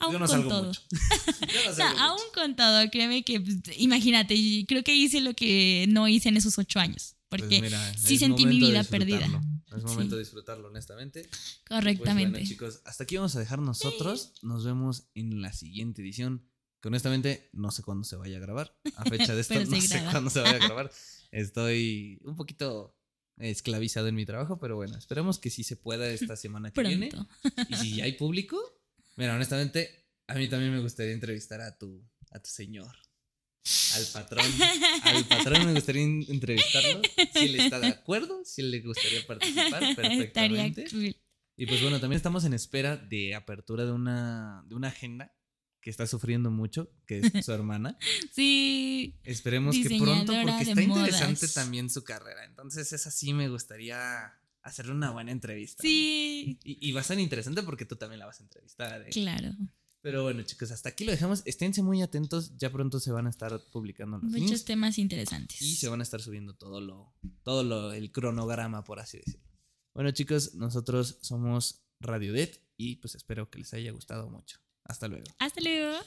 S2: Aún
S1: yo no
S2: con
S1: salgo
S2: todo.
S1: mucho. Yo no
S2: O sea, aún
S1: mucho.
S2: con todo, créeme que, pues, imagínate, creo que hice lo que no hice en esos ocho años.
S1: Pues
S2: Porque
S1: mira,
S2: sí sentí mi vida perdida.
S1: Es
S2: Sí.
S1: momento de disfrutarlo, honestamente. Pues
S2: correctamente.
S1: bueno, chicos, hasta aquí vamos a dejar nosotros. Nos vemos en la siguiente edición. Que honestamente no sé cuándo se vaya a grabar. A fecha de esto, no sé cuándo se vaya a grabar. Estoy un poquito esclavizado en mi trabajo, pero bueno, esperemos que sí se pueda esta semana que viene. Y si hay público, mira, honestamente, a mí también me gustaría entrevistar a tu, a tu señor. Al patrón. Al patrón me gustaría entrevistarlo. Si él está de acuerdo, si él le gustaría participar perfectamente.
S2: cool.
S1: Y pues bueno, también estamos en espera de apertura de una, de una agenda que está sufriendo mucho, que es su hermana.
S2: Sí,
S1: Esperemos que pronto, porque está interesante también su carrera. Entonces, esa sí me gustaría hacerle una buena entrevista.
S2: sí,
S1: Y, y va a ser interesante porque tú también la vas a entrevistar. ¿eh?
S2: claro.
S1: Pero bueno, chicos, hasta aquí lo dejamos. Esténse muy atentos. Ya pronto se van a estar publicando los
S2: Muchos
S1: links
S2: temas interesantes.
S1: y se van a estar subiendo todo lo, todo lo, el cronograma, por así decirlo. Bueno, chicos, nosotros somos Radio Det y pues espero que les haya gustado mucho. Hasta luego.
S2: Hasta luego.